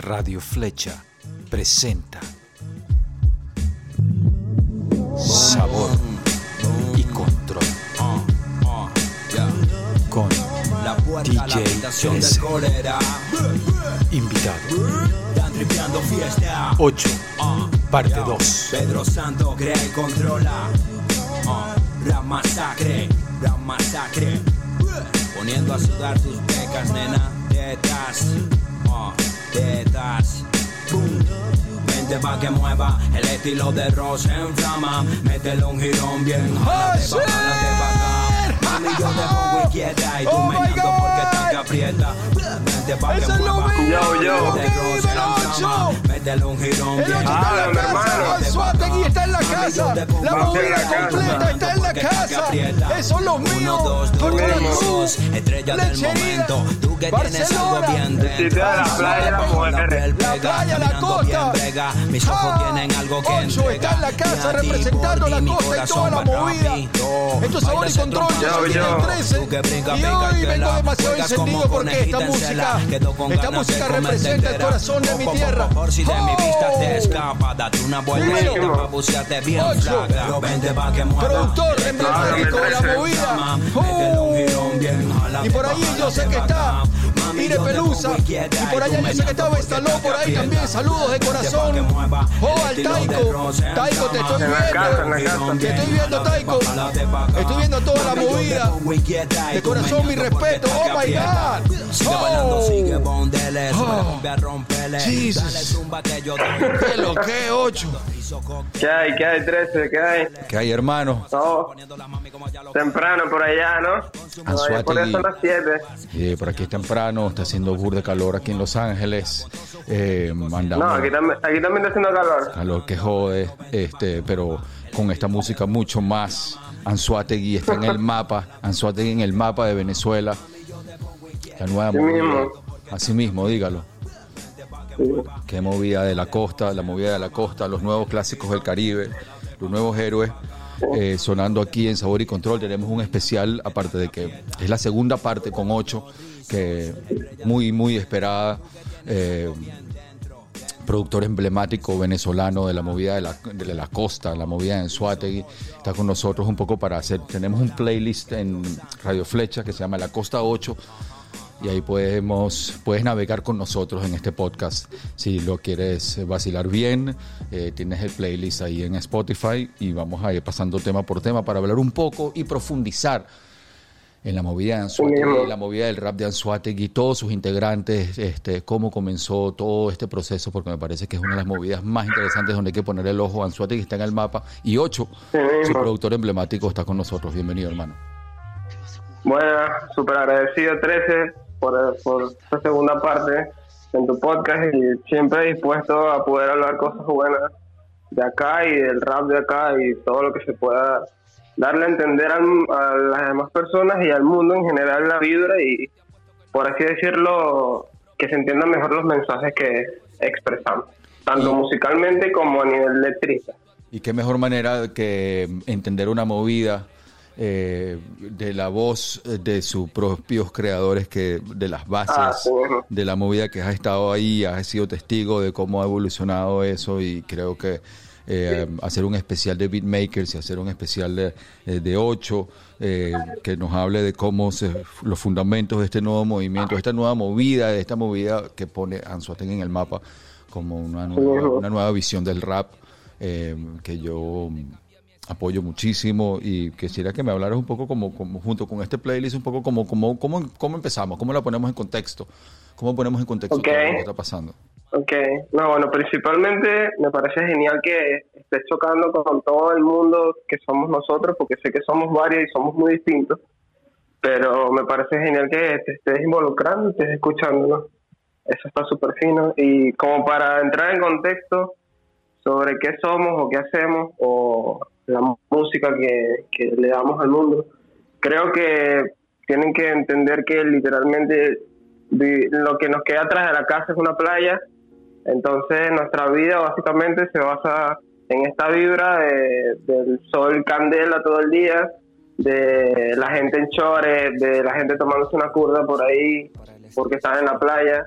Radio Flecha presenta Sabor y Control con La puerta la DJ habitación del 13. cólera. Invitado Están tripeando fiesta. 8, Ah, parte yo, 2. Pedro Santo crea y controla. Rap masacre, rap masacre. Poniendo a sudar tus pecas, nena. Tetas, tetas. Vente pa' que mueva el estilo de Ross en flama. Métele un girón bien. Jálate pa' jálate pa' acá. Mami, yo te pongo inquieta y tú Oh me porque estás que aprieta. Vente pa' que mueva. Yo, yo. De Ross en flama. Métele un girón El bien. Háblame, hermano. Anzuategui está en la casa, movida completa está en la casa. Eso es lo mío. Uno, dos, dos, Porque dos, estrella del momento. Tú que tienes algo bien dentro. Si te da la playa, la mujer. La playa, costa. Mis ojos Ah, tienen algo que Ocho está en la casa representando la costa y toda la movida. Esto es sabor y control. Yo soy el 13. Tú que brinca, Y hoy vengo demasiado encendido porque esta música, esta música representa el corazón de mi tierra. Por si de mi vista te Oh. escapa, date una vuelta Dímelo. pa' bucearte bien Ocho. flaca. Pero vente pa' que mueva. Productor emblemático de la movida. Y por ahí yo sé que está Ire Pelusa. Y por allá yo sé que está Bestaló por ahí también. Saludos de corazón. Oh, al Taiko. Taiko, te estoy viendo. Te estoy viendo, Taiko. Estoy viendo toda la movida. De corazón, mi respeto. Oh, my God. Oh. Oh. Jesus. ¿Qué lo que, ocho? ¿Qué hay? ¿Qué hay? 13, ¿qué hay? ¿Qué hay, hermano? Todo temprano por allá, ¿no? Por eso son las 7. Eh, por aquí es temprano, está haciendo bur de calor aquí en Los Ángeles. Eh, No, aquí también, aquí también está haciendo calor. calor que jode, este, pero con esta música mucho más. Anzuategui está en el mapa, Anzuategui en el mapa de Venezuela. La nueva Así movida. mismo. Así mismo, dígalo. Sí. Qué movida de la costa, la movida de la costa, los nuevos clásicos del Caribe, los nuevos héroes. eh, sonando aquí en Sabor y Control tenemos un especial, aparte de que es la segunda parte con ocho, que muy, muy esperada. eh, productor emblemático venezolano de la movida de la, de la costa, la movida en Suátegui, está con nosotros un poco para hacer, tenemos un playlist en Radio Flecha que se llama La Costa 8 y ahí podemos, puedes navegar con nosotros en este podcast si lo quieres vacilar bien, eh, tienes el playlist ahí en Spotify y vamos a ir pasando tema por tema para hablar un poco y profundizar en la movida de Anzuategui, la movida del rap de Anzuategui, todos sus integrantes, este, cómo comenzó todo este proceso, porque me parece que es una de las movidas más interesantes donde hay que poner el ojo. Anzuategui está en el mapa y Ocho, su productor emblemático, está con nosotros. Bienvenido, hermano. Bueno, súper agradecido 13 por, por esta segunda parte en tu podcast y siempre dispuesto a poder hablar cosas buenas de acá y del rap de acá y todo lo que se pueda darle a entender al- a las demás personas y al mundo en general la vibra y por así decirlo que se entiendan mejor los mensajes que expresamos, tanto Y- musicalmente como a nivel letrista. Y qué mejor manera que entender una movida eh, de la voz eh, de sus propios creadores que de las bases Ah, sí, de la movida que has estado ahí, has sido testigo de cómo ha evolucionado eso y creo que eh, hacer un especial de beatmakers y hacer un especial de, eh, de ocho eh, que nos hable de cómo se, los fundamentos de este nuevo movimiento, de esta nueva movida, de esta movida que pone Anzuategui en el mapa como una nueva, una nueva visión del rap eh, que yo apoyo muchísimo y quisiera que me hablaras un poco como, como junto con este playlist un poco como, como cómo, cómo empezamos, cómo la ponemos en contexto, cómo ponemos en contexto todo lo que está pasando. Ok, no, bueno, principalmente me parece genial que estés chocando con todo el mundo que somos nosotros, porque sé que somos varios y somos muy distintos, pero me parece genial que te estés involucrando y estés escuchando, ¿no? Eso está súper fino. Y como para entrar en contexto sobre qué somos o qué hacemos, o la música que, que le damos al mundo, creo que tienen que entender que literalmente lo que nos queda atrás de la casa es una playa entonces nuestra vida básicamente se basa en esta vibra de- del sol candela todo el día, de la gente en chores, de la gente tomándose una curda por ahí porque están en la playa.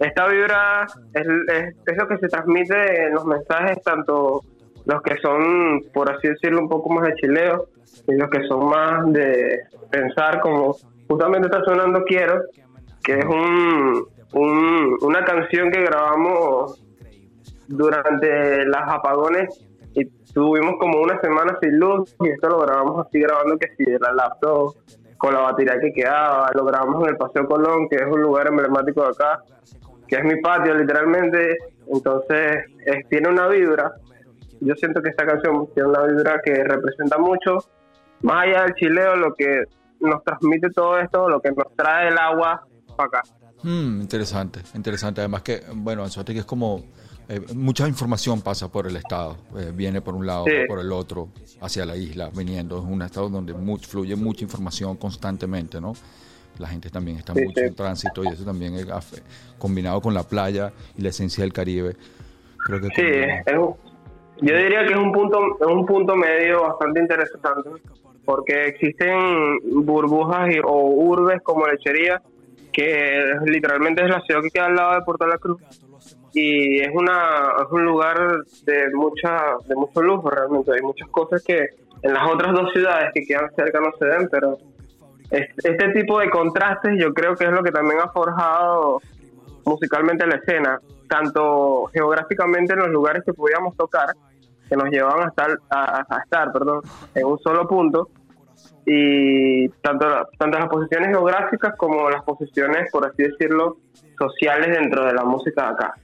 esta vibra es, es, es lo que se transmite en los mensajes, tanto los que son, por así decirlo, un poco más de chileo y los que son más de pensar, como justamente está sonando Quiero, que es un, un, una canción que grabamos durante las apagones y tuvimos como una semana sin luz y esto lo grabamos así grabando que si de la laptop con la batería que quedaba, lo grabamos en el Paseo Colón, que es un lugar emblemático de acá, que es mi patio literalmente, entonces tiene una vibra, yo siento que esta canción tiene una vibra que representa mucho, más allá del chileo, lo que nos transmite todo esto, lo que nos trae el agua para acá. Mm, interesante, interesante. Además que, bueno, que es como eh, mucha información pasa por el estado, eh, viene por un lado, por el otro, hacia la isla, viniendo. Es un estado donde fluye mucha información constantemente, ¿no? La gente también está mucho en tránsito y eso también es combinado con la playa y la esencia del Caribe. Creo que sí, yo diría que es un punto, es un punto medio bastante interesante porque existen burbujas o urbes como lechería que literalmente es la ciudad que queda al lado de Puerto La Cruz. Y es una es un lugar de mucha de mucho lujo realmente. Hay muchas cosas que en las otras dos ciudades que quedan cerca no se ven pero este tipo de contrastes yo creo que es lo que también ha forjado musicalmente la escena tanto geográficamente en los lugares que podíamos tocar que nos llevaban a estar a, estar perdón en un solo punto y tanto tanto las posiciones geográficas como las posiciones por así decirlo sociales dentro de la música de acá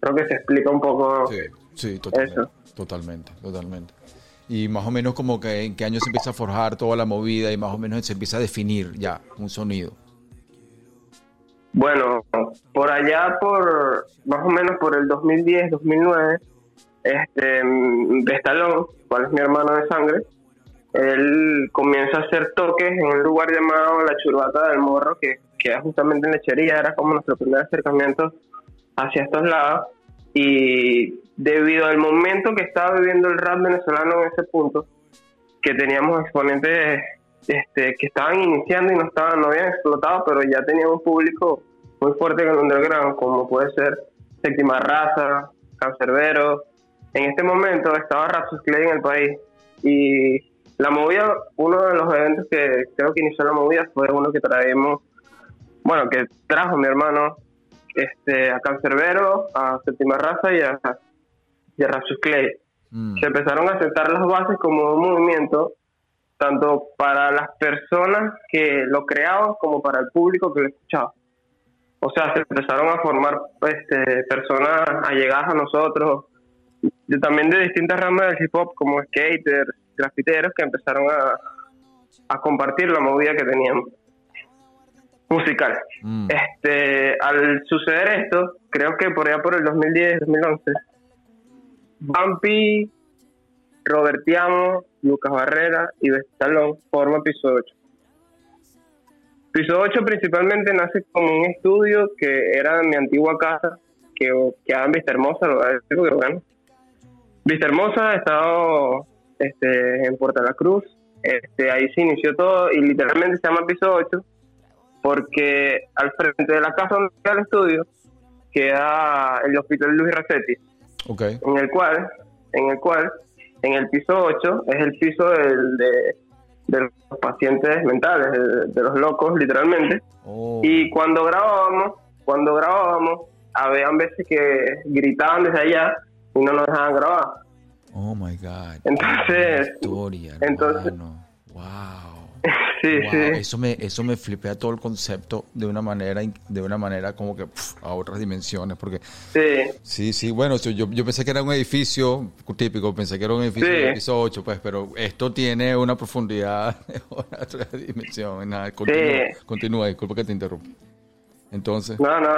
creo que se explica un poco sí, totalmente, Totalmente, totalmente. Y más o menos como que en qué año se empieza a forjar toda la movida y más o menos se empieza a definir ya un sonido. Bueno, por allá por más o menos por el 2010, 2009, este Bestalón, cual es mi hermano de sangre, él comienza a hacer toques en un lugar llamado La Churbata del Morro, que queda justamente en Lechería, era como nuestro primer acercamiento hacia estos lados y debido al momento que estaba viviendo el rap venezolano en ese punto, que teníamos exponentes este, que estaban iniciando y no estaban no habían explotado, pero ya teníamos un público muy fuerte en el underground, como puede ser Séptima Raza, Cancerbero. En este momento estaba Rapsus Clay en el país y la movida, uno de los eventos que creo que inició la movida fue uno que traemos, bueno, que trajo mi hermano este, a Cancerbero, a Séptima Raza y a, y a Clay. Mm. Se empezaron a sentar las bases como un movimiento, tanto para las personas que lo creaban como para el público que lo escuchaba. O sea, se empezaron a formar este, personas allegadas a nosotros, también de distintas ramas del hip hop, como skaters, grafiteros, que empezaron a, a compartir la movida que teníamos musical. Mm. Este, al suceder esto, creo que por allá por el 2010, 2011, Bumpy, Robertiano, Lucas Barrera y Bestalón forman Piso 8. Piso 8 principalmente nace como un estudio que era mi antigua casa, que quedaba en Vista Hermosa, lo voy a decir porque bueno. Vista Hermosa, he estado este, en Puerto La Cruz, este, ahí se inició todo y literalmente se llama Piso 8 porque al frente de la casa donde queda el estudio queda el hospital Luis Racetti, okay. en el cual, en el cual, en el piso 8 es el piso del, de, los pacientes mentales, de, los locos, literalmente. Oh. Y cuando grabábamos, cuando grabábamos, habían veces que gritaban desde allá y no nos dejaban grabar. Oh my God. Entonces, historia, entonces, wow. Sí, sí. Eso me, eso me flipea todo el concepto de una manera, de una manera como que a otras dimensiones, porque sí, sí, sí bueno, yo, yo pensé que era un edificio típico, pensé que era un edificio de piso 8, pues, pero esto tiene una profundidad de otra dimensión. Nada, continúa, continúa, disculpa que te interrumpa. Entonces. No, no.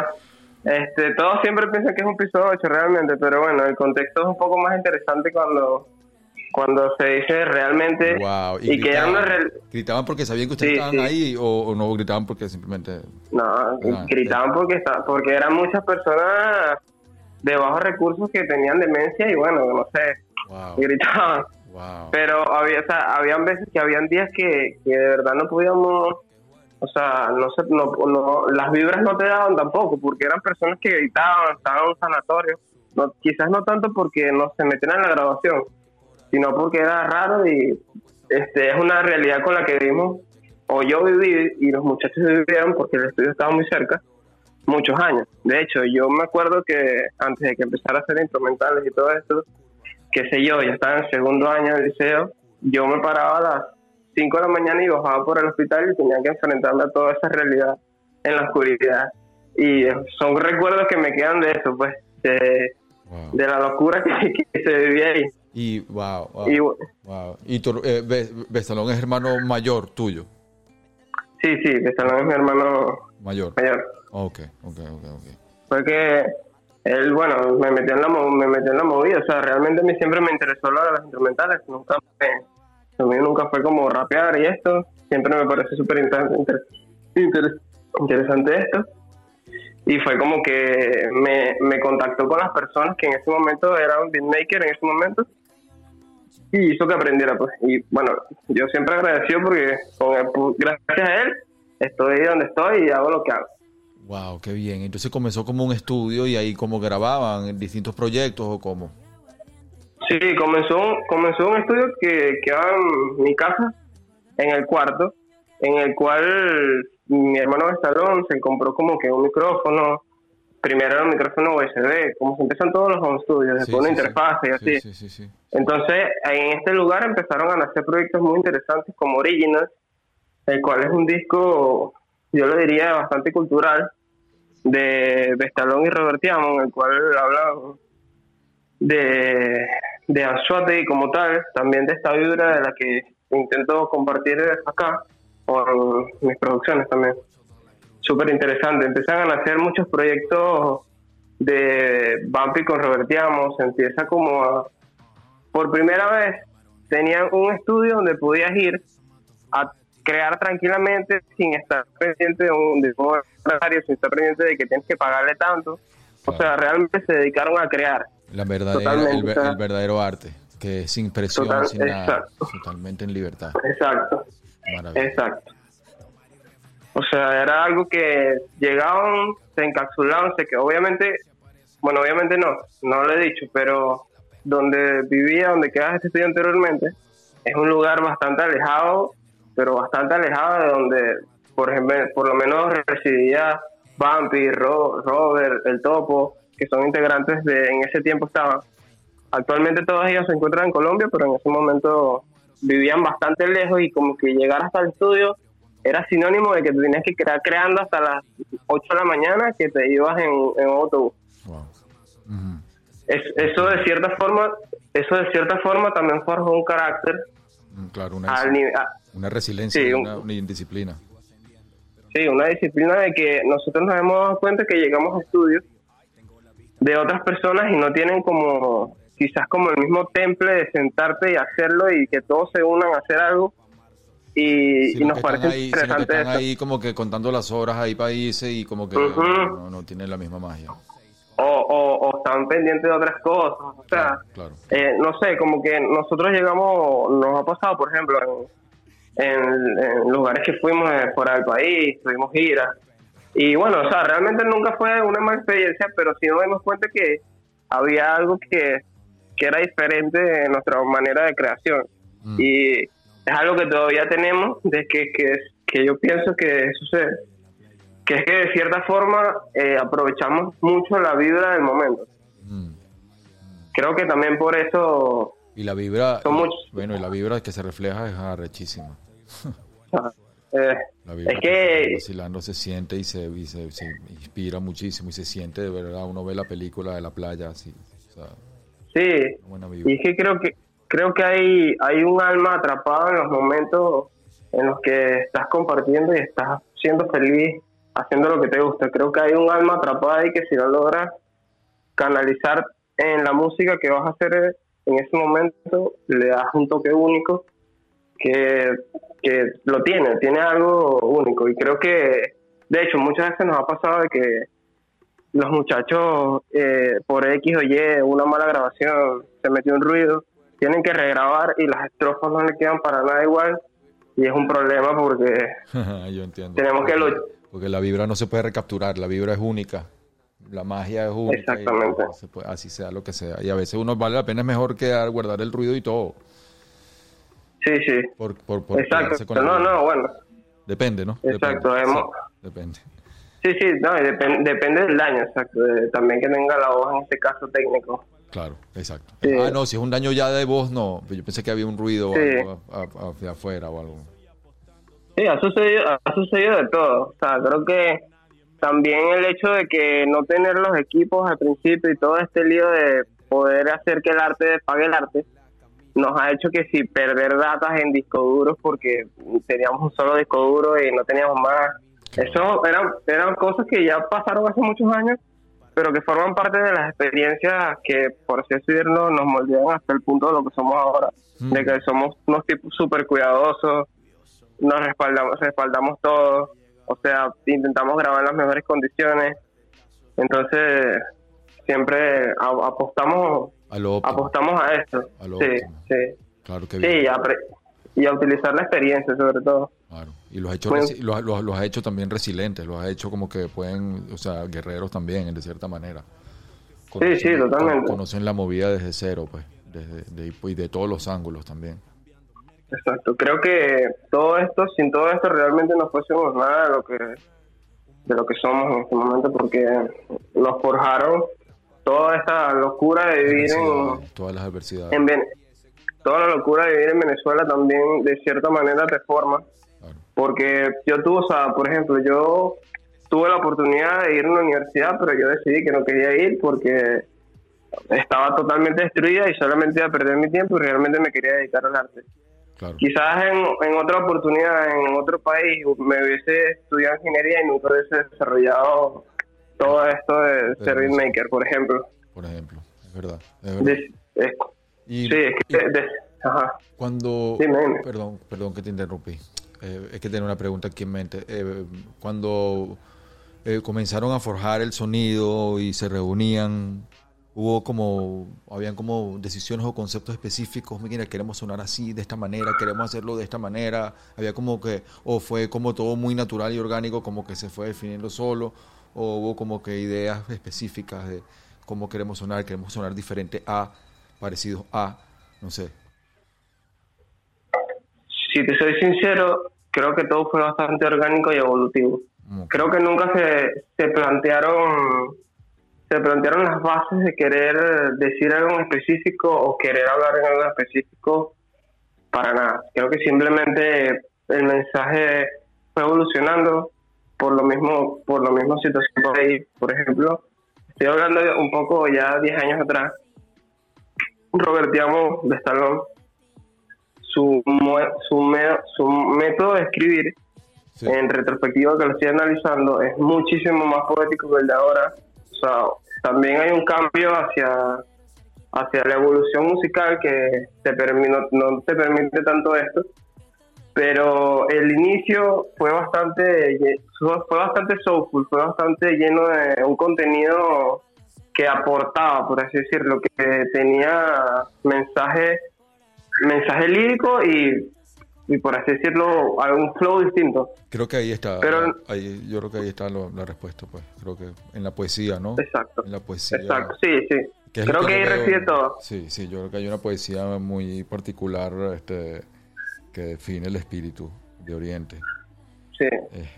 Este, todos siempre piensan que es un piso 8 realmente, pero bueno, el contexto es un poco más interesante cuando cuando se dice realmente y, que gritaban, gritaban porque sabían que ustedes estaban ahí o, no gritaban porque simplemente no gritaban porque está, porque eran muchas personas de bajos recursos que tenían demencia y bueno no sé gritaban. Pero había o sea, habían veces que habían días que, que de verdad no podíamos O sea, no, se, no, no, las vibras no te daban tampoco, porque eran personas que gritaban, estaban en un sanatorio. No, quizás no tanto porque no se metían en la grabación, sino porque era raro y este es una realidad con la que vivimos, o yo viví y los muchachos vivieron porque el estudio estaba muy cerca, muchos años. De hecho, yo me acuerdo que antes de que empezara a hacer instrumentales y todo esto, qué sé yo, ya estaba en segundo año del liceo, yo me paraba a las 5 de la mañana y bajaba por el hospital y tenía que enfrentarme a toda esa realidad en la oscuridad. Y son recuerdos que me quedan de eso, pues, de, de la locura que, se vivía ahí. Y, wow, wow. Y, wow. ¿Y tu, eh, Bestalón es hermano mayor tuyo? Sí, sí, Bestalón es mi hermano mayor. mayor. Ok, ok, ok, ok. Fue que él, bueno, me metió en la, me metió en la movida, o sea, realmente a mí siempre me interesó lo de las instrumentales, nunca me lo mío nunca fue como rapear y esto. Siempre me parece súper interesante esto. Y fue como que me, me contactó con las personas que en ese momento eran beatmaker en ese momento. Y hizo que aprendiera pues. Y bueno yo siempre agradecido porque con gracias a él estoy donde estoy y hago lo que hago. Wow qué bien. Entonces comenzó como un estudio y ahí como grababan distintos proyectos o cómo Sí, comenzó, comenzó un estudio que quedaba en mi casa, en el cuarto, en el cual mi hermano de salón se compró como que un micrófono, primero era un micrófono USB, como se empiezan todos los home studios, después una interfaz y así. Entonces, en este lugar empezaron a nacer proyectos muy interesantes como Original, el cual es un disco, yo lo diría, bastante cultural, de Bestalón y Robertiamo, en el cual habla de, de Anzuate como tal, también de esta vibra de la que intento compartir acá con mis producciones también. Súper interesante. Empiezan a nacer muchos proyectos de Bumpy con Robertiamo. Se empieza como por primera vez tenían un estudio donde podías ir a crear tranquilamente sin estar pendiente de un, de sin estar pendiente de que tienes que pagarle tanto. O sea, realmente se dedicaron a crear. La verdadera, el, verdadero arte, que es sin presión, sin nada, totalmente en libertad. Exacto. Exacto. O sea, era algo que llegaban, se encapsulaban, se que obviamente, bueno, obviamente no, no lo he dicho, pero donde vivía, donde quedaba este estudio anteriormente, es un lugar bastante alejado, pero bastante alejado de donde, por ejemplo, por lo menos residía Bumpy, Robert, El Topo, que son integrantes de en ese tiempo estaban. Actualmente todos ellos se encuentran en Colombia, pero en ese momento vivían bastante lejos y como que llegar hasta el estudio era sinónimo de que tú tenías que quedar creando hasta las 8 de la mañana que te ibas en, en autobús. eso de cierta forma, eso de cierta forma también forjó un carácter. Mm, claro, una, una resiliencia, una, una disciplina. Sí, una disciplina de que nosotros nos hemos dado cuenta que llegamos a estudios de otras personas y no tienen como quizás como el mismo temple de sentarte y hacerlo y que todos se unan a hacer algo. Y, nos parece ahí, interesante que están ahí como que contando las horas ahí países y como que no, no, tienen la misma magia. O, o, están pendientes de otras cosas o sea eh, no sé como que nosotros llegamos nos ha pasado por ejemplo en, lugares que fuimos fuera del país tuvimos giras y bueno, o sea, realmente nunca fue una mala experiencia, pero sí nos dimos cuenta que había algo que, era diferente en nuestra manera de creación. Mm. Y es algo que todavía tenemos, de que, que, que yo pienso que sucede. Que es que de cierta forma eh, aprovechamos mucho la vibra del momento. Mm. Creo que también por eso... Y la vibra... Bueno, y la vibra que se refleja es arrechísima. Eh, es que vacilando se siente y se, inspira muchísimo y se siente de verdad. Uno ve la película de la playa así sí. y es que creo que creo que hay hay un alma atrapada en los momentos en los que estás compartiendo y estás siendo feliz haciendo lo que te gusta. Creo que hay un alma atrapada y que si lo logras canalizar en la música que vas a hacer en ese momento le das un toque único que que lo tiene, tiene algo único y creo que, de hecho, muchas veces nos ha pasado de que los muchachos eh, por X o Y, una mala grabación, se metió un ruido, tienen que regrabar y las estrofas no le quedan para nada igual y es un problema porque Yo entiendo. tenemos que luchar. Porque la vibra no se puede recapturar, la vibra es única. La magia es única. y Exactamente. no se puede- así sea lo que sea. Y a veces uno vale la pena es mejor quedar, guardar el ruido y todo. Sí, sí. Por, por, por Exacto. con No, no, bueno. Depende, ¿no? Exacto, Depende. hemos- Sí, depende. Sí, sí, no, depende del daño, exacto. de- también que tenga la voz en este caso técnico. Claro, exacto. Sí. Ah, no, si es un daño ya de voz, no. Yo pensé que había un ruido Sí. algo hacia afuera o algo. Sí, ha sucedido, ha sucedido de todo. O sea, creo que también el hecho de que no tener los equipos al principio y todo este lío de poder hacer que el arte pague el arte, nos ha hecho que si perder datas en discos duros porque teníamos un solo disco duro y no teníamos más. Eso eran, eran cosas que ya pasaron hace muchos años, pero que forman parte de las experiencias que, por así decirlo, nos moldean hasta el punto de lo que somos ahora. Mm. De que somos unos tipos súper cuidadosos, nos respaldamos, respaldamos todo, o sea, intentamos grabar en las mejores condiciones. Entonces, siempre apostamos A lo óptimo. apostamos a eso. A lo sí, sí. Claro que bien. Sí, y a, utilizar la experiencia, sobre todo. Claro. Y los ha hecho, Bueno. los, los- hecho también resilientes, los ha hecho como que pueden, o sea, guerreros también, de cierta manera. sí, totalmente. Conocen la movida desde cero, pues, desde, de, y de todos los ángulos también. Exacto. Creo que todo esto, sin todo esto, realmente no fuésemos nada de lo que de lo que somos en este momento, porque nos forjaron toda esta locura de vivir en, todas las adversidades. en toda la locura de vivir en Venezuela también de cierta manera te forma Claro. porque yo tuve, o sea, por ejemplo, yo tuve la oportunidad de ir a una universidad, pero yo decidí que no quería ir porque estaba totalmente destruida y solamente iba a perder mi tiempo y realmente me quería dedicar al arte. Claro. Quizás en, en otra oportunidad, en otro país, me hubiese estudiado ingeniería y nunca hubiese desarrollado todo esto de ser beatmaker, por ejemplo. Por ejemplo, es verdad. es verdad. Es- Y- sí, es y- que... de- ajá. Cuando, Dime, dime. perdón, perdón que te interrumpí. Eh, es que tengo una pregunta aquí en mente. Eh, cuando eh, comenzaron a forjar el sonido y se reunían, hubo como, habían como decisiones o conceptos específicos. Mira, queremos sonar así, de esta manera, queremos hacerlo de esta manera. Había como que, o fue como todo muy natural y orgánico, como que se fue definiendo solo, o hubo como que ideas específicas de cómo queremos sonar, queremos sonar diferente a, parecidos a, no sé. Si te soy sincero, creo que todo fue bastante orgánico y evolutivo. Creo que nunca se, se plantearon se plantearon las bases de querer decir algo en específico o querer hablar en algo en específico para nada. Creo que simplemente el mensaje fue evolucionando por lo mismo por lo mismo situación por ahí. Por ejemplo, estoy hablando de un poco ya 10 años atrás. Robert Diamo de Stallone su, su, su método de escribir Sí. en retrospectiva que lo estoy analizando es muchísimo más poético que el de ahora. O sea, también hay un cambio hacia hacia la evolución musical que te permi- no, no te permite tanto esto. Pero el inicio fue bastante fue bastante soulful, fue bastante lleno de un contenido que aportaba, por así decirlo, que tenía mensaje mensaje lírico y, y por así decirlo, algún flow distinto. Creo que ahí está. Pero- ahí- yo creo que ahí está lo- la respuesta, pues. Creo que en la poesía, ¿no? Exacto. En la poesía. Exacto, sí, sí. que Creo que ahí yo veo- reside todo. Sí, sí, yo creo que hay una poesía muy particular este, que define el espíritu de Oriente. Sí.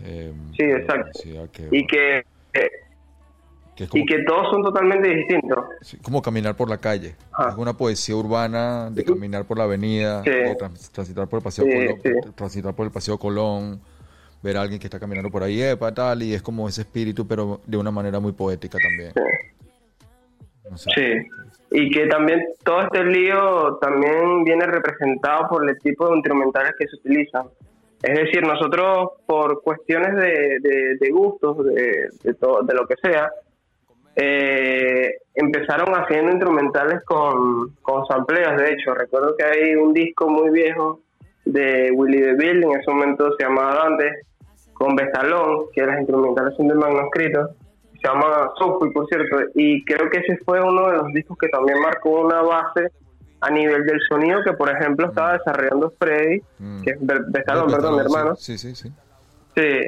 Eh, Sí, una exacto. que, Y que, eh, que es como, y que todos son totalmente distintos. sí, como caminar por la calle. Ajá. Es una poesía urbana de caminar por la avenida, Sí. de trans- transitar por el paseo Colón, transitar por el paseo Colón, ver a alguien que está caminando por ahí, epa, tal, y es como ese espíritu, pero de una manera muy poética también. No sé. Sí. Y que también todo este lío también viene representado por el tipo de instrumentales que se utilizan. Es decir, nosotros por cuestiones de, gustos, de, todo, de lo que sea, eh, empezaron haciendo instrumentales con, con sampleos. De hecho, recuerdo que hay un disco muy viejo de Willy DeVille, en ese momento se llamaba Dante, con Bestalón, que las instrumentales son de manuscrito se llama Soulful, por cierto, y creo que ese fue uno de los discos que también marcó una base a nivel del sonido que, por ejemplo, estaba desarrollando Freddy, Mm. que es Be- Bestalón, perdón, mi hermano. Sí, sí, sí. Sí,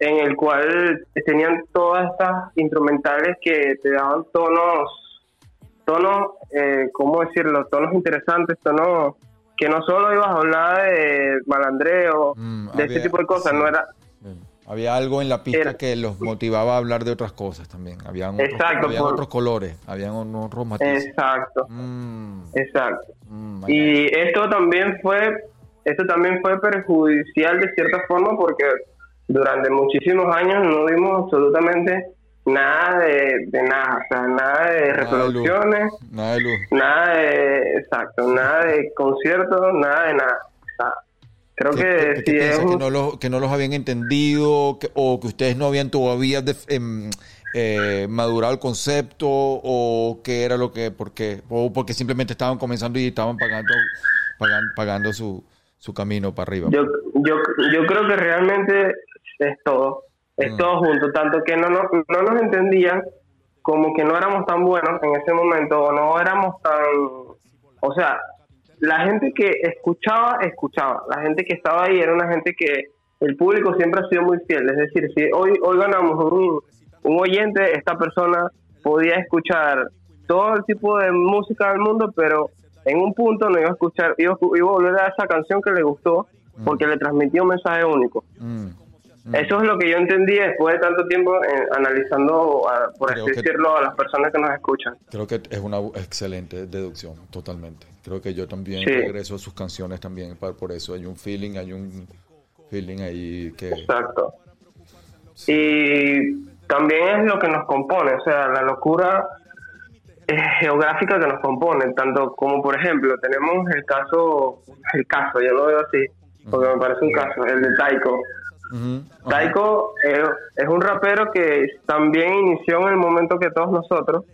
en el cual tenían todas estas instrumentales que te daban tonos, tonos, eh, ¿cómo decirlo? Tonos interesantes, tonos que no solo ibas a hablar de malandreo, Mm, de ese había- tipo de cosas, sí. no era... Había algo en la pista Era- que los motivaba a hablar de otras cosas también. Habían otros, Exacto, habían por- otros colores, habían otros matices. Exacto, Mm, exacto. mm, Y esto también fue, esto también fue perjudicial de cierta forma porque durante muchísimos años no vimos absolutamente nada de, de nada, o sea, nada de reproducciones, Nada de luz. nada de, exacto, nada de conciertos, nada de nada. O sea, creo ¿Qué- que es que, no los, que no los habían entendido que- o que ustedes no habían todavía em, eh, madurado el concepto o qué era lo que, porque, o porque simplemente estaban comenzando y estaban pagando, pagan- pagando su, su camino para arriba. Yo, yo, yo creo que realmente es todo, es Mm. todo junto, tanto que no, no, no nos entendían como que no éramos tan buenos en ese momento o no éramos tan, o sea, la gente que escuchaba, escuchaba, la gente que estaba ahí era una gente que el público siempre ha sido muy fiel, es decir, si hoy, hoy ganamos un, un oyente, esta persona podía escuchar todo el tipo de música del mundo, pero en un punto no iba a escuchar, iba, iba a volver a esa canción que le gustó porque le transmitía un mensaje único. Mm, mm. Eso es lo que yo entendí después de tanto tiempo eh, analizando, a- por Creo así que- decirlo, a las personas que nos escuchan. Creo que es una excelente deducción, totalmente. Creo que yo también Sí. regreso a sus canciones también por eso. Hay un feeling, hay un feeling ahí que... Exacto. Y también es lo que nos compone, o sea, la locura geográfica que nos compone, tanto como, por ejemplo, tenemos el caso, el caso, yo lo veo así, porque me parece un caso, el de Taiko. Taiko eh, es un rapero que también inició en el momento que todos nosotros,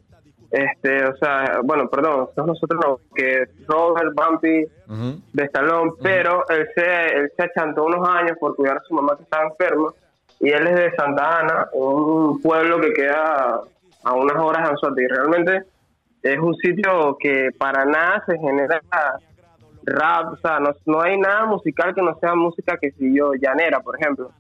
este, o sea, bueno, perdón, todos nosotros no, que Robert, Bumpy, Ujú, de Stallone, pero él se, él se achantó unos años por cuidar a su mamá que estaba enferma y él es de Santa Ana, un pueblo que queda a unas horas de Anzoátegui. Realmente es un sitio que para nada se genera rap, o sea, no, no hay nada musical que no sea música que si yo llanera, por ejemplo.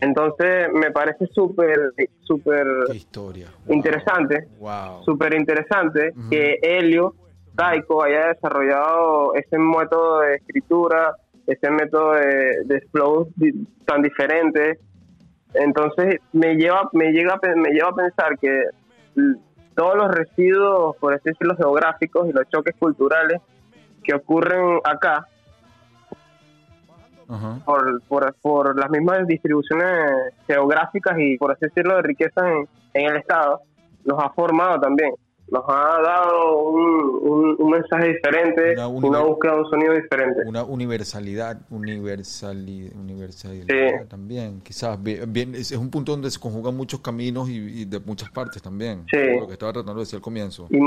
Entonces me parece súper, súper. Wow. interesante Wow. súper interesante que Helio Taiko haya desarrollado ese método de escritura, ese método de, de flow tan diferente. Entonces me lleva, me llega, me lleva a pensar que todos los residuos, por así decirlo, geográficos y los choques culturales que ocurren acá por, por, por las mismas distribuciones geográficas y, por así decirlo, de riqueza en, en el Estado, nos ha formado también. Nos ha dado un, un, un mensaje diferente, Una una, búsqueda de un sonido diferente. Una universalidad, universalidad, universalidad Sí. también. Quizás bien, bien- es, un punto donde se conjugan muchos caminos y, y de muchas partes también. Sí. Lo que estaba tratando de decir al comienzo. Y,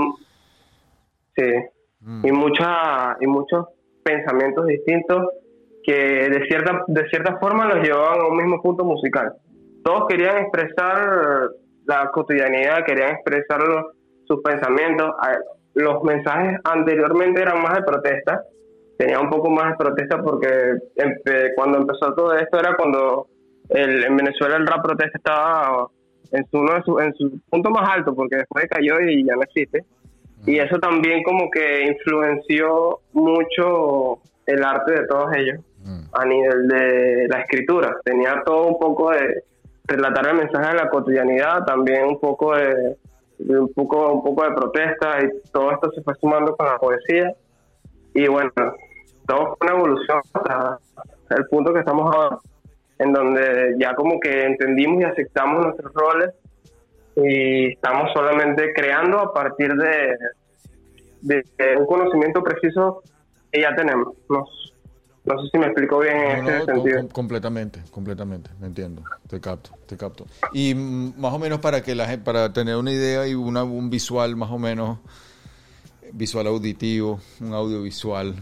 sí, Mm. y, mucha, y muchos pensamientos distintos que de cierta, de cierta forma los llevaban a un mismo punto musical. Todos querían expresar la cotidianidad, querían expresar los- sus pensamientos. Los mensajes anteriormente eran más de protesta, tenía un poco más de protesta porque empe- cuando empezó todo esto era cuando el, en Venezuela el rap protesta estaba en su, uno de su- en su punto más alto porque después cayó y ya no existe. Y eso también como que influenció mucho el arte de todos ellos Mm. a nivel de la escritura. Tenía todo un poco de relatar el mensaje de la cotidianidad, también un poco de, de un poco un poco de protesta y todo esto se fue sumando con la poesía. Y bueno, todo fue una evolución hasta el punto que estamos ahora, en donde ya como que entendimos y aceptamos nuestros roles y estamos solamente creando a partir de, de, de un conocimiento preciso que ya tenemos. No, no sé si me explico bien en ese no, sentido. com- completamente, completamente, me entiendo, te capto, te capto. Y mm, más o menos para que la para tener una idea y una, un visual más o menos, visual auditivo, un audiovisual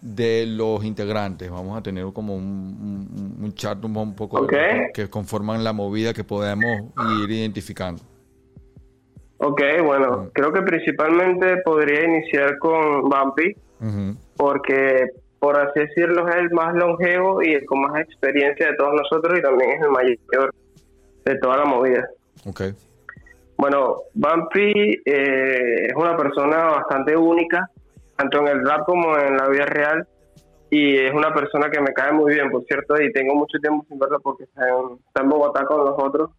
de los integrantes. Vamos a tener como un, un, un chat un, un poco que conforman la movida que podemos ir identificando. Ok, bueno, creo que principalmente podría iniciar con Bumpy, Ujú. porque por así decirlo es el más longevo y el con más experiencia de todos nosotros y también es el mayor de toda la movida. Ok. Bueno, Bumpy eh, es una persona bastante única, tanto en el rap como en la vida real, y es una persona que me cae muy bien, por cierto, y tengo mucho tiempo sin verla porque está en, está en Bogotá con nosotros,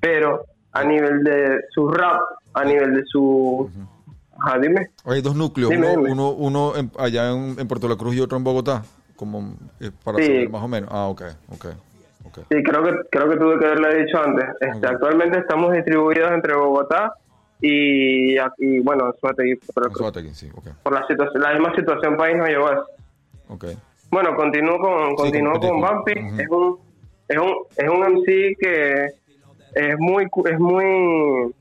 pero a nivel de su rap, a nivel de su... Ajá, dime. Hay dos núcleos, Dime, uno, dime. uno, uno en- allá en, en Puerto La Cruz y otro en Bogotá, como eh, para Sí. saber más o menos. Ah, ok, ok, ok. Sí, creo que creo que tuve que haberlo dicho antes. Este. Actualmente estamos distribuidos entre Bogotá y, y bueno, Cruz. Suárez, sí, Por la, situación, la misma situación país nos llevó a eso. ok. Bueno, continúo con, continúo con- con con- Bumpy. Es un es un es un MC que es muy es muy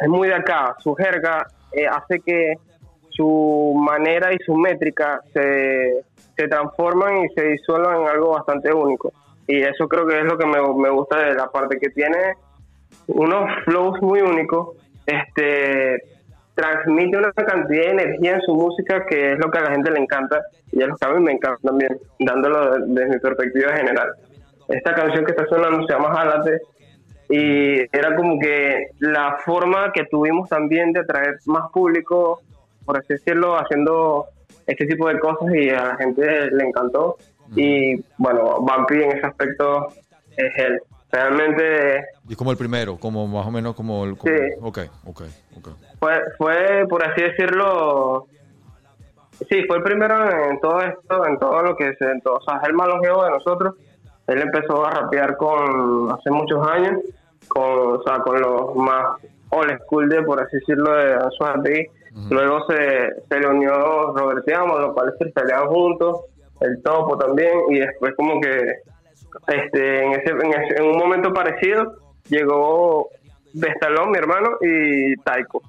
es muy de acá. Su jerga eh, hace que su manera y su métrica se, se transforman y se disuelvan en algo bastante único. Y eso creo que es lo que me, me gusta de la parte que tiene unos flows muy únicos. Este transmite una cantidad de energía en su música que es lo que a la gente le encanta y es lo que a mí me encanta también, dándolo de- desde mi perspectiva general. Esta canción que está sonando se llama Jálate y era como que la forma que tuvimos también de atraer más público, por así decirlo, haciendo este tipo de cosas y a la gente le encantó. Y bueno, Bumpy en ese aspecto es él. Realmente Y como el primero, como más o menos como el... como- Sí. Ok, ok, ok. fue, fue, por así decirlo, sí, fue el primero en todo esto, en todo lo que se, en todo, o sea, el más longevo de nosotros. Él empezó a rapear con, hace muchos años, con, o sea, con los más old school de, por así decirlo, de Anzuategui. Luego se, se le unió Robert Amo, los cuales freestyleaban juntos, el Topo también, y después como que este, en, ese, en, ese- en un momento parecido llegó Bestalón, mi hermano, y Taiko.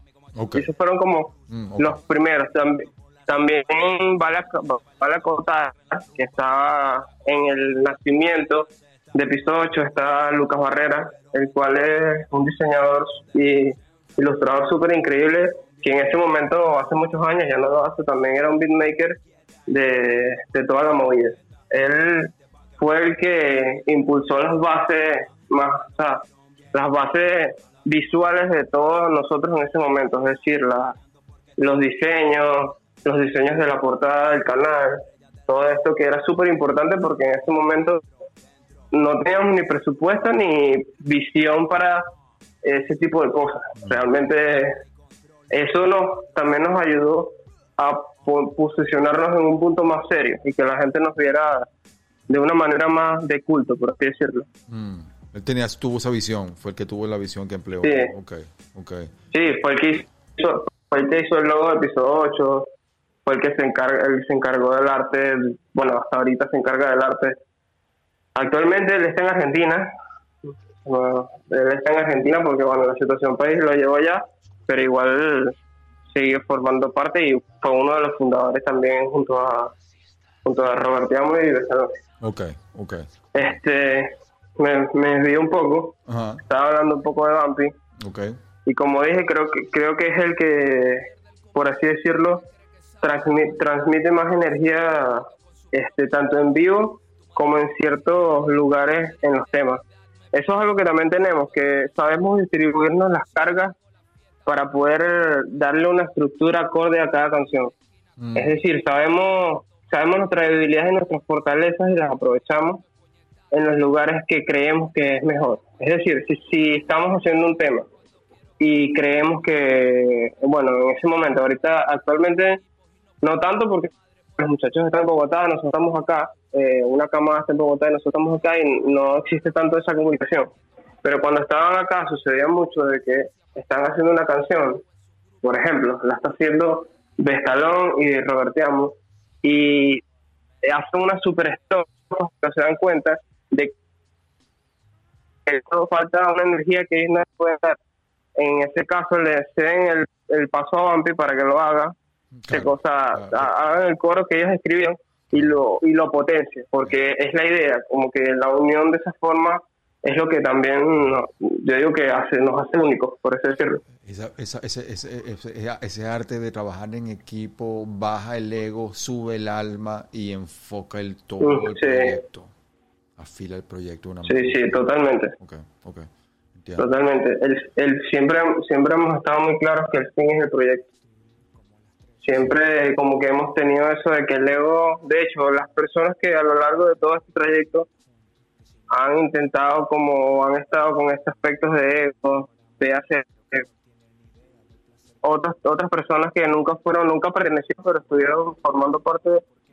Esos fueron como Mm, los primeros. También, también vale, que estaba en el nacimiento de Piso 8, está Lucas Barrera, el cual es un diseñador y ilustrador súper increíble, que en ese momento, hace muchos años, ya no lo hace, también era un beatmaker de, toda la movida. Él fue el que impulsó las bases más, las bases visuales de todos nosotros en ese momento, es decir, los diseños, los diseños de la portada del canal, todo esto que era súper importante porque en ese momento no teníamos ni presupuesto ni visión para ese tipo de cosas. Realmente eso nos, también nos ayudó a posicionarnos en un punto más serio y que la gente nos viera de una manera más de culto, por así decirlo. Mm. Él tenía, tuvo esa visión, fue el que tuvo la visión que empleó. Sí. Ok, ok. Sí, fue el que hizo, fue el que hizo el logo de episodio 8, fue el que se encarga, él se encargó del arte, bueno, hasta ahorita se encarga del arte. Actualmente él está en Argentina, bueno, él está en Argentina porque bueno, la situación país lo llevó allá, pero igual sigue formando parte y fue uno de los fundadores también junto a junto a Robert Amo y Besalón. Ok, ok. Este, me, me desvié un poco, Ajá, estaba hablando un poco de Bumpy. ok. y como dije creo que creo que es el que por así decirlo transmite, transmite más energía este tanto en vivo como en ciertos lugares en los temas eso es algo que también tenemos que sabemos distribuirnos las cargas para poder darle una estructura acorde a cada canción. Mm, es decir sabemos sabemos nuestras debilidades y nuestras fortalezas y las aprovechamos en los lugares que creemos que es mejor. Es decir si, si estamos haciendo un tema y creemos que, bueno, en ese momento, ahorita actualmente no tanto porque los muchachos están en Bogotá, nosotros estamos acá, eh, una cama está en Bogotá y nosotros estamos acá y no existe tanto esa comunicación. Pero cuando estaban acá sucedía mucho de que están haciendo una canción, por ejemplo, la está haciendo Bestalón y Robertiamo y hacen una super stop, que se dan cuenta de que todo falta una energía que ellos no pueden dar en ese caso le ceden el, el paso a Bumpy para que lo haga, que claro, cosa, claro. hagan el coro que ellos escribieron y lo y lo potencie, porque es la idea, como que la unión de esa forma es lo que también yo digo que hace, nos hace únicos, por así decirlo. Esa- esa- ese, ese- ese- arte de trabajar en equipo baja el ego, sube el alma y enfoca el todo Mm, el sí. proyecto. Afila el proyecto una Sí, manera. sí, totalmente. Ok, ok. Entiendo. Totalmente. El, el- siempre, siempre hemos estado muy claros que el fin es el proyecto. Siempre como que hemos tenido eso de que el ego, de hecho, las personas que a lo largo de todo este trayecto han intentado como han estado con estos aspectos de ego, de hacer otras otras personas que nunca fueron, nunca pertenecieron, pero estuvieron formando parte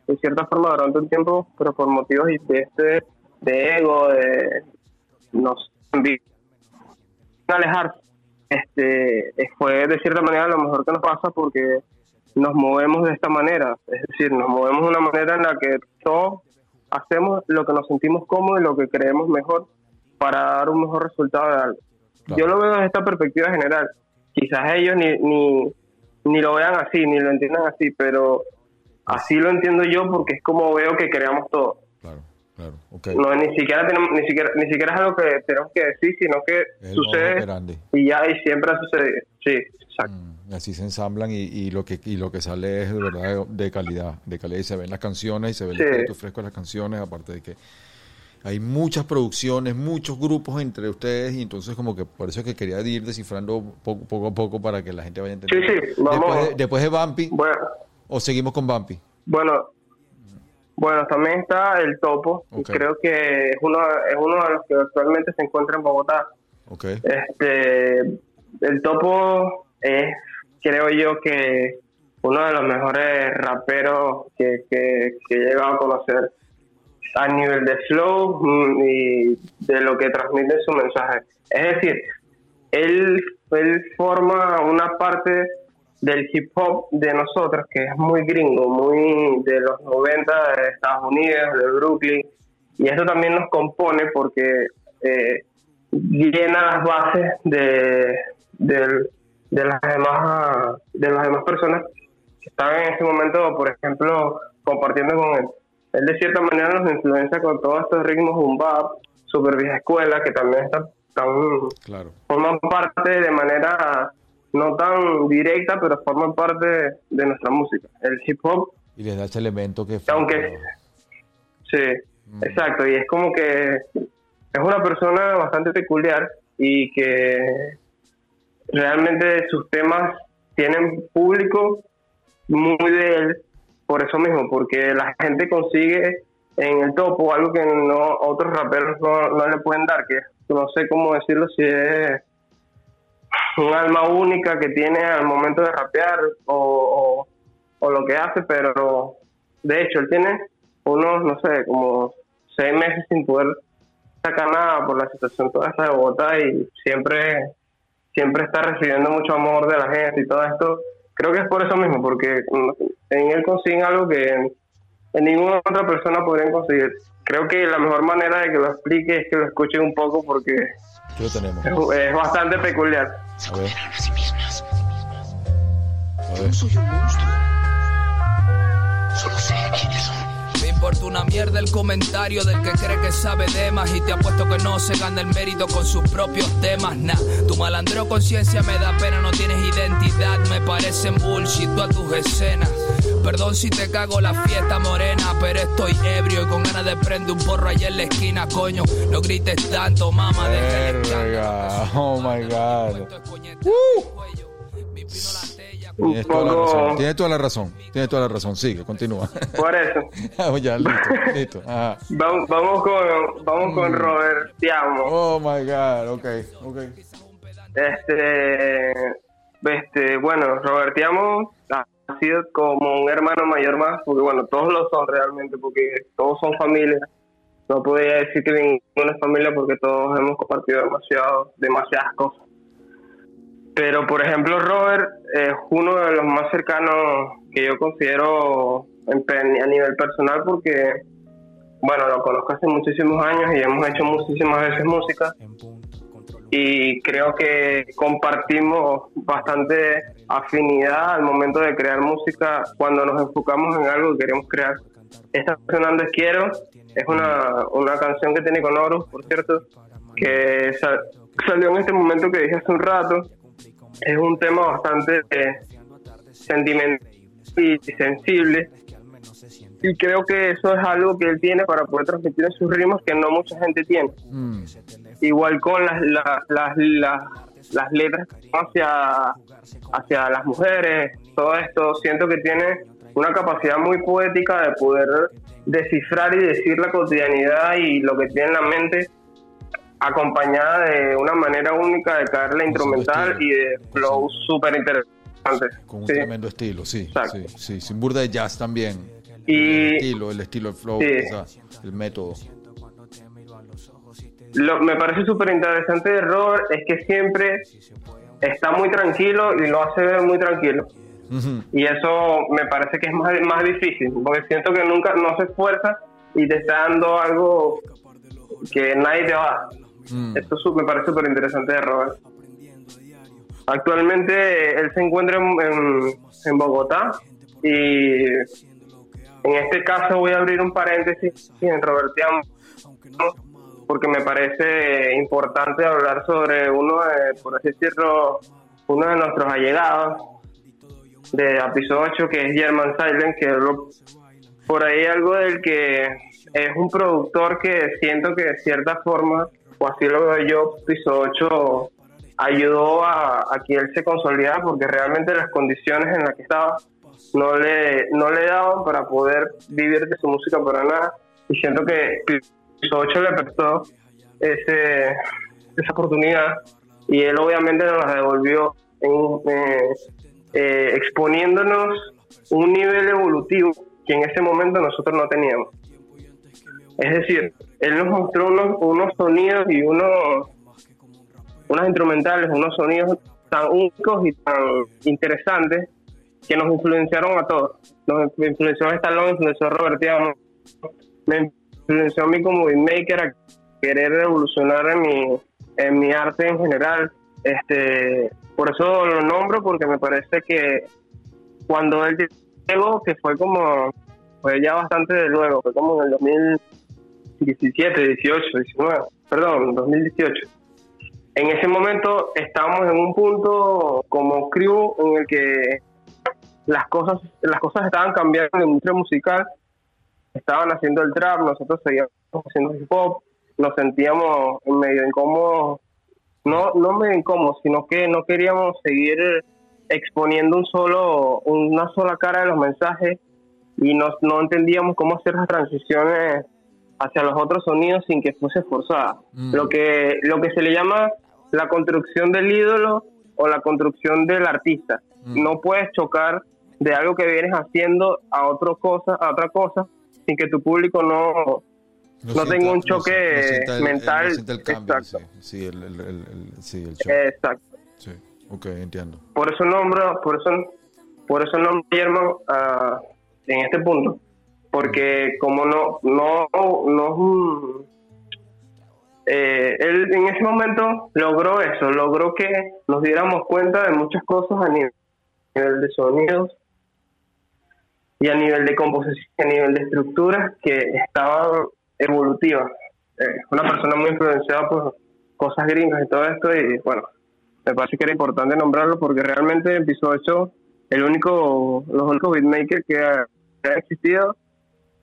de, cierta forma durante un tiempo, pero por motivos de este de ego, de no sé, alejarse. Este, eh, fue de cierta manera lo mejor que nos pasa porque nos movemos de esta manera, es decir, nos movemos de una manera en la que todos hacemos lo que nos sentimos cómodos y lo que creemos mejor para dar un mejor resultado de algo. Claro. Yo lo veo desde esta perspectiva general. Quizás ellos ni, ni, ni lo vean así, ni lo entiendan así, pero así lo entiendo yo porque es como veo que creamos todo. Claro, claro. No, ni siquiera tenemos, ni siquiera, ni siquiera es algo que tenemos que decir, sino que Es sucede y ya y siempre ha sucedido. Sí, exacto. Mm, así se ensamblan y, y lo que y lo que sale es de verdad de calidad, de calidad y se ven las canciones y se ve el Sí. espíritu fresco de las canciones, aparte de que hay muchas producciones, muchos grupos entre ustedes y entonces como que por eso es que quería ir descifrando poco, poco a poco para que la gente vaya entendiendo. Sí, sí, vamos. Después de, después de Bumpy Bueno, o seguimos con Bumpy. bueno, bueno, también está el Topo. y. Creo que es uno, es uno de los que actualmente se encuentra en Bogotá. Ok. Este, el Topo es, creo yo, que uno de los mejores raperos que, he llegado a conocer a nivel de flow mm, y de lo que transmite su mensaje. Es decir, él, él forma una parte del hip hop de nosotros que es muy gringo, muy de los 90 de Estados Unidos, de Brooklyn, y eso también nos compone porque eh, llena las bases de, del- de las demás de las demás personas que están en ese momento, por ejemplo, compartiendo con él. Él de cierta manera nos influencia con todos estos ritmos bap, super vieja escuela, que también están, están Claro. forman parte de manera no tan directa, pero forman parte de nuestra música. El hip hop, Y les da ese elemento que aunque sí, exacto, y es como que es una persona bastante peculiar y que realmente sus temas tienen público muy de él por eso mismo, porque la gente consigue en el topo algo que no otros raperos no, no le pueden dar, que no sé cómo decirlo, si es un alma única que tiene al momento de rapear o, o, lo que hace, pero de hecho él tiene unos, no sé, como seis meses sin poder sacar nada por la situación toda esta de Bogotá y siempre siempre está recibiendo mucho amor de la gente y todo esto. Creo que es por eso mismo, porque en él consiguen algo que en, en ninguna otra persona podrían conseguir. Creo que la mejor manera de que lo explique es que lo escuchen un poco porque Aquí lo tenemos. es, es bastante peculiar. A ver. a sí mismas. A Yo ver. soy un monstruo. Importa una mierda el comentario del que cree que sabe de más y te apuesto que no se gana el mérito con sus propios temas. Nah, tu malandro conciencia me da pena, no tienes identidad, me parecen bullshit todas tus escenas. Perdón si te cago la fiesta morena, pero estoy ebrio y con ganas de prender un porro ahí en la esquina, coño. No grites tanto, mamá, deja el. Oh my God. Esto Tienes toda la razón. Tienes toda la razón. Tienes toda la razón. Sigue, continúa. por eso. Ah, ya, listo, listo. Ajá. Vamos, vamos con vamos con Robert Te amo. Oh my God. Ok, ok. Este, este, bueno, Robert Te amo ha sido como un hermano mayor más, porque bueno, todos lo son realmente, porque todos son familia. No podría decir que ninguno es familia porque todos hemos compartido demasiado, demasiadas cosas. Pero, por ejemplo, Robert es uno de los más cercanos que yo considero a nivel personal porque, bueno, lo conozco hace muchísimos años y hemos hecho muchísimas veces música y creo que compartimos bastante afinidad al momento de crear música cuando nos enfocamos en algo que queremos crear. Esta sonando es Quiero es una, una canción que tiene con Horus, por cierto, que sa- salió en este momento que dije hace un rato. Es un tema bastante eh, sentimental y sensible. Y creo que eso es algo que él tiene para poder transmitir en sus ritmos que no mucha gente tiene. Mm, Igual con las, las, las, las, las letras hacia, hacia las mujeres, todo esto, siento que tiene una capacidad muy poética de poder descifrar y decir la cotidianidad y lo que tiene en la mente acompañada de una manera única de caer la instrumental y de flow súper interesante. con un Sí. tremendo estilo, sí, sí, sí, sin burda de jazz también. El Y estilo, el estilo, el flow, quizás, el método. lo me parece súper interesante de Robert es que siempre está muy tranquilo y lo hace ver muy tranquilo. Ujú, Y eso me parece que es más, más difícil, porque siento que nunca no se esfuerza y te está dando algo que nadie te va a dar. Mm, Esto me parece súper interesante de Robert. Actualmente él se encuentra en, en- en Bogotá y en este caso voy a abrir un paréntesis en Robertiano porque me parece importante hablar sobre uno de, por así decirlo, uno de nuestros allegados de episodio 8 que es German Silent que lo- por ahí algo del que es un productor que siento que de cierta forma, o así lo veo yo, Piso 8 ayudó a, que él se consolidara porque realmente las condiciones en las que estaba no le, no le daban para poder vivir de su música para nada. Y siento que Piso 8 le prestó ese, esa oportunidad y él obviamente nos la devolvió eh, eh, exponiéndonos un nivel evolutivo que en ese momento nosotros no teníamos. Es decir, él nos mostró unos, unos sonidos y unos, unos instrumentales, unos sonidos tan únicos y tan interesantes que nos influenciaron a todos. Nos influenció Stallone, influenció a Robertiano, me influenció a mí como beatmaker a querer revolucionar en mi, en mi arte en general. Este, por eso lo nombro, porque me parece que cuando él llegó, que fue como, fue ya bastante de luego, fue como en el 2017, 18, 19, perdón, 2018. En ese momento estábamos en un punto como crew en el que las cosas, las cosas estaban cambiando en la industria musical, estaban haciendo el trap, nosotros seguíamos haciendo hip hop, nos sentíamos medio incómodos, no, no medio incómodos, sino que no queríamos seguir exponiendo un solo, una sola cara de los mensajes y no, no entendíamos cómo hacer las transiciones hacia los otros sonidos sin que fuese forzada. Mm. Lo que lo que se le llama la construcción del ídolo o la construcción del artista. Mm. No puedes chocar de algo que vienes haciendo a otra cosa, a otra cosa sin que tu público no no tenga un choque el- mental. el cambio, sí, Exacto. sí, el, sí, shock, exacto. sí, ok, entiendo. por eso nombro, por eso, por eso nombro Germán ah, en este punto, porque como no, no, no, un- eh, él en ese momento logró eso, logró que nos diéramos cuenta de muchas cosas a nivel, nivel de sonidos y a nivel de composición, a nivel de estructuras que estaban evolutivas. Eh, una persona muy influenciada por cosas gringas y todo esto y bueno, me parece que era importante nombrarlo porque realmente en Piso 8 el único, los únicos beatmakers que ha, que ha existido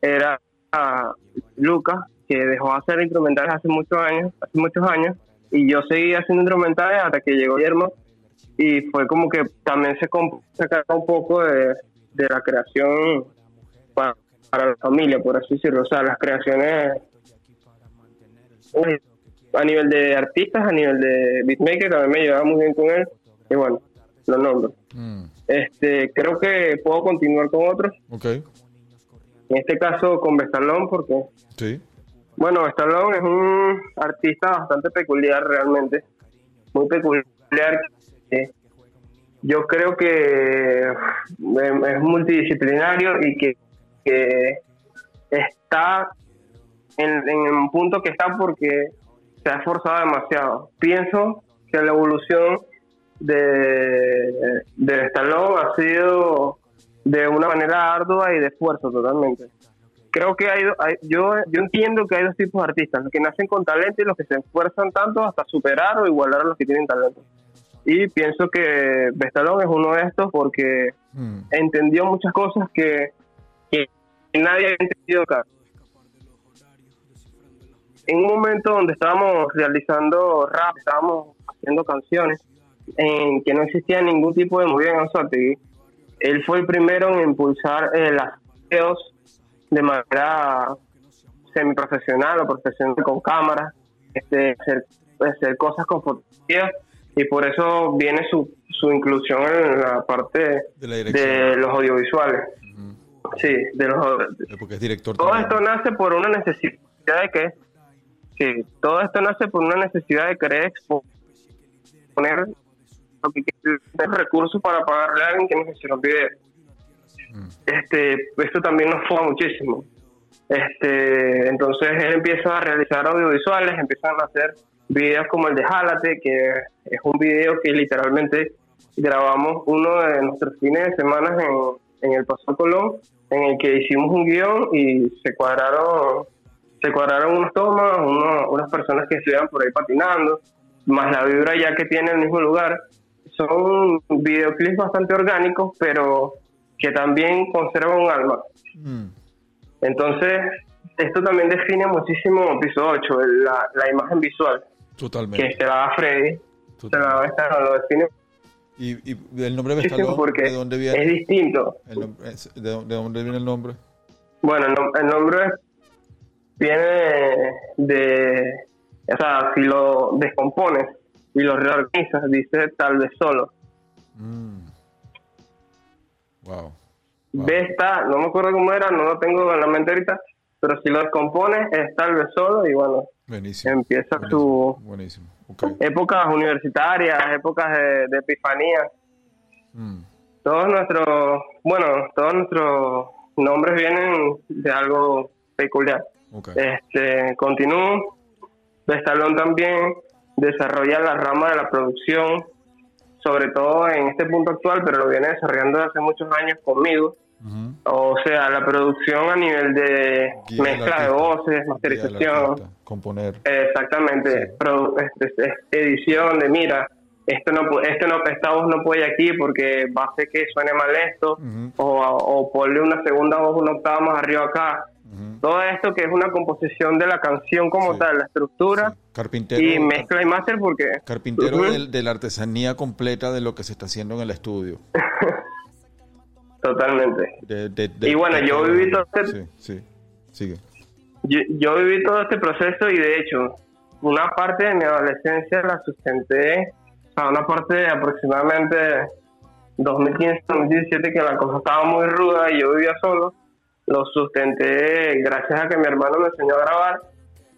era ah, Lucas, que dejó de hacer instrumentales hace muchos años, hace muchos años, y yo seguí haciendo instrumentales hasta que llegó Guillermo y fue como que también se comp- saca un poco de, de la creación para, para la familia, por así decirlo, o sea, las creaciones a nivel de artistas, a nivel de beatmaker, también me llevaba muy bien con él. Y bueno, lo nombro. Mm, Este, creo que puedo continuar con otros. ok, En este caso con Bestalón, porque, sí, bueno, Bestalón es un artista bastante peculiar realmente. Muy peculiar. yo creo que eh, es multidisciplinario y que, que está en, en el punto que está porque se ha esforzado demasiado. Pienso que la evolución de, de Stallone ha sido de una manera ardua y de esfuerzo totalmente. creo que hay, hay- yo, yo entiendo que hay dos tipos de artistas, los que nacen con talento y los que se esfuerzan tanto hasta superar o igualar a los que tienen talento. Y pienso que Bestalón es uno de estos porque Mm, entendió muchas cosas que, que nadie había entendido acá. En un momento donde estábamos realizando rap, estábamos haciendo canciones, en que no existía ningún tipo de movida en Anzoátegui, él fue el primero en impulsar eh, las videos de manera semiprofesional o profesional con cámaras, este, hacer, hacer cosas con fotografías y por eso viene su, su inclusión en la parte de la de los audiovisuales. Sí, de los Eh, Porque es director todo también. esto nace por una necesidad de que sí, todo esto nace por una necesidad de querer exponer lo que quiere, tener recursos para pagarle a alguien que nos hicieron videos. Este, esto también nos fue muchísimo. Este, entonces él empieza a realizar audiovisuales, empiezan a hacer videos como el de Jálate, que es un video que literalmente grabamos uno de nuestros fines de semana en, en el Paso Colón, en el que hicimos un guion y se cuadraron se cuadraron unas tomas, uno- unas personas que estuvieran por ahí patinando, más la vibra ya que tiene el mismo lugar. Son videoclips bastante orgánicos, pero que también conservan un alma. Mm, Entonces, esto también define muchísimo piso 8, el- la, la imagen visual, totalmente. que se la da Freddy, se la da lo define ¿Y, y el nombre muchísimo Bestalón, porque de dónde es viene? distinto. Es- ¿De dónde- de dónde viene el nombre? Bueno, el, nom- el nombre viene de, o sea, si lo descompones y lo reorganizas, dice tal vez solo. Mm. Wow. Wow. Vesta, no me acuerdo cómo era, no lo tengo en la mente ahorita, pero si lo descompones es tal vez solo y bueno, Buenísimo. empieza Buenísimo. su Buenísimo. Épocas universitarias, épocas de, de epifanía. Mm, Todos nuestros, bueno, todos nuestros nombres vienen de algo peculiar. ok. Este, continúo. Bestalón también desarrolla la rama de la producción, sobre todo en este punto actual, pero lo viene desarrollando desde hace muchos años conmigo. O sea, la producción a nivel de Guía mezcla de voces, masterización, Componer. exactamente, Sí. este, este, edición de mira, esto no, esto no, esta voz no puede aquí porque va a hacer que suene mal esto, o, o ponle una segunda voz una octava más arriba acá. Todo esto que es una composición de la canción como Sí. tal, la estructura Sí. Carpintero. y mezcla y máster porque Carpintero del- de la artesanía completa de lo que se está haciendo en el estudio. totalmente. De- de- de- Y bueno, yo viví todo este- Sí, sí. Sigue. Yo, yo viví todo este proceso y de hecho una parte de mi adolescencia la sustenté, o sea, una parte de aproximadamente 2015-2017 que la cosa estaba muy ruda y yo vivía solo, lo sustenté gracias a que mi hermano me enseñó a grabar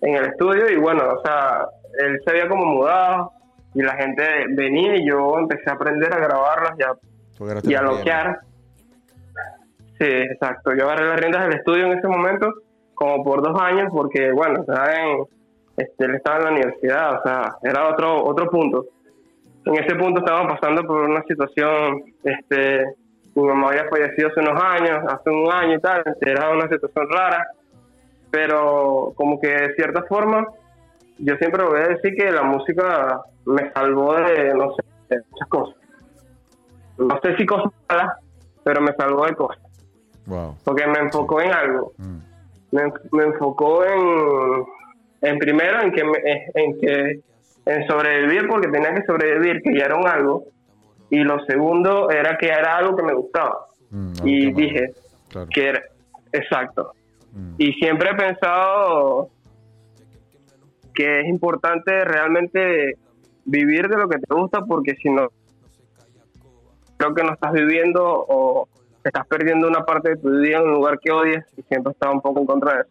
en el estudio y bueno, o sea, él se había como mudado y la gente venía y yo empecé a aprender a grabarlas y a y a bloquear. Sí, exacto. Yo agarré las riendas del estudio en ese momento como por dos años porque, bueno, estaba en, este, él estaba en la universidad, o sea, era otro otro punto. En ese punto estábamos pasando por una situación, este, mi mamá había fallecido hace unos años, hace un año y tal, era una situación rara, pero como que de cierta forma, yo siempre voy a decir que la música me salvó de, no sé, de muchas cosas no sé si cosas malas, pero me salvó de cosas, Wow. porque me enfocó en algo, Mm. me, me enfocó en, en primero en que, me- en que en sobrevivir porque tenía que sobrevivir, que ya era un algo, y lo segundo era que era algo que me gustaba, Mm, y dije Claro. que era exacto, Mm. y siempre he pensado que es importante realmente vivir de lo que te gusta porque si no creo que no estás viviendo o estás perdiendo una parte de tu vida en un lugar que odias y siempre he estado un poco en contra de eso.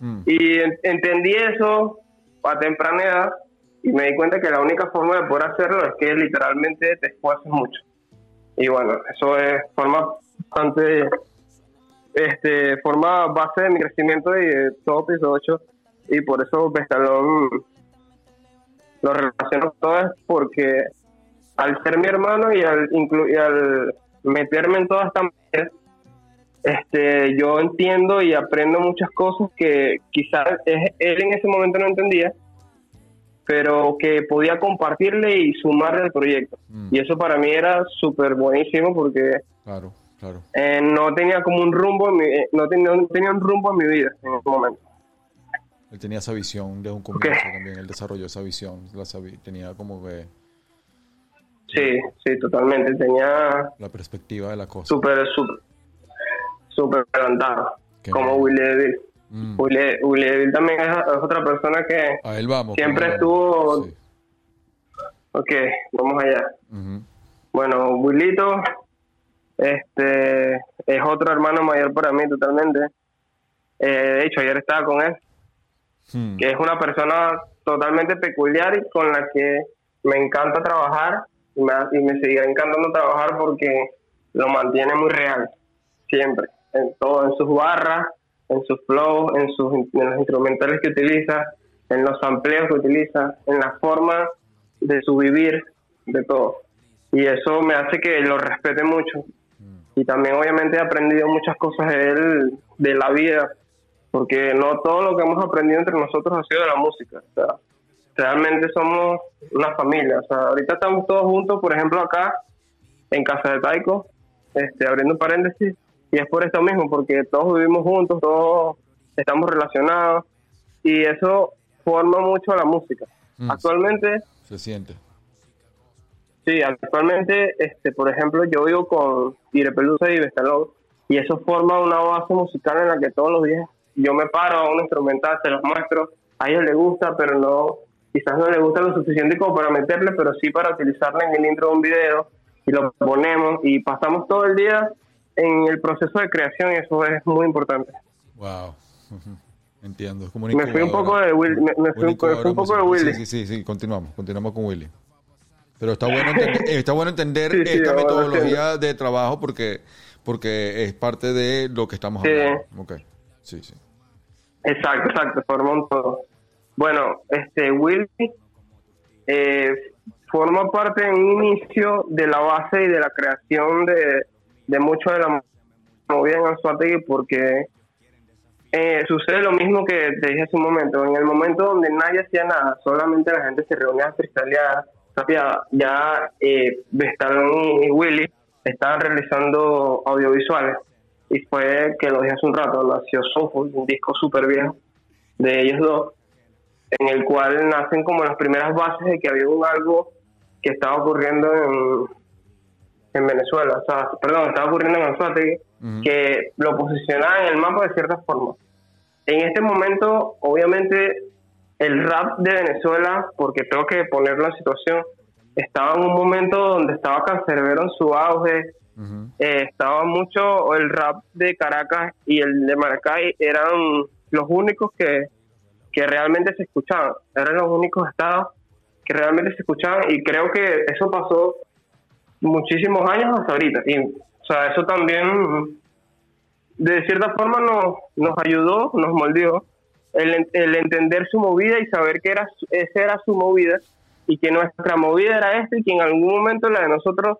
Mm. Y en- entendí eso a temprana edad y me di cuenta que la única forma de poder hacerlo es que literalmente te esfuerces mucho. Y bueno, eso es forma bastante, este, forma base de mi crecimiento y de todo piso 8 y por eso Bestalón lo relaciono todo es porque al ser mi hermano y al, inclu- al meterme en toda esta materia, este, yo entiendo y aprendo muchas cosas que quizás él en ese momento no entendía, pero que podía compartirle y sumarle al proyecto. Mm. Y eso para mí era súper buenísimo porque Claro, claro. eh, no tenía como un rumbo, en mi- eh, no, tenía, no tenía un rumbo en mi vida en ese momento. Él tenía esa visión desde un comienzo también. Él desarrolló esa visión. La sabi- tenía como que Sí, sí, totalmente. Tenía la perspectiva de la cosa. súper, súper, súper adelantado, Qué como. Willy DeVille. Mm. DeVille también es, es otra persona que... A él vamos. Siempre estuvo- Sí. Ok, vamos allá. Bueno, Willito este, es otro hermano mayor para mí totalmente. Eh, de hecho, ayer estaba con él, Hmm. que es una persona totalmente peculiar y con la que me encanta trabajar y me, y me seguirá encantando trabajar porque lo mantiene muy real, siempre, en todo, en sus barras, en sus flows, en, sus, en los instrumentales que utiliza, en los amplios que utiliza, en la forma de su vivir, de todo. Y eso me hace que lo respete mucho. Y también obviamente he aprendido muchas cosas de él, de la vida, porque no todo lo que hemos aprendido entre nosotros ha sido de la música. O sea, realmente somos una familia. O sea, ahorita estamos todos juntos, por ejemplo, acá en casa de Taiko, este, abriendo paréntesis, y es por esto mismo, porque todos vivimos juntos, todos estamos relacionados, y eso forma mucho a la música. Mm. Actualmente, Se siente. Sí, actualmente, este, por ejemplo, yo vivo con Irepelusa y Vestalón y eso forma una base musical en la que todos los días yo me paro a un instrumental, se los muestro, a ellos les gusta, pero no, quizás no les gusta lo suficiente como para meterle, pero sí para utilizarla en el intro de un video y lo ponemos y pasamos todo el día en el proceso de creación y eso es muy importante. Wow. Entiendo. Como Me fui un poco de Willy, me, me fui, me fui un poco de. Willy. Sí, sí, sí, sí, continuamos, continuamos con Willy. Pero está bueno entender, está bueno entender Sí, sí, esta ahora metodología de trabajo porque porque es parte de lo que estamos Sí. hablando. Ok. Sí, sí. Exacto, exacto, forma un todo. Bueno, este Willy eh, forma parte en un inicio de la base y de la creación de, de mucho de la movida en Anzuategui porque eh, sucede lo mismo que te dije hace un momento. En el momento donde nadie hacía nada, solamente la gente se reunía a freestylear, rapeaba, ya eh, y Willy estaban realizando audiovisuales. Y fue que lo dije hace un rato, nació Soulful, un disco súper viejo de ellos dos, en el cual nacen como las primeras bases de que había un algo que estaba ocurriendo en, en Venezuela, o sea, perdón, estaba ocurriendo en Ujú. que lo posicionaba en el mapa de cierta forma. En este momento, obviamente, el rap de Venezuela, porque tengo que ponerlo en situación, estaba en un momento donde estaba Cancerbero en su auge, eh, estaba mucho el rap de Caracas y el de Maracay eran los únicos que, que realmente se escuchaban, eran los únicos estados que realmente se escuchaban y creo que eso pasó muchísimos años hasta ahorita y o sea eso también de cierta forma nos, nos ayudó, nos moldeó el, el entender su movida y saber que era esa era su movida y que nuestra movida era esta y que en algún momento la de nosotros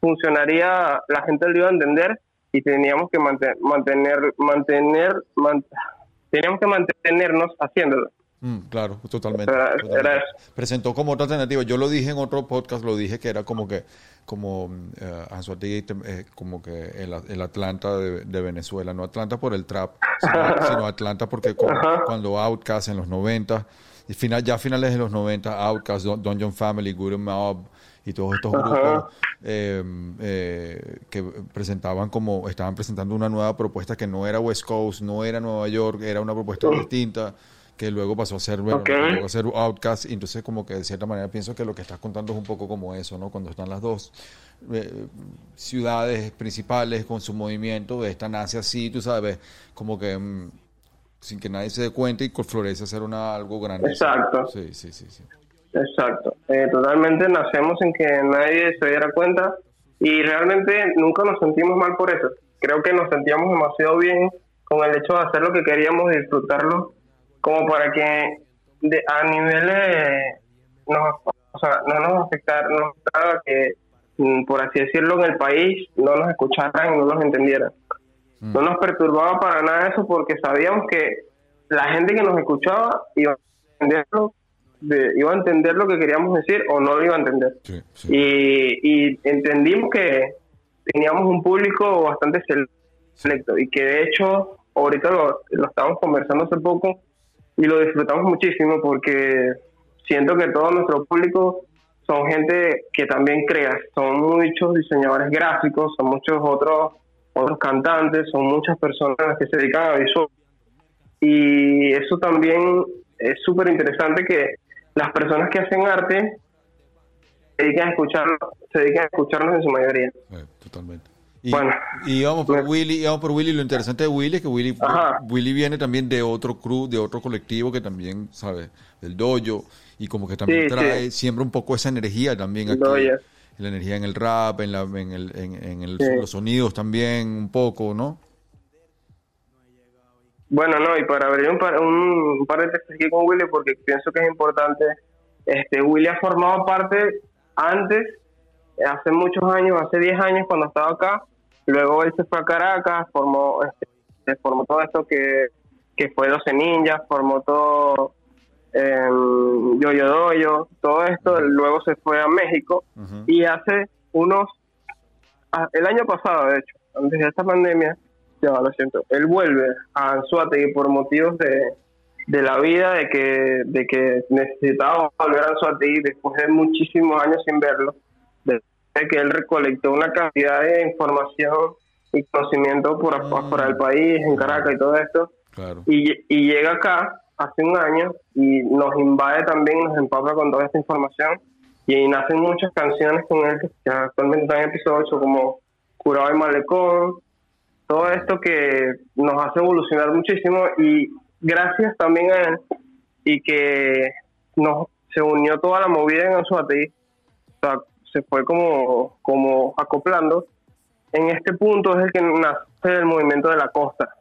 funcionaría, la gente lo iba a entender y teníamos que mantener, mantener, mantener, man- teníamos que mantenernos haciéndolo. Mm, claro, totalmente. Era- totalmente. era eso. Presentó como otra alternativa. Yo lo dije en otro podcast, lo dije que era como que, como eh, como que el, el Atlanta de, de Venezuela, no Atlanta por el trap, sino, sino Atlanta porque cuando Outkast en los 90, y final, ya a finales de los 90, Outkast, Dun- Dungeon Family, Good Mob y todos estos grupos eh, eh, que presentaban como, estaban presentando una nueva propuesta que no era West Coast, no era Nueva York, era una propuesta distinta que luego pasó a ser, bueno, luego a ser Outcast, y entonces como que de cierta manera pienso que lo que estás contando es un poco como eso, ¿no? Cuando están las dos eh, ciudades principales con su movimiento, esta nace así, tú sabes, como que mm, sin que nadie se dé cuenta y florece a ser una, algo grande. Exacto. Sí, sí, sí, sí. Exacto. Eh, totalmente nacemos en que nadie se diera cuenta y realmente nunca nos sentimos mal por eso. Creo que nos sentíamos demasiado bien con el hecho de hacer lo que queríamos y disfrutarlo, como para que de, a niveles nos, o sea, no nos afectara, no nos afectara que, mm, por así decirlo, en el país no nos escucharan y no nos entendieran. No nos perturbaba para nada eso porque sabíamos que la gente que nos escuchaba iba a entenderlo, de- iba a entender lo que queríamos decir o no lo iba a entender. Sí, sí. Y, y entendimos que teníamos un público bastante selecto y que de hecho ahorita lo, lo estábamos conversando hace poco y lo disfrutamos muchísimo porque siento que todo nuestro público son gente que también crea, son muchos diseñadores gráficos, son muchos otros otros cantantes, son muchas personas que se dedican a visual y eso también es súper interesante que las personas que hacen arte se dedican a escucharlo, se dedican a escucharnos en su mayoría. Eh, totalmente. Y, Bueno. y vamos por Bueno. Willy, y vamos por Willy. Lo interesante de Willy es que Willy, Ajá. Willy viene también de otro crew, de otro colectivo que también, ¿sabes? Del dojo. Y como que también Sí, trae sí. siempre un poco esa energía también aquí. La energía en el rap, en, la, en, el, en, en el- Sí. los sonidos también, un poco, ¿no? Bueno, no, y para abrir un par, un, un par de textos aquí con Willy, porque pienso que es importante, este Willy ha formado parte antes, hace muchos años, hace 10 años cuando estaba acá, luego él se fue a Caracas, formó, este, formó todo esto que, que fue 12 Ninjas, formó todo eh, Yoyo Doyo, todo esto, luego se fue a México, y hace unos, ah, el año pasado de hecho, antes de esta pandemia, ya lo siento, él vuelve a Anzuategui por motivos de, de la vida, de que, de que necesitaba volver a Anzuategui después de muchísimos años sin verlo, de, de que él recolectó una cantidad de información y conocimiento por afuera del país, en Caracas y todo esto, Claro. y, y llega acá hace un año y nos invade también, nos empapa con toda esta información. Y nacen muchas canciones con él que actualmente están en episodio 8 como Curado y Malecón, todo esto que nos hace evolucionar muchísimo y gracias también a él y que nos se unió toda la movida en Anzuategui, o sea, se fue como, como acoplando. En este punto es el que nace el movimiento de la costa,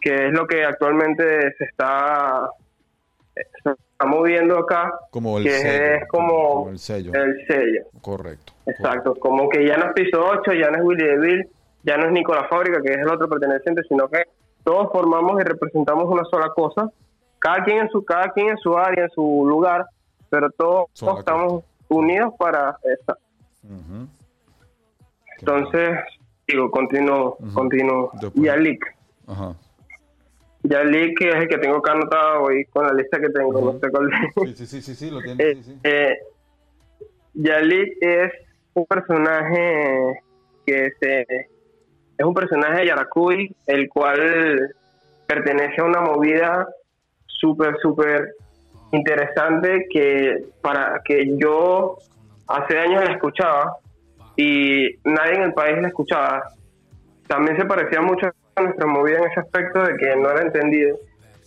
que es lo que actualmente se está, se está moviendo acá, Como el que sello. es como el sello. el sello. Correcto. Exacto, como que ya no es Piso 8, ya no es Willy DeVille, ya no es Nicolás Fábrica, que es el otro perteneciente, sino que todos formamos y representamos una sola cosa, cada quien en su, cada quien en su área, en su lugar, pero todos estamos unidos para esa. Ujú. Entonces, digo, continuo, continuo. Yalik. Ajá. Yalik, es el que tengo acá anotado hoy con la lista que tengo, no sé cuál Sí, sí, sí, sí, sí, lo tiene. Eh, sí, sí. eh, Yalik es un personaje que se, es un personaje de Yaracuy, el cual pertenece a una movida súper, súper interesante que para que yo hace años la escuchaba y nadie en el país la escuchaba. También se parecía mucho a nuestra movida en ese aspecto de que no era entendido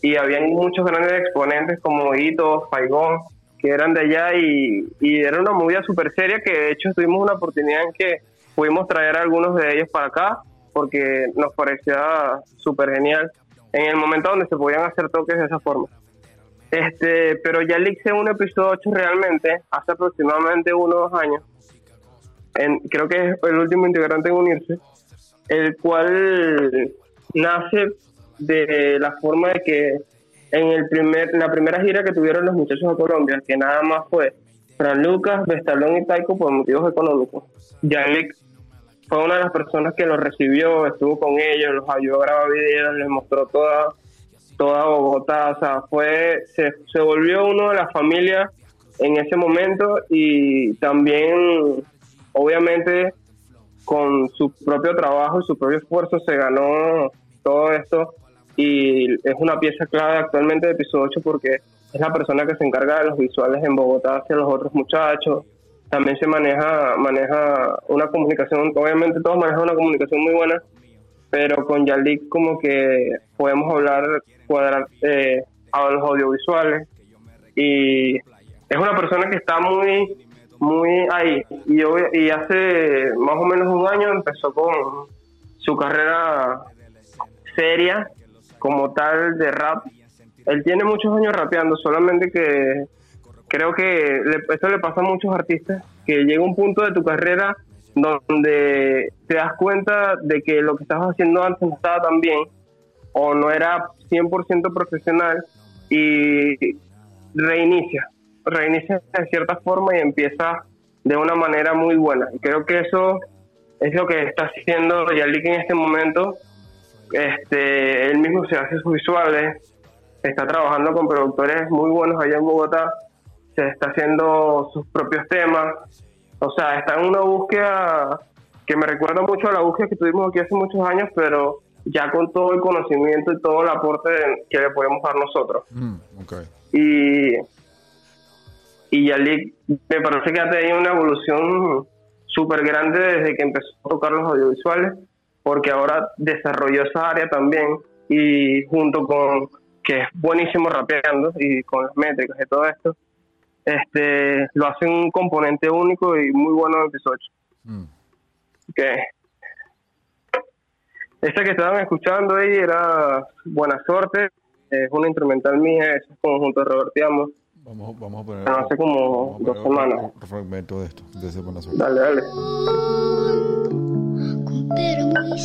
y habían muchos grandes exponentes como Hito, Faigón, que eran de allá y, y era una movida súper seria que de hecho tuvimos una oportunidad en que pudimos traer a algunos de ellos para acá porque nos parecía súper genial en el momento donde se podían hacer toques de esa forma. Este, pero ya se un episodio 8 realmente hace aproximadamente uno o dos años. Creo que es el último integrante en unirse, el cual nace de la forma de que en el primer, la primera gira que tuvieron los muchachos de Colombia, que nada más fue Fran Lucas, Vestalón y Taiko por motivos económicos. Yannick fue una de las personas que los recibió, estuvo con ellos, los ayudó a grabar videos, les mostró toda, toda Bogotá, o sea, fue, se, se volvió uno de la familia en ese momento y también, obviamente, con su propio trabajo y su propio esfuerzo se ganó todo esto y es una pieza clave actualmente de episodio 8 porque es la persona que se encarga de los visuales en Bogotá hacia los otros muchachos. También se maneja maneja una comunicación, obviamente todos manejan una comunicación muy buena, pero con Yalik como que podemos hablar, cuadrar eh, a los audiovisuales. Y es una persona que está muy muy ahí. Y, y hace más o menos un año empezó con su carrera seria como tal de rap. Él tiene muchos años rapeando, solamente que creo que esto le pasa a muchos artistas, que llega un punto de tu carrera donde te das cuenta de que lo que estabas haciendo antes no estaba tan bien o no era 100% profesional y reinicia, reinicia de cierta forma y empieza de una manera muy buena. Creo que eso es lo que está haciendo Yalik en este momento. Este, él mismo se hace sus visuales, está trabajando con productores muy buenos allá en Bogotá, se está haciendo sus propios temas, o sea, está en una búsqueda que me recuerda mucho a la búsqueda que tuvimos aquí hace muchos años, pero ya con todo el conocimiento y todo el aporte que le podemos dar nosotros. Mm. Y, y Yalik me parece que ha tenido una evolución súper grande desde que empezó a tocar los audiovisuales, porque ahora desarrolló esa área también y junto con que es buenísimo rapeando y con las métricas y todo esto, este lo hace un componente único y muy bueno en episodio. Mm. Que esta que estaban escuchando ahí era Buena Suerte, es una instrumental mía, es conjunto de Robertiamo, Vamos, vamos a poner. Pero hace como dos semanas. Un, fragmento de esto, de ese buena suerte. Dale, dale. Pera muy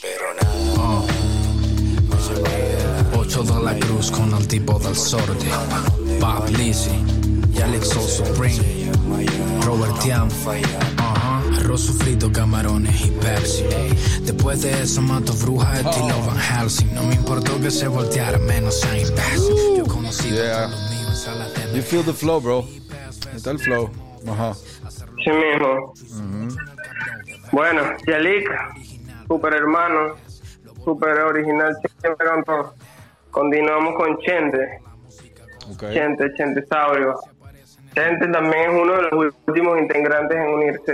Pero nada, no se puede. 8 dalla Cruz con el tipo del sordi Bob Lizzy y Alex Soul Supreme Robert Tiam Ajá. Arroz sofrito, camarones y Pepsi Después de eso mato brujas estilo Van Helsing No me importó que se volteara menos San imbécil Yo conocí Yeah. a los míos en sala de You feel the flow, bro. Está el flow. Ajá. Sí mismo. Bueno, Yalik, super hermano, super original, siempre. Continuamos con Chente, Ok. Chente, Chente Saurio. Chente también es uno de los últimos integrantes en unirse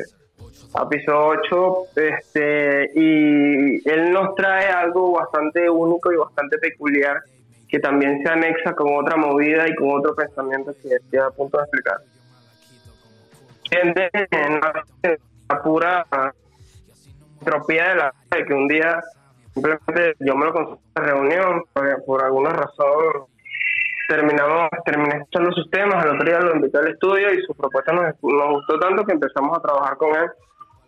a Piso 8, este, y él nos trae algo bastante único y bastante peculiar que también se anexa con otra movida y con otro pensamiento que estoy a punto de explicar. Nace la pura entropía de la de que un día simplemente yo me lo conseguí en la reunión por, por alguna razón terminamos terminé escuchando sus temas el otro día lo invité al estudio y su propuesta nos, nos gustó tanto que empezamos a trabajar con él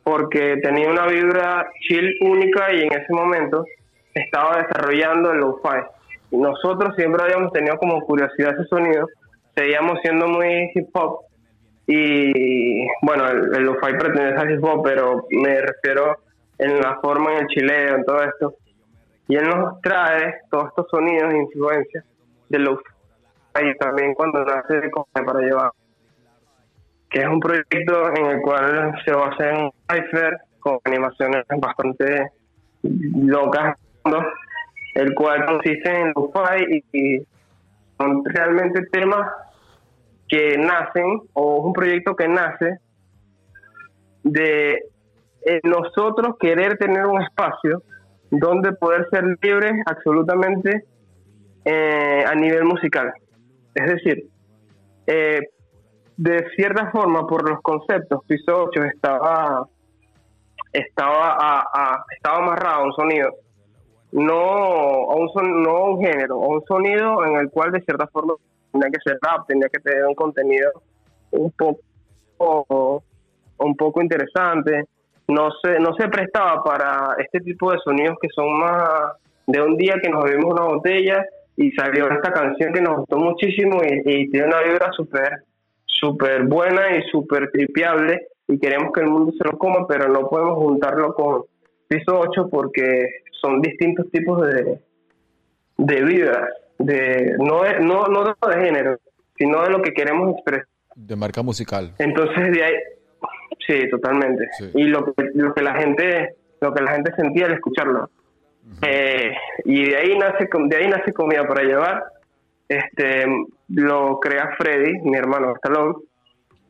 porque tenía una vibra chill única y en ese momento estaba desarrollando el lo-fi nosotros siempre habíamos tenido como curiosidad ese sonido seguíamos siendo muy hip hop y bueno, el, el lo-fi pertenece al hip hop, pero me refiero en la forma, en el chileo, en todo esto. Y él nos trae todos estos sonidos e influencias del lo-fi y también cuando nace para llevar, que es un proyecto en el cual se basa en Cypher con animaciones bastante locas, el cual consiste en lo-fi y, y son realmente temas que nacen, o es un proyecto que nace de eh, nosotros querer tener un espacio donde poder ser libres absolutamente eh, a nivel musical. Es decir, eh, de cierta forma, por los conceptos, Piso 8 estaba, estaba, a, estaba amarrado a un sonido, no a un, son- no a un género, a un sonido en el cual de cierta forma tenía que ser rap, tenía que tener un contenido un poco un poco interesante. No se, no se prestaba para este tipo de sonidos que son más de un día que nos bebimos una botella y salió esta canción que nos gustó muchísimo y, y tiene una vibra súper súper buena y súper tripeable y queremos que el mundo se lo coma, pero no podemos juntarlo con Piso 8 porque son distintos tipos de, de vibras, de, no, de- no, no de género, sino de lo que queremos expresar. De marca musical. Entonces de ahí, sí, totalmente. Sí. Y lo que, lo que la gente, lo que la gente sentía al escucharlo. Eh, y de ahí nace, com- de ahí nace comida para llevar. Este, lo crea Freddy, mi hermano Stallone,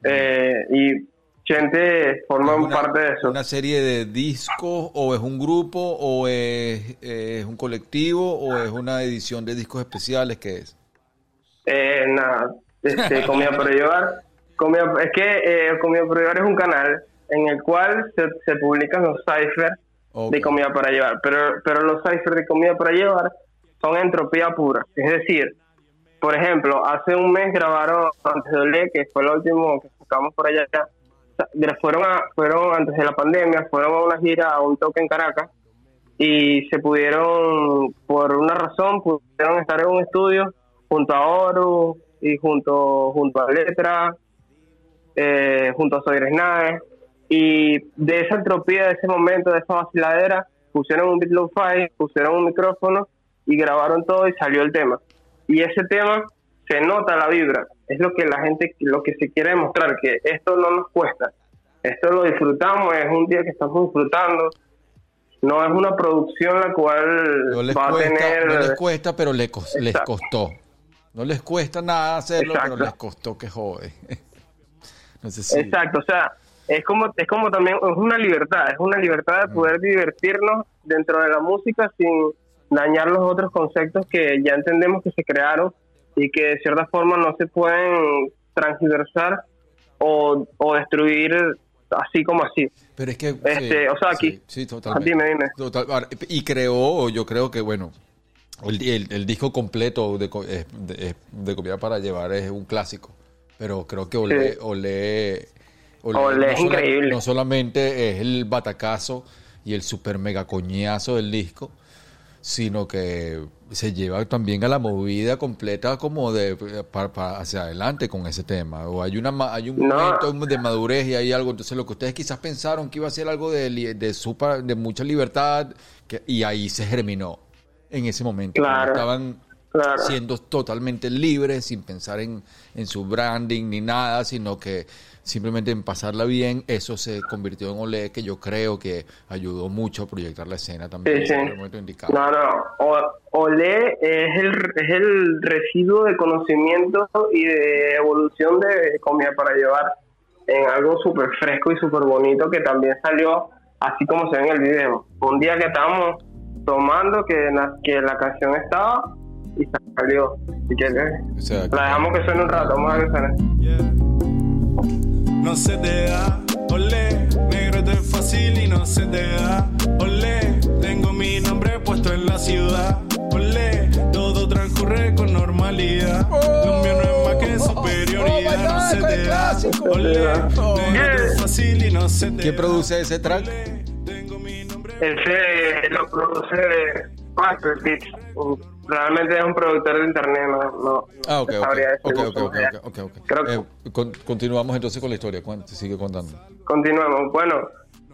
eh, y gente forman Una- parte de eso. ¿Una serie de discos o es un grupo o es, es un colectivo o es una edición de discos especiales? ¿Qué es? Eh, nada, este, comida para llevar. Comida, es que eh, comida para llevar es un canal en el cual se, se publican los ciphers de comida para llevar, pero, pero los ciphers de comida para llevar son entropía pura, es decir, por ejemplo, hace un mes grabaron antes de Olé, que fue el último que sacamos por allá. Fueron, a, fueron antes de la pandemia, fueron a una gira, a un toque en Caracas, y se pudieron, por una razón, pudieron estar en un estudio junto a Oro y junto, junto a Letra, eh, junto a Soy Nae, y de esa entropía, de ese momento, de esa vaciladera, pusieron un beat lo-fi, pusieron un micrófono y grabaron todo y salió el tema. Y ese tema se nota la vibra, es lo que la gente, lo que se quiere demostrar, que esto no nos cuesta, esto lo disfrutamos, es un día que estamos disfrutando, no es una producción la cual No les, va a cuesta, tener... no les cuesta, pero les Exacto. costó. No les cuesta nada hacerlo, pero les costó que jode. no sé si... Exacto, o sea, es como es como también es una libertad, es una libertad de poder divertirnos dentro de la música sin dañar los otros conceptos que ya entendemos que se crearon y que de cierta forma no se pueden transversar o, o destruir así como así. Pero es que... Este, o sea, aquí- Sí, sí, totalmente. Dime, dime. Total- y creó, yo creo que, bueno, el, el- el disco completo de, es- de, es- de Comida para Llevar es un clásico. Pero creo que Olé, Sí. Olé, Olé es no sola- increíble. no solamente es el batacazo y el super mega coñazo del disco, sino que se lleva también a la movida completa como de para, para hacia adelante con ese tema o hay una hay un No. momento de madurez y hay algo entonces lo que ustedes quizás pensaron que iba a ser algo de, de super- de mucha libertad que, y ahí se germinó en ese momento Claro. estaban Claro. siendo totalmente libres sin pensar en, en su branding ni nada sino que simplemente en pasarla bien eso se convirtió en Olé que yo creo que ayudó mucho a proyectar la escena también Sí, sí. en el momento indicado No, no. Olé es el, es el residuo de conocimiento y de evolución de comida para llevar en algo súper fresco y súper bonito que también salió así como se ve en el video. Un día que estábamos tomando que, na- que la canción estaba y salió. Así que O sea, la dejamos que suene un rato. Vamos a ver que suene. No se te da. Olé, negro esto es fácil y no se te da. Olé, tengo mi nombre puesto en la ciudad. Olé, todo transcurre con normalidad. Lo mío no es más que superioridad, no se te da. Olé, negro esto es fácil y no se te ¿Quién da. produce ese track? Olé, tengo mi nombre Ese lo produce Beats. Realmente es un productor de internet, no, no Ah, ok, no ok. sabría Ok, decir ok, mucho ok, más. ok, ok, ok. Creo que- Eh, con- continuamos entonces con la historia. Cuént- sigue contando. Continuemos. Bueno,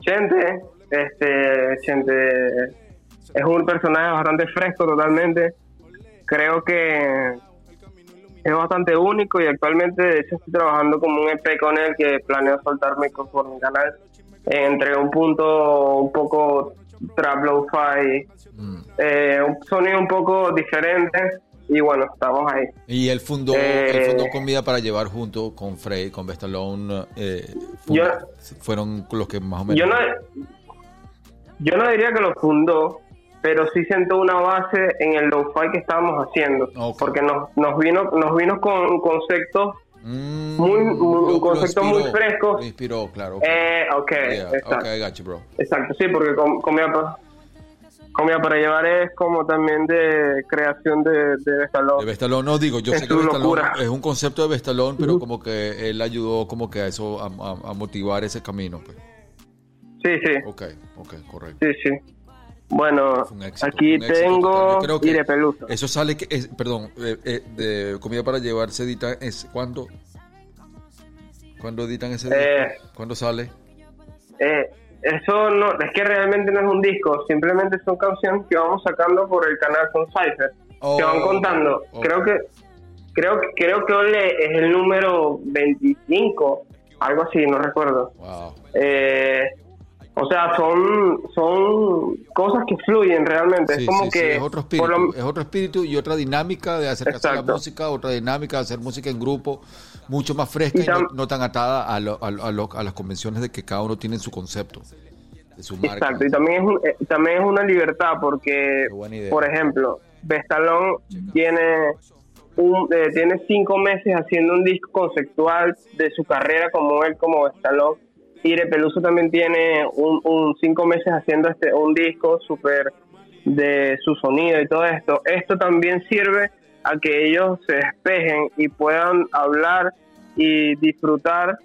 Chente, este, Chente es un personaje bastante fresco totalmente. Creo que es bastante único y actualmente de hecho estoy trabajando como un EP con él que planeo soltarme con- por mi canal entre un punto un poco trap lo-fi, Mm. eh, un sonido un poco diferente y bueno, estamos ahí. Y él fundó, Eh, él fundó Comida para Llevar junto con Frey, con Bestalón. Eh, Yo- fueron los que más o menos. Yo no, yo no diría que lo fundó, pero sí sentó una base en el lo-fi que estábamos haciendo, porque nos, nos vino nos vino con conceptos, Mm, muy- muy- un concepto muy inspiró, fresco. lo inspiró, claro. ok. eh, ok, Yeah, exacto, bro. exacto, sí, porque com- comida, pa- comida para llevar es como también de creación de, de Bestalón. De Bestalón, no digo, yo Es sé que su Bestalón locura. es un concepto de Bestalón, pero como que él ayudó como que a eso, a, a- a motivar ese camino. Pues. Sí, sí, Ok, ok, correcto. sí, sí. Bueno, éxito, aquí tengo. Yo creo que Ire Pelusa. Eso sale, que es, perdón, eh, eh, de comida para llevar se edita, es ¿cuándo? ¿Cuándo editan ese Eh, disco? ¿Cuándo sale? Eh, eso no, es que realmente no es un disco, simplemente son canciones que vamos sacando por el canal con Cypher, que van Oh, contando. Creo que creo que creo que Ole es el número 25, algo así, no recuerdo. Wow. Eh, o sea, son son cosas que fluyen realmente, Sí, es como sí, sí, que es otro espíritu, lo- es otro espíritu y otra dinámica de acercarse a la Exacto. música, otra dinámica de hacer música en grupo, mucho más fresca Y y, no, tan atada a, lo- a, lo- a lo- a las convenciones de que cada uno tiene su concepto, de su marca. Exacto, y también es, eh, también es una libertad porque, por ejemplo, Bestalón tiene un, eh, tiene cinco meses haciendo un disco conceptual de su carrera como él, como Bestalón. Ire Peluso también tiene un, un cinco meses haciendo este un disco súper de su sonido y todo esto. Esto también sirve a que ellos se despejen y puedan hablar y disfrutar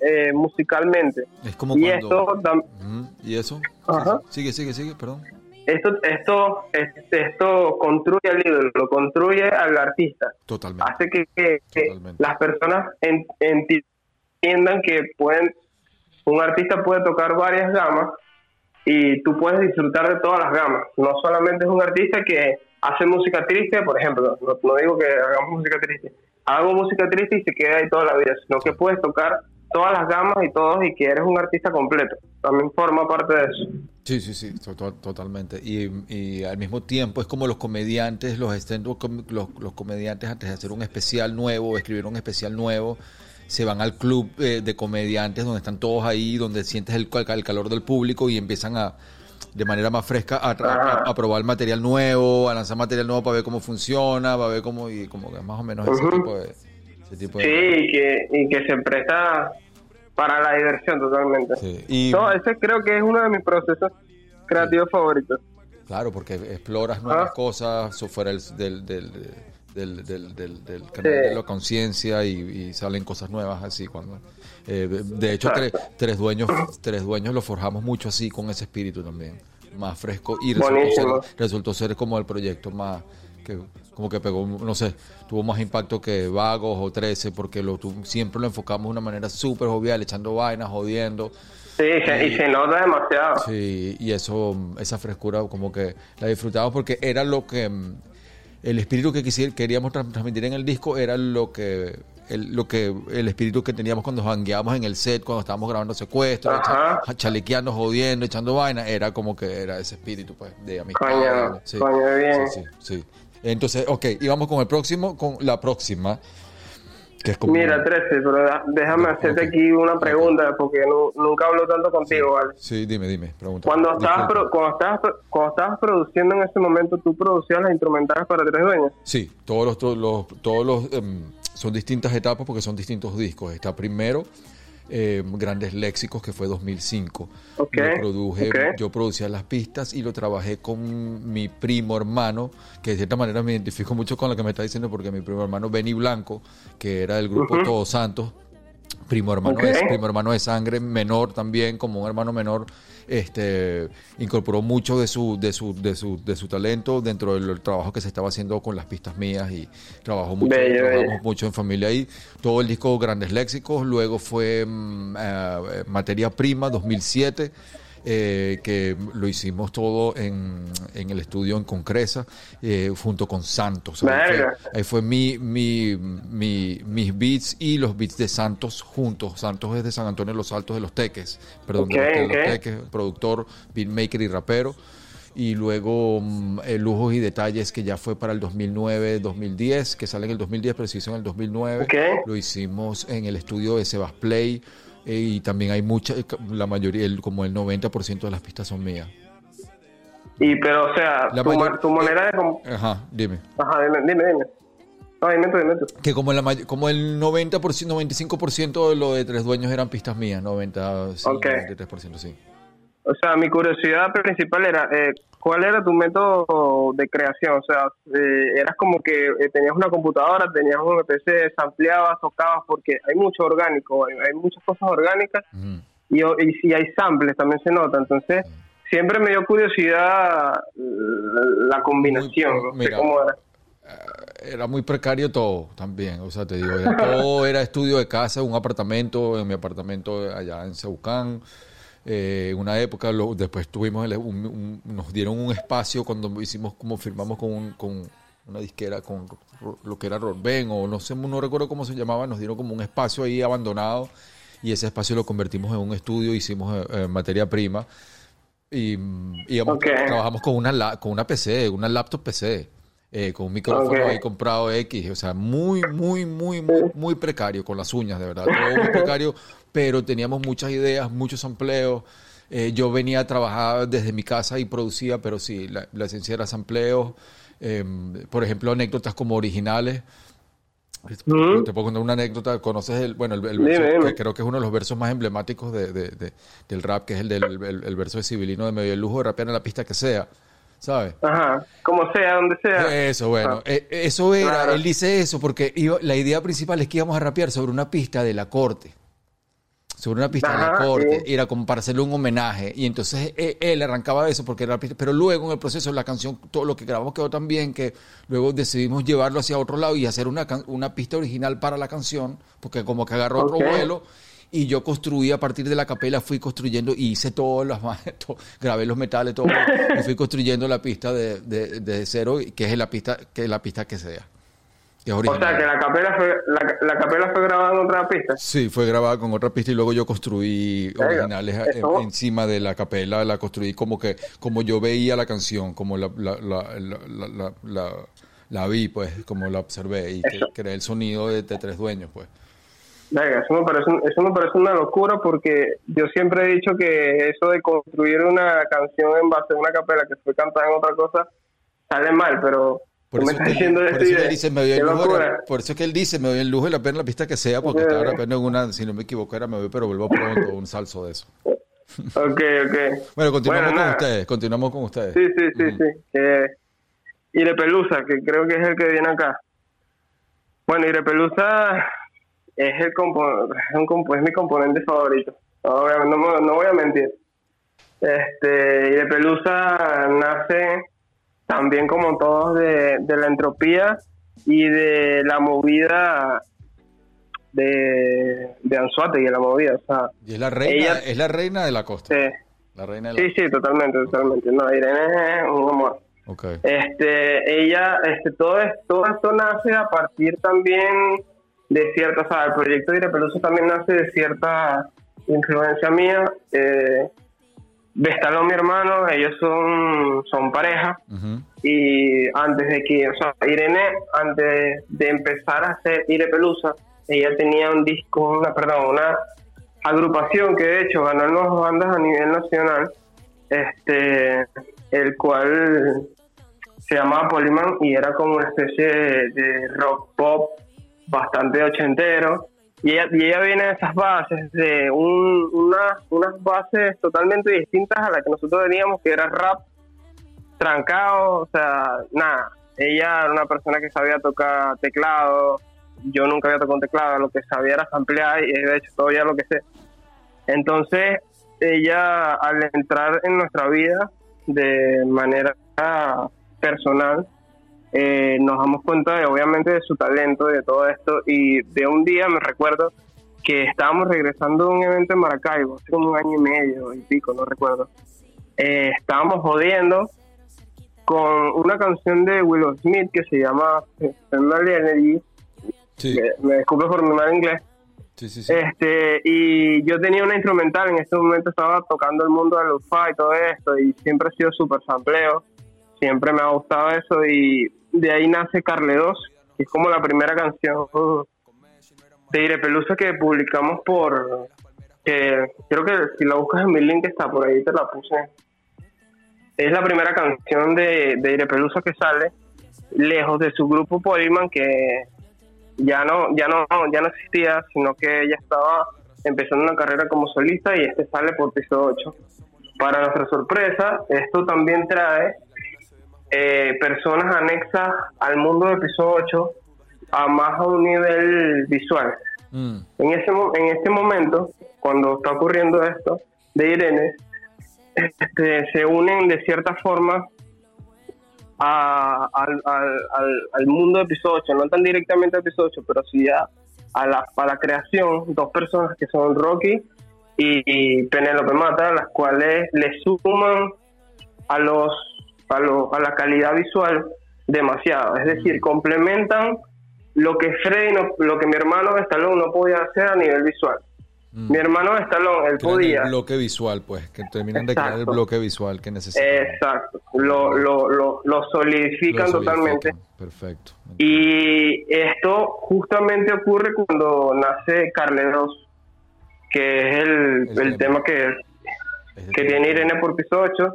eh, musicalmente. Es como y cuando... esto ¿Y eso? Ajá. Sigue, sigue, sigue, perdón. esto esto esto construye al ídolo, lo construye al artista. Totalmente. Hace que, que- Totalmente. las personas en- entiendan que pueden un artista puede tocar varias gamas y tú puedes disfrutar de todas las gamas. No solamente es un artista que hace música triste, por ejemplo, no, no digo que hagamos música triste, hago música triste y se queda ahí toda la vida, sino que puedes tocar todas las gamas y todos y que eres un artista completo. También forma parte de eso. Sí, sí, sí, to- to- totalmente. Y, y al mismo tiempo es como los comediantes, los, stand-up com- los, los comediantes antes de hacer un especial nuevo, escribir un especial nuevo, se van al club eh, de comediantes donde están todos ahí, donde sientes el, el calor del público y empiezan a de manera más fresca a, tra- a- a probar material nuevo, a lanzar material nuevo para ver cómo funciona, para ver cómo y como que más o menos ese tipo de ese tipo de- Sí, y que, y que se presta para la diversión totalmente. Sí. Y No, ese creo que es uno de mis procesos creativos favoritos. Claro, porque exploras nuevas Ah. cosas fuera del, del, del, del, del, del- del canal Sí. de la conciencia y, y salen cosas nuevas así. cuando eh, De hecho, tres, tres, dueños, tres dueños lo forjamos mucho así con ese espíritu también, más fresco y resultó ser, resultó ser como el proyecto más que como que pegó, no sé, tuvo más impacto que Vagos o 13 porque lo siempre lo enfocamos de una manera súper jovial, echando vainas, jodiendo. Sí, se- y se nota demasiado. Sí, y eso, esa frescura como que la disfrutamos porque era lo que mm, el espíritu que quisi- queríamos tran- transmitir en el disco era lo que el, lo que el espíritu que teníamos cuando jangueábamos en el set, cuando estábamos grabando secuestros, chalequeando, jodiendo, echando vaina, era como que era ese espíritu pues de amistad. Coño, sí, coño, bien. sí, sí, sí. Entonces, ok, y vamos con el próximo, con la próxima, que es como... Mira, 13, pero déjame hacerte aquí una pregunta, porque nu- nunca hablo tanto contigo, ¿vale? Sí, dime, dime, pregunta. Cuando estabas, pro- cuando, estabas, cuando estabas produciendo en ese momento, ¿tú producías las instrumentales para tres dueños? Sí, todos los, todos los, todos los em, son distintas etapas porque son distintos discos. Está primero em, Grandes Léxicos, que fue 2005. Ok, Yo produje, yo producía las pistas y lo trabajé con mi primo hermano, que de cierta manera me identifico mucho con lo que me está diciendo porque mi primo hermano Benny Blanco, que era del grupo Ujú. Todos Santos, primo hermano, de, primo hermano de sangre, menor también, como un hermano menor, este incorporó mucho de su, de su, de su, de su talento dentro del trabajo que se estaba haciendo con las pistas mías y trabajó mucho, Bello, mucho en familia ahí. Todo el disco Grandes Léxicos, luego fue mm, eh, Materia Prima 2007. Eh, que lo hicimos todo en, en el estudio en Concresa, eh, junto con Santos. Ahí fue, Verga. ahí fue mi, mi, mi- mis beats y los beats de Santos juntos. Santos es de San Antonio de los Altos de los Teques, perdón, de, Ok, los, de los ok. Teques, productor, beatmaker y rapero. Y luego mm, eh, Lujos y Detalles, que ya fue para el 2009-2010, que sale en el 2010, pero se hizo en el 2009. Ok. Lo hicimos en el estudio de Sebas Play. Eh, y también hay mucha, la mayoría, el- como el 90% de las pistas son mías. Y, pero, o sea, La tu, mayor- ma- tu manera de... com- Ajá, dime. Ajá, dime, dime, dime. No, dime tú, dime tú. Que como, la, como el 90%, 95% de lo de Tres Dueños eran pistas mías, 90, sí, Ok. 93%, sí. O sea, mi curiosidad principal era, eh, ¿cuál era tu método de creación? O sea, eh, eras como que eh, tenías una computadora, tenías un PC, ampliabas, tocabas, porque hay mucho orgánico, hay, hay muchas cosas orgánicas y, y si hay samples también se nota. Entonces, siempre me dio curiosidad eh, la combinación, Muy- no sé mira. cómo era. Era muy precario todo también, o sea, te digo, era- todo era estudio de casa, un apartamento, en mi apartamento allá en Saucán. Eh, en una época, lo- después tuvimos, el- un- un- nos dieron un espacio cuando hicimos, como firmamos con, un- con una disquera, con lo que era Rodben, o no sé, no recuerdo cómo se llamaba, nos dieron como un espacio ahí abandonado y ese espacio lo convertimos en un estudio, hicimos eh, eh, materia prima y, mm, íbamos- Ok. trabajamos con una, con una PC, una laptop PC. eh, con un micrófono ahí comprado X, o sea, muy, muy, muy, muy, muy precario, con las uñas, de verdad, todo muy precario, pero teníamos muchas ideas, muchos empleos. Eh, yo venía a trabajar desde mi casa y producía, pero sí, la, la esencia era sampleos. eh, por ejemplo, anécdotas como originales. Te puedo contar una anécdota. ¿Conoces el, bueno, el, el verso, que creo que es uno de los versos más emblemáticos de, de- de- del rap, que es el del el, verso de Civilino de Medio Lujo de rapear en la pista que sea? ¿sabes? Ajá, como sea, donde sea. Eso, bueno, eh, eso era, Claro. él dice eso porque iba- la idea principal es que íbamos a rapear sobre una pista de la corte. Sobre una pista de corte, sí. era como para hacerle un homenaje. Y entonces eh, él, arrancaba eso porque era la pista. Pero luego en el proceso de la canción, todo lo que grabamos quedó tan bien que luego decidimos llevarlo hacia otro lado y hacer una, una pista original para la canción, porque como que agarró Ok. otro vuelo. Y yo construí a partir de la capela, fui construyendo y hice todas las ma- to- grabé los metales, todo, y fui construyendo la pista de, de, de cero, que es la pista, que es la pista que sea. O sea, que la capela fue, la, la capela fue grabada en otra pista. Sí, fue grabada con otra pista y luego yo construí originales eh, eso- encima de la capela, la construí como que, como yo veía la canción, como la, la, la, la, la, la- la- la vi, pues, como la observé y que creé el sonido de, de tres dueños, pues. Venga, eso me, parece, eso me parece una locura porque yo siempre he dicho que eso de construir una canción en base a una capela que fue cantada en otra cosa sale mal, pero Por eso, que, diciendo por eso que él dice, me doy el lujo, por eso que él dice, me doy el lujo de la pena la pista que sea, porque estaba rapeando en una, si no me equivoco, era me voy, pero vuelvo pronto, un salso de eso. Ok, ok. Bueno, continuamos con nada. ustedes, continuamos con ustedes. Sí, sí, sí, sí. Que Irepelusa, que creo que es el que viene acá. Bueno, Irepelusa es el compo- es, un compo- es mi componente favorito. No, voy a- no no voy a mentir. Este, Irepelusa nace también como todos de, de la entropía y de la movida de, de Anzuate y de la movida. O sea, Y es la reina, Ella- es la reina de la costa. sí, La reina de la sí, sí, totalmente, totalmente. No, Irene es un amor. Este, ella, este, todo, es- todo esto nace a partir también de cierta, o sea, el proyecto de Irepeluso también nace de cierta influencia mía. Eh, Vestalón, mi hermano, ellos son, son pareja y antes de que, o sea, Irene, antes de empezar a hacer Irepelusa, ella tenía un disco, una, perdón, una agrupación que de hecho ganó nuevas bandas a nivel nacional, este, el cual se llamaba Polyman y era como una especie de, de rock pop bastante ochentero. Y ella, y ella viene de esas bases, de un, una- unas bases totalmente distintas a las que nosotros veníamos, que era rap trancado, o sea, nada. Ella era una persona que sabía tocar teclado, yo nunca había tocado un teclado, lo que sabía era ampliar y de hecho todavía lo que sé. Entonces, ella al entrar en nuestra vida de manera personal, eh, nos damos cuenta de obviamente de su talento y de todo esto y de un día me recuerdo que estábamos regresando de un evento en Maracaibo, hace como un año y medio y pico, no recuerdo. Eh, estábamos jodiendo con una canción de Willow Smith que se llama Thermal Energy, Sí, me, me disculpo por mi mal inglés, sí, sí. sí. este, y yo tenía una instrumental, en este momento estaba tocando el mundo del lo-fi y todo esto, y siempre he sido súper sampleo, siempre me ha gustado eso, y de ahí nace Carle 2, que es como la primera canción de Irepelusa que publicamos por, que creo que si la buscas en mi link está por ahí, te la puse. Es la primera canción de, de Irepelusa que sale, lejos de su grupo Polyman, que ya no, ya no, ya no existía, sino que ella estaba empezando una carrera como solista y este sale por piso 8. Para nuestra sorpresa, esto también trae eh, personas anexas al mundo de piso 8 a más a un nivel visual. Mm, En, ese, en este momento, cuando está ocurriendo esto de Irene, este, se unen de cierta forma a- al, al- al- al mundo de episodio 8, no tan directamente a episodio 8, pero sí a, a, la, a la creación, dos personas que son Rocky y, y Penélope Mata, las cuales le suman a los a, lo- a la calidad visual demasiado, es decir, complementan lo que Freddy, no- lo que mi hermano Stallone no podía hacer a nivel visual. mm. Mi hermano Stallone, él Crean podía, el bloque visual, pues, que terminan de crear el bloque visual que necesitan. exacto, lo, lo, lo, lo solidifican totalmente. Perfecto. Y esto justamente ocurre cuando nace Carle 2, que es el, El el tema. que, que tiene Irene por piso 8.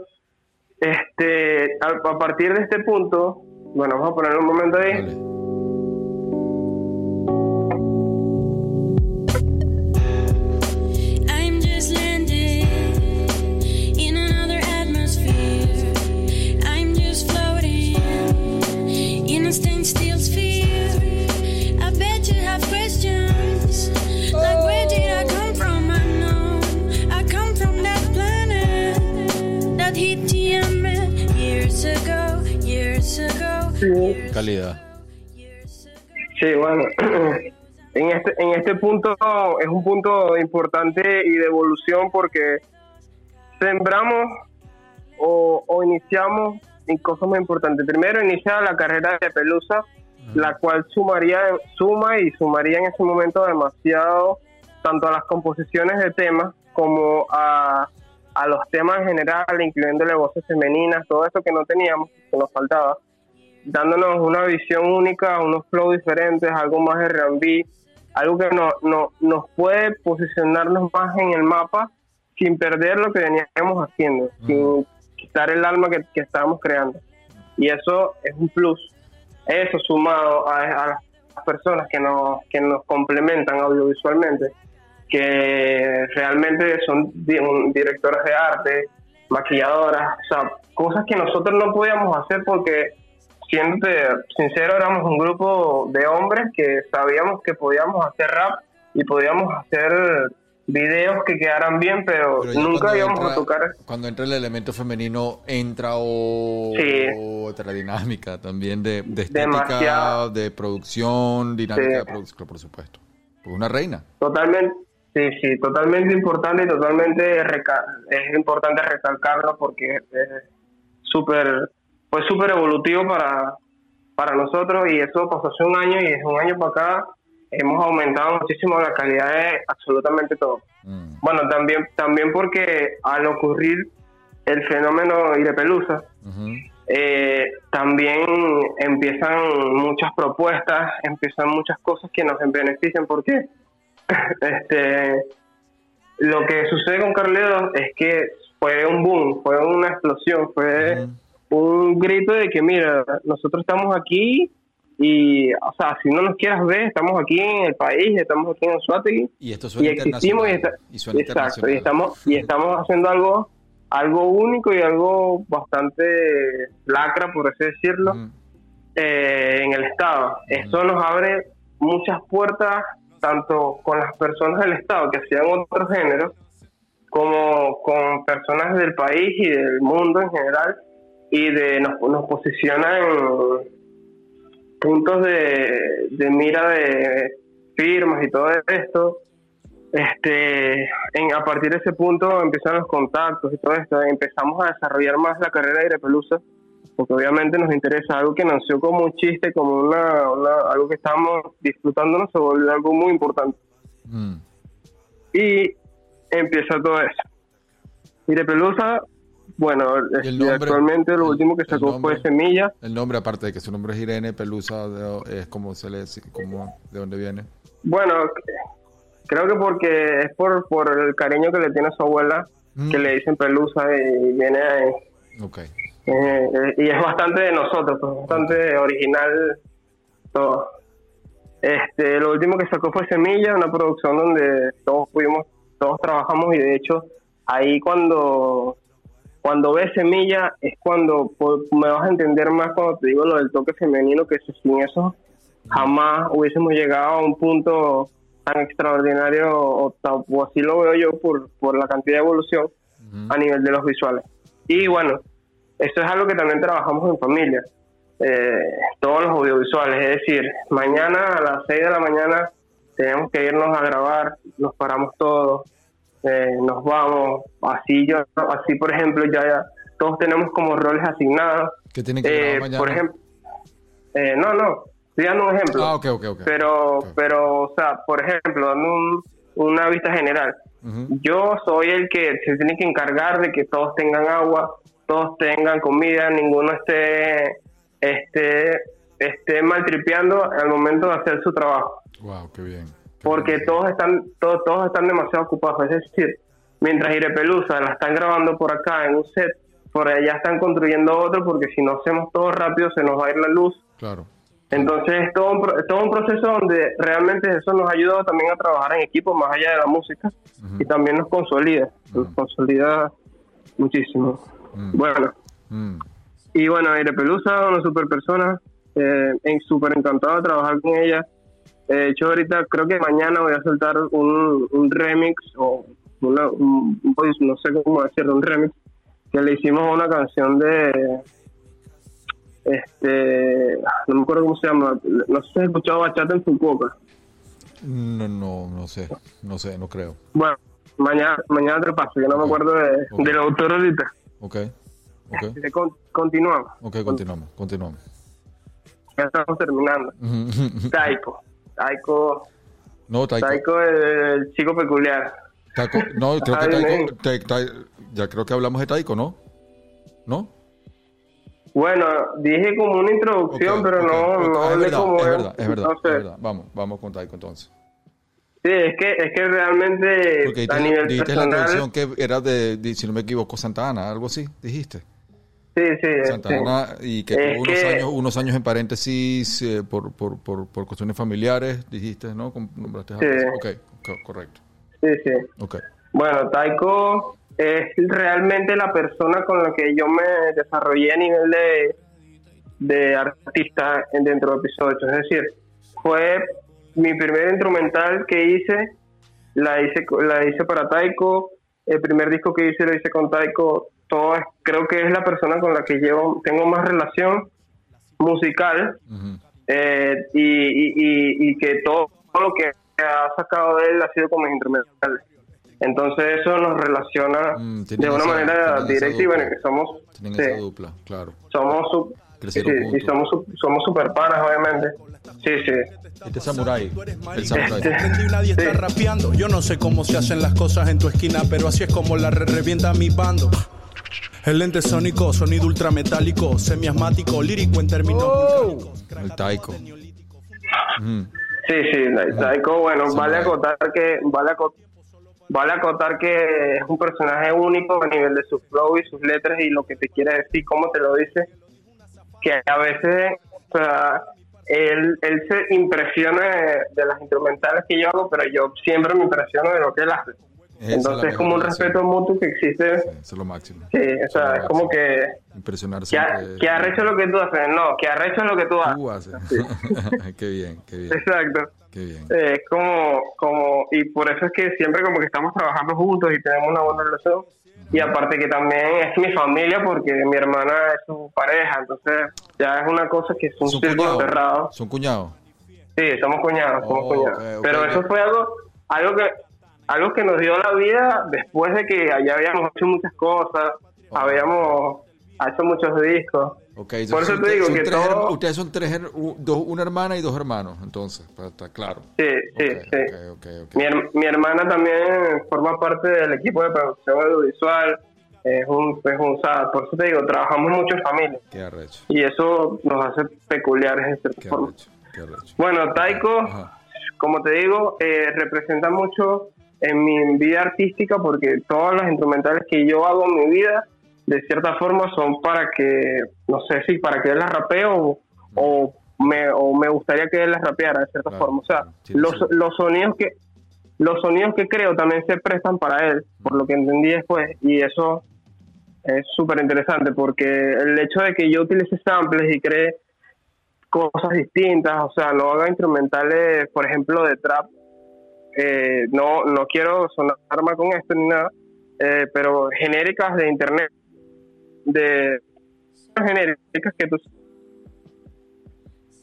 Este, a, a partir de este punto, bueno, vamos a ponerlo un momento ahí. Calidad. Sí, bueno, en este, en este punto es un punto importante y de evolución porque sembramos o, o iniciamos en cosas muy importantes. Primero inicia la carrera de Pelusa, la cual sumaría, suma y sumaría en ese momento demasiado tanto a las composiciones de temas como a, a los temas en general, incluyéndole voces femeninas, todo eso que no teníamos, que nos faltaba dándonos una visión única, unos flows diferentes, algo más de R&B, algo que no, no, nos puede posicionarnos más en el mapa sin perder lo que veníamos haciendo, sin quitar el alma que, que estábamos creando. Y eso es un plus. Eso sumado a, a las personas que nos, que nos complementan audiovisualmente, que realmente son di- directoras de arte, maquilladoras, o sea, cosas que nosotros no podíamos hacer porque siéndote sincero, éramos un grupo de hombres que sabíamos que podíamos hacer rap y podíamos hacer videos que quedaran bien, pero, nunca íbamos entra- a tocar. Cuando entra el elemento femenino, entra o- Sí. otra dinámica también de, de estética, Demasiado. de producción, dinámica Sí. de producción, por supuesto. Pues una reina. Totalmente, sí, sí, totalmente importante y totalmente es importante recalcarlo porque es súper, fue súper evolutivo para, para nosotros y eso pasó hace un año y es un año para acá hemos aumentado muchísimo la calidad de absolutamente todo. Mm. Bueno, también, también porque al ocurrir el fenómeno Irepelusa, eh, también empiezan muchas propuestas, empiezan muchas cosas que nos benefician porque este lo que sucede con Carleos es que fue un boom, fue una explosión, fue un grito de que mira, nosotros estamos aquí y, o sea, si no nos quieras ver, estamos aquí en el país, estamos aquí en Anzuategui Y esto suena y existimos y, internacional. está- Y suena exacto, y internacional. estamos y estamos haciendo algo algo único y algo bastante lacra por así decirlo eh, en el estado eso nos abre muchas puertas tanto con las personas del estado que hacían otros géneros como con personas del país y del mundo en general y de nos, nos posiciona en puntos de, de mira de firmas y todo esto. Este en, a partir de ese punto empiezan los contactos y todo esto. Empezamos a desarrollar más la carrera de Irepelusa porque obviamente nos interesa algo que nació como un chiste como una, una- algo que estábamos disfrutándonos se volvió algo muy importante. Mm. y empieza todo eso. Irepelusa bueno ¿Y el este, nombre? actualmente lo El- último que sacó nombre. fue Semilla El nombre, aparte de que su nombre es Irene Pelusa, de- es como se le dice, como, ¿de dónde viene? Bueno, creo que porque es por, por el cariño que le tiene a su abuela, Mm. que le dicen pelusa y viene ahí. Ok. Eh, eh, y es bastante de nosotros, pues, bastante original todo. Este, lo último que sacó fue Semilla, una producción donde todos pudimos, todos trabajamos y de hecho ahí cuando cuando ves Semilla es cuando me vas a entender más cuando te digo lo del toque femenino que sin eso jamás hubiésemos llegado a un punto tan extraordinario o, o así lo veo yo por, por la cantidad de evolución a nivel de los visuales. Y bueno, eso es algo que también trabajamos en familia, eh, todos los audiovisuales, es decir, mañana a las 6 de la mañana tenemos que irnos a grabar, nos paramos todos, eh, nos vamos, así yo, así por ejemplo ya, ya todos tenemos como roles asignados. ¿Qué tiene que Eh, mañana? por ejemplo, eh, no, no, estoy dando un ejemplo Ah, ok, ok, ok. pero pero o sea por ejemplo dando un- una vista general yo soy el que se tiene que encargar de que todos tengan agua todos tengan comida ninguno esté esté esté maltripeando al momento de hacer su trabajo Wow, qué bien. Porque todos están todos, todos están demasiado ocupados es decir mientras Irepelusa la están grabando por acá en un set por allá están construyendo otro porque si no hacemos todo rápido se nos va a ir la luz Claro. entonces es todo, un, todo un proceso donde realmente eso nos ha ayudado también a trabajar en equipo más allá de la música y también nos consolida, nos consolida muchísimo. Bueno, Mm. y bueno, Aire Pelusa, una super persona, eh, súper encantado de trabajar con ella. De hecho, ahorita creo que mañana voy a soltar un, un remix o una, un, voice, no sé cómo decirlo, un remix que le hicimos a una canción de este, no me acuerdo cómo se llama, no sé si has escuchado bachata en Fukuoka. No, no, no sé, no sé, no creo. Bueno, mañana, mañana te lo paso, yo no me acuerdo de, Ok. del autor ahorita. Ok, ok, Así que con- continuamos, ok, continuamos, continuamos. ya estamos terminando. Taiko, Taiko, No, Taiko, Taiko el, el chico peculiar. Taiko, no, creo que Taiko. Ta- ya creo que hablamos de Taiko, ¿no? ¿No? Bueno, dije como una introducción, pero no, no Ah, es hablé verdad, como es verdad, es verdad, No sé. es verdad. Vamos, vamos con Taiko entonces. Sí, es que, es que realmente Porque a nivel dijiste la personal... introducción que era de, de, si no me equivoco, Santa Ana, algo así, dijiste. Sí, sí, Santa sí. Ana y que tuvo unos, que- años, unos años en paréntesis eh, por, por, por, por cuestiones familiares, dijiste, ¿no? Nombraste a- Sí. Ok, co- correcto. Sí, sí. Ok. Bueno, Taiko es realmente la persona con la que yo me desarrollé a nivel de, de artista en- dentro de episodio 8. Es decir, fue mi primer instrumental que hice, la hice, la hice para Taiko. El primer disco que hice lo hice con Taiko. Todo es- creo que es la persona con la que llevo, tengo más relación musical eh, y, y- y- y que todo, todo lo que ha sacado de él ha sido como instrumental. Entonces eso nos relaciona Mm, de una esa- manera directa y bueno, que somos, Tienen sí, esa dupla, claro. somos su- Crecieron sí, y somos somos super panas obviamente. Sí, sí. Este samurái, el samurái. Prendí y nadie está rapeando. Yo no sé cómo se hacen las cosas en tu esquina, pero así es como la re- revienta mi bando. El lente sónico, sonido ultrametálico, semiasmático, lírico en términos. El Taiko. Ujú. Sí, sí, Taiko, bueno, Sí, vale acotar que vale acot- vale acotar que es un personaje único a nivel de su flow y sus letras y lo que te quiere decir, cómo te lo dice, que a veces, o sea, él, él se impresiona de, de las instrumentales que yo hago, pero yo siempre me impresiono de lo que él hace. Esa Entonces es como un respeto mutuo que existe. Sí, eso es lo máximo. Sí, o sea, es como que, Impresionarse. que, ha- arrecho lo que tú haces, no, que arrecho lo que tú haces. Tú haces. qué bien, qué bien, Exacto. qué bien. Eh, Es como, como, y por eso es que siempre como que estamos trabajando juntos y tenemos una buena relación. Y aparte que también es mi familia porque mi hermana es su pareja, entonces ya es una cosa que es un ¿Son círculo cerrado. ¿Son cuñados? Sí, somos cuñados, somos Oh, cuñados. ok, ok. Pero eso fue algo, algo que, algo que nos dio la vida después de que ya habíamos hecho muchas cosas, Oh. habíamos hecho muchos discos. Por eso te digo que tres todo- Ustedes son tres, dos, una hermana y dos hermanos, entonces, para estar claro. Sí, sí, sí. Mi, her- mi hermana también forma parte del equipo de producción audiovisual. Es un, es un, o sea, por eso te digo, trabajamos mucho en familia. Qué arrecho, Y eso nos hace peculiares de cierta forma. arrecho, qué arrecho. Bueno, Taiko, Ajá. como te digo, eh, representa mucho en mi vida artística porque todas las instrumentales que yo hago en mi vida, de cierta forma, son para que, no sé si para que él las rapee o, o me, o me gustaría que él las rapeara de cierta Claro, forma. O sea, claro. Los, los sonidos que los sonidos que creo también se prestan para él, por lo que entendí después, y eso es súper interesante porque el hecho de que yo utilice samples y cree cosas distintas, o sea, no haga instrumentales, por ejemplo, de trap. Eh, no, no quiero sonar mal con esto ni nada, eh, pero genéricas de internet, de genéricas que tú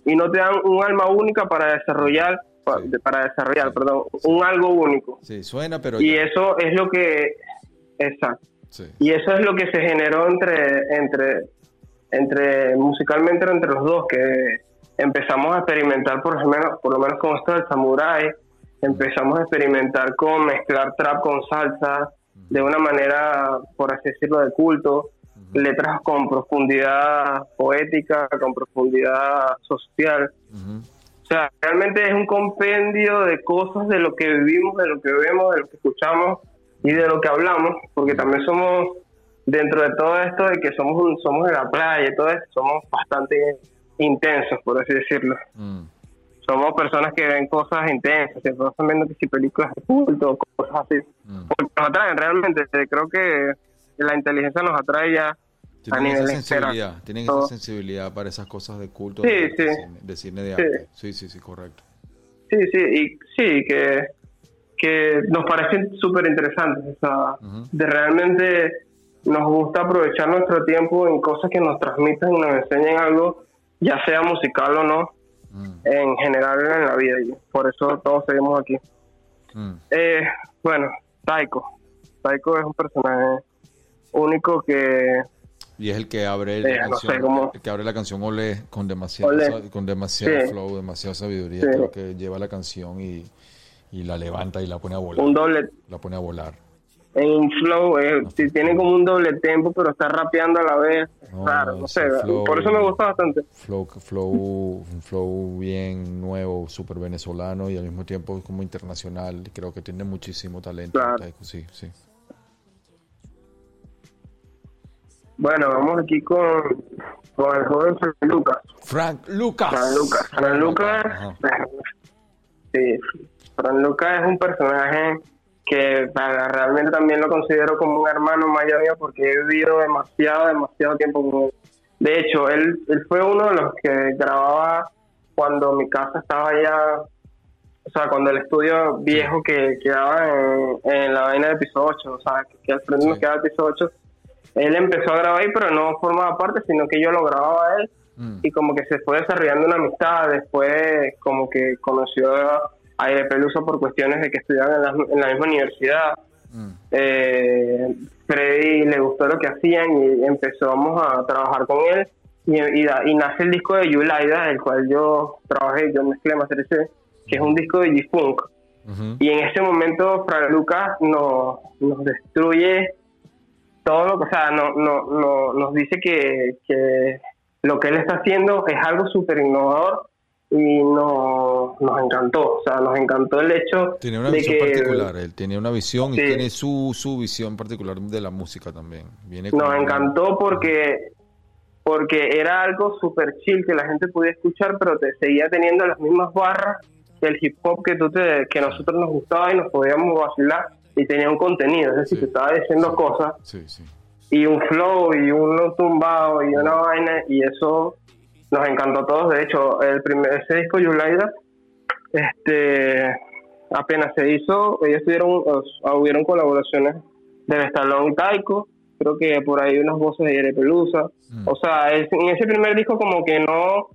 y no te dan un alma única para desarrollar, Sí. para desarrollar, Sí. perdón, un algo único. Sí, suena, pero... Y ya- eso es lo que, exacto. Y eso es lo que se generó entre, entre, entre musicalmente entre los dos, que empezamos a experimentar por lo menos, por lo menos con esto del samurai, empezamos a experimentar con mezclar trap con salsa de una manera, por así decirlo, de culto, letras con profundidad poética, con profundidad social. O sea, realmente es un compendio de cosas de lo que vivimos, de lo que vemos, de lo que escuchamos y de lo que hablamos, porque también somos, dentro de todo esto, de que somos somos de la playa y todo eso, somos bastante intensos, por así decirlo. Mm. Somos personas que ven cosas intensas, que están viendo que si películas de culto, cosas así. Mm. Porque nos atraen realmente, creo que la inteligencia nos atrae ya a Tienen nivel esa sensibilidad, tienen esa sensibilidad para esas cosas de culto, Sí, de, sí. cine, de cine de Sí. arte. Sí, sí, sí, correcto. Sí, sí, y sí, que, que nos parecen súper interesantes. O sea, de realmente nos gusta aprovechar nuestro tiempo en cosas que nos transmitan y nos enseñen algo, ya sea musical o no, en general en la vida. Y por eso todos seguimos aquí. Mm. Eh, bueno, Taiko. Taiko es un personaje único que Y es el que abre Eh, la no canción, sé cómo- el que abre la canción Olé con demasiado, Olé. con demasiado Sí. flow, demasiada sabiduría, Sí. creo que lleva la canción y, y la levanta y la pone a volar. un doble La pone a volar. En un flow, eh, tiene como un doble tempo, pero está rapeando a la vez. No, raro, no, sé. flow- Por eso me gusta bastante. Flow, flow, un flow bien nuevo, súper venezolano y al mismo tiempo como internacional. Creo que tiene muchísimo talento. Claro. Sí, sí. Bueno, vamos aquí con, con el joven Fran Lucas. Frank Lucas. Fran Lucas. Fran Lucas. Ajá. Sí, Fran Lucas es un personaje que realmente también lo considero como un hermano mayor mío porque he vivido demasiado, demasiado tiempo con él. De hecho, él, él fue uno de los que grababa cuando mi casa estaba ya, o sea, cuando el estudio viejo que quedaba en, en la vaina de piso 8, o sea, que, al frente nos Sí. quedaba el piso 8, él empezó a grabar ahí, pero no formaba parte, sino que yo lo grababa a él Mm. y como que se fue desarrollando una amistad, después como que conoció a Aire Peluso por cuestiones de que estudiaban en la, en la misma universidad. Mm. Eh, Freddy le gustó lo que hacían y empezamos a trabajar con él y, y y nace el disco de Yulaida, el cual yo trabajé, yo mezclé, mastericé, que es un disco de G-Funk. Y en ese momento Fran Lucas nos, nos destruye todo lo que, o sea, no, no, no, nos dice que, que lo que él está haciendo es algo súper innovador y no, nos encantó, o sea, nos encantó el hecho Tiene una de visión que particular, él tiene una visión Sí. y tiene su, su visión particular de la música también. Viene nos encantó porque porque era algo súper chill que la gente podía escuchar, pero te seguía teniendo las mismas barras del hip hop que tú te, que nosotros nos gustaba y nos podíamos vacilar y tenía un contenido, es decir, Sí. te estaba diciendo cosas Sí, y un flow y uno tumbado y una vaina y eso nos encantó a todos. De hecho, el primer ese disco Yulaida, este apenas se hizo, ellos tuvieron, hubieron colaboraciones de Vestalón y Taiko, creo que por ahí unas voces de Yere Pelusa. Mm. O sea, en ese primer disco como que no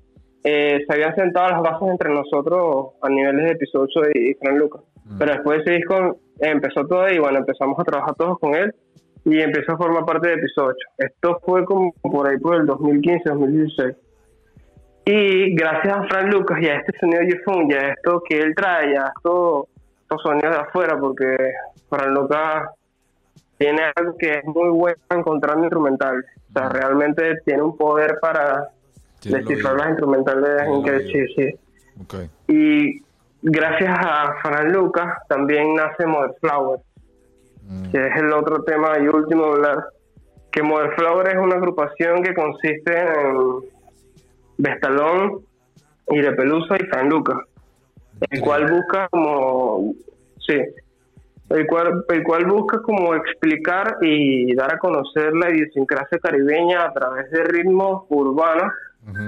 eh, se habían sentado las bases entre nosotros a niveles de episodio 8 y, y Fran Lucas. Mm. Pero después de ese disco empezó todo y bueno, empezamos a trabajar todos con él y empezó a formar parte de episodio 8. Esto fue como por ahí por el 2015-2016. Y gracias a Fran Lucas y a este sonido G-Funk y a esto que él trae, y a estos, estos sonidos de afuera, porque Fran Lucas tiene algo que es muy bueno encontrando instrumentales. O sea, realmente tiene un poder para descifrar las instrumentales increíbles. Sí, sí. Y gracias a Fran Lucas también nace Mother Flower, Mm. que es el otro tema y último hablar. Que Mother Flower es una agrupación que consiste en Vestalón, Irepelusa y Fran Lucas, el cual busca como, sí, el cual, el cual busca como explicar y dar a conocer la idiosincrasia caribeña a través de ritmos urbanos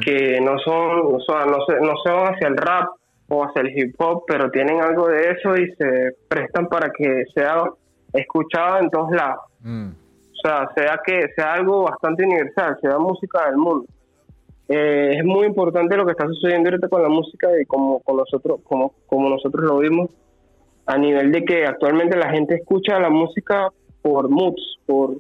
que no son, o sea, no, se- no son hacia el rap o hacia el hip hop, pero tienen algo de eso y se prestan para que sea escuchado en todos lados. Mm. O sea, sea que sea algo bastante universal, sea música del mundo. Eh, es muy importante lo que está sucediendo ahorita con la música y como con nosotros, como, como nosotros lo vimos, a nivel de que actualmente la gente escucha la música por moods, por,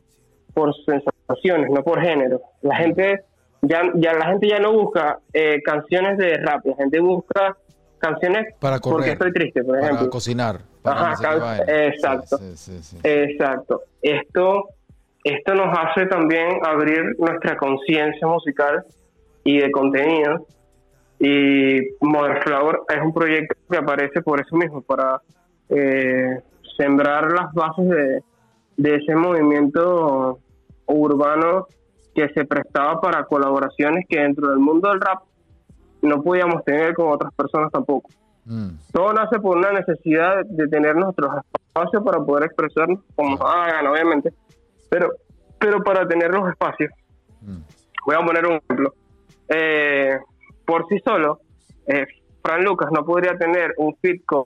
por sensaciones, no por género. La gente ya, ya la gente ya no busca eh, canciones de rap, la gente busca canciones Para correr. porque estoy triste, por Para ejemplo. cocinar. Para Ajá, can- vaina. exacto. Sí, sí, sí. Exacto. Esto, esto nos hace también abrir nuestra conciencia musical y de contenido. Y Mother Flower es un proyecto que aparece por eso mismo, para eh, sembrar las bases de, de ese movimiento urbano que se prestaba para colaboraciones que dentro del mundo del rap no podíamos tener con otras personas tampoco Mm. todo nace por una necesidad de tener nuestros espacios para poder expresarnos como hagan, obviamente, pero, pero para tener los espacios. Mm. Voy a poner un ejemplo. Eh, por sí solo, eh, Fran Lucas no podría tener un fit con,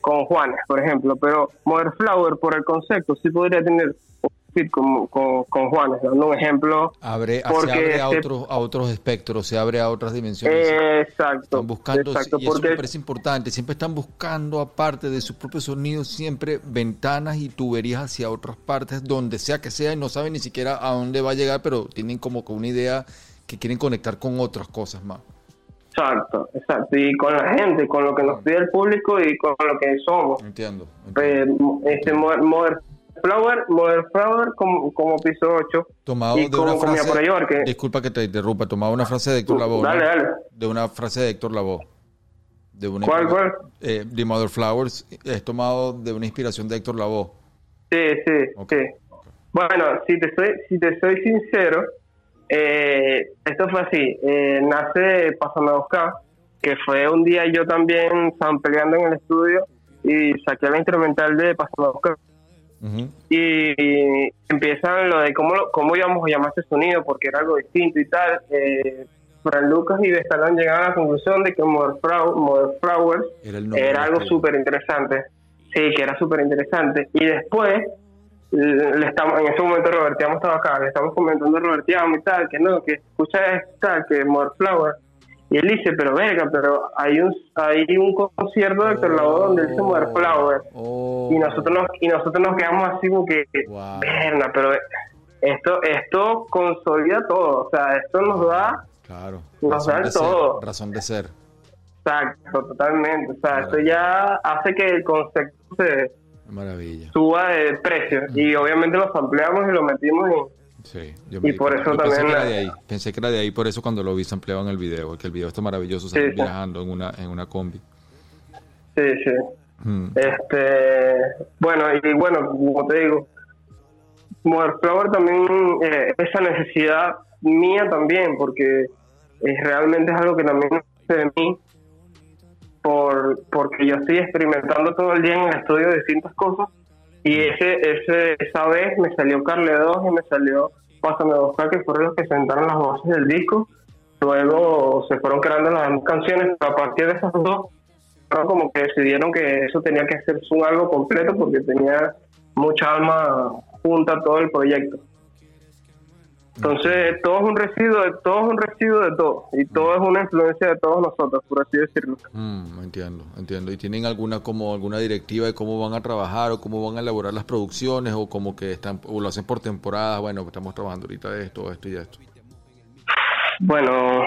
con Juanes, por ejemplo, pero Mother Flower, por el concepto, sí podría tener un fit con, con, con Juanes, dando un ejemplo. Abre, se Porque abre a se- otros, a otros espectros, se abre a otras dimensiones. Exacto. Están buscando, exacto, y eso porque me parece importante, siempre están buscando, aparte de sus propios sonidos, siempre ventanas y tuberías hacia otras partes, donde sea que sea, y no saben ni siquiera a dónde va a llegar, pero tienen como que una idea que quieren conectar con otras cosas más. Exacto, exacto. Y con la gente, con lo que nos pide el público y con lo que somos. Entiendo. entiendo. Eh, este Modern Modern Flower, Modern Flower como, como piso 8. Tomado y de como una frase, por que- disculpa que te interrumpa, tomado una frase de Héctor Lavoe. Dale, ¿no? dale. De una frase de Héctor Lavoe. De una ¿Cuál, cuál? Eh, The Mother Flowers es tomado de una inspiración de Héctor Lavoe. Sí, sí, Ok. sí. Bueno, si te soy, si te soy sincero, eh, esto fue así. Eh, nace Pásame a buscar, que fue un día yo también sampleando en el estudio y saqué la instrumental de Pásame a buscar. Ujú. y empiezan lo de cómo, lo- cómo íbamos a llamar ese sonido, porque era algo distinto y tal. Eh, Fran Lucas y Bestalón llegaron a la conclusión de que Modern, Flow- Modern Flowers Era era algo súper interesante. Sí, que era súper interesante. Y después, le estamos, en ese momento Robertiamo estaba acá, le estamos comentando a Robertiamo y tal, que no, que escucha esto, tal, que Modern Flowers. Y él dice, pero verga, pero hay un hay un concierto de Héctor Lavoe donde él dice Modern Flowers Oh. y nosotros nos, y nosotros nos quedamos así como que Wow. "Verga, pero esto esto consolida todo o sea esto nos da Claro. Nos razón dan de ser, todo. razón de ser. exacto totalmente o sea Claro. esto ya hace que el concepto se Maravilla. suba de precio y obviamente lo ampliamos y lo metimos y Sí, yo Y por yo eso pensé también que era de ahí. Pensé que era de ahí, por eso cuando lo vi ampliado en el video, que el video está maravilloso, salir sí. viajando en una, en una combi. sí sí Mm. este bueno y bueno como te digo Flower también eh, esa necesidad mía también porque realmente es algo que también de mí por porque yo estoy experimentando todo el día en el estudio distintas cosas y ese ese esa vez me salió Carle 2 y me salió Pásame a buscar que fueron los que sentaron las voces del disco luego se fueron creando las canciones pero a partir de esas dos como que decidieron que eso tenía que ser un algo completo porque tenía mucha alma junta todo el proyecto. Entonces, todo es un residuo de todo es un residuo de todo y todo es una influencia de todos nosotros, por así decirlo. Mm, entiendo, entiendo. ¿Y tienen alguna como alguna directiva de cómo van a trabajar o cómo van a elaborar las producciones o como que están o lo hacen por temporadas? Bueno, estamos trabajando ahorita esto, esto y esto. Bueno,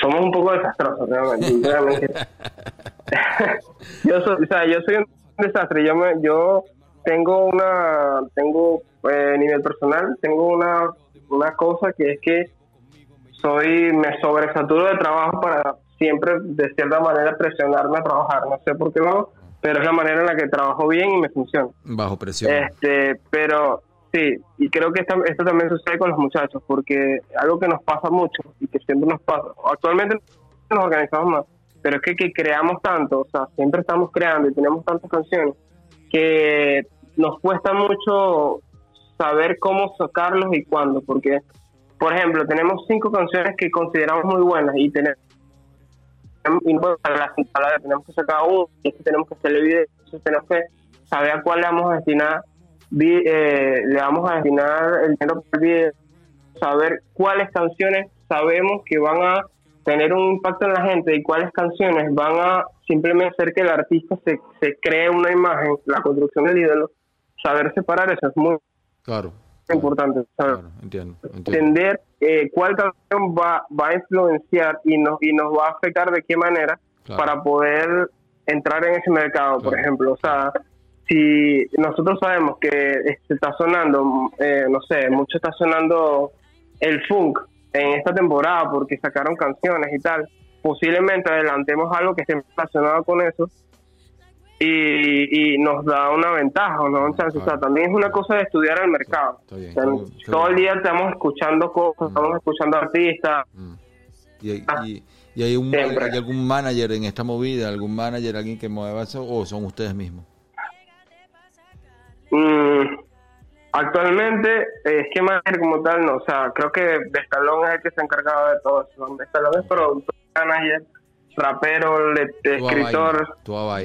somos un poco desastrosos realmente. yo soy, o sea, yo soy un desastre. Yo me, yo tengo una, tengo eh, nivel personal, tengo una, una cosa que es que soy, me sobresaturo de trabajo para siempre de cierta manera presionarme a trabajar. No sé por qué lo hago, pero es la manera en la que trabajo bien y me funciona. Bajo presión. Este, pero sí, y creo que esto también sucede con los muchachos, porque algo que nos pasa mucho y que siempre nos pasa, actualmente nos organizamos más, pero es que, que creamos tanto, o sea, siempre estamos creando y tenemos tantas canciones que nos cuesta mucho saber cómo sacarlos y cuándo, porque, por ejemplo, tenemos cinco canciones que consideramos muy buenas y tenemos y no para las instaladas tenemos que sacar uno, y tenemos que hacerle video, entonces tenemos que saber a cuál le vamos a destinar, eh, le vamos a destinar el dinero por video, saber cuáles canciones sabemos que van a tener un impacto en la gente y cuáles canciones van a simplemente hacer que el artista se, se cree una imagen, la construcción del ídolo, saber separar eso es muy Claro. importante. saber Claro, entiendo, entiendo. entender eh, cuál canción va, va a influenciar y nos, y nos va a afectar de qué manera Claro. para poder entrar en ese mercado, por ejemplo. O sea, si nosotros sabemos que este, está sonando, eh, no sé, mucho está sonando el funk en esta temporada porque sacaron canciones y tal, posiblemente adelantemos algo que esté relacionado con eso y, y nos da una ventaja, ¿no? Un chance. O sea, también es una cosa de estudiar el mercado. Está bien, está todo el día estamos escuchando cosas, estamos escuchando artistas. Mm. Y, hay- y- y hay, un, hay algún manager en esta movida, algún manager, alguien que mueva eso, o son ustedes mismos. Mm, actualmente, eh, es que manager como tal, no. O sea, creo que Bestalón es el que se ha encargado de todo eso. Bestalón es productor, manager, rapero, escritor,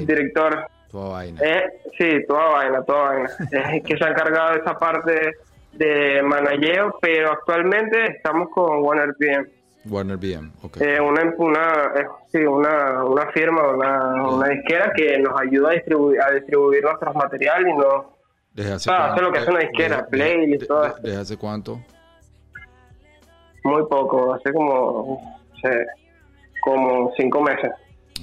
director. toda vaina. Eh, sí, toda vaina, toda vaina. Es que se ha encargado de esa parte de manageo, pero actualmente estamos con Warner PM. Warner BM, ok. Eh, una, una, eh, sí, una, una firma, una, una disquera que nos ayuda a distribuir, a distribuir nuestros materiales y nos ¿Desde hace ah, cuánto? hace lo que hace una disquera, playlist, de- todo. ¿Desde hace cuánto? muy poco, hace como, sé, como cinco meses.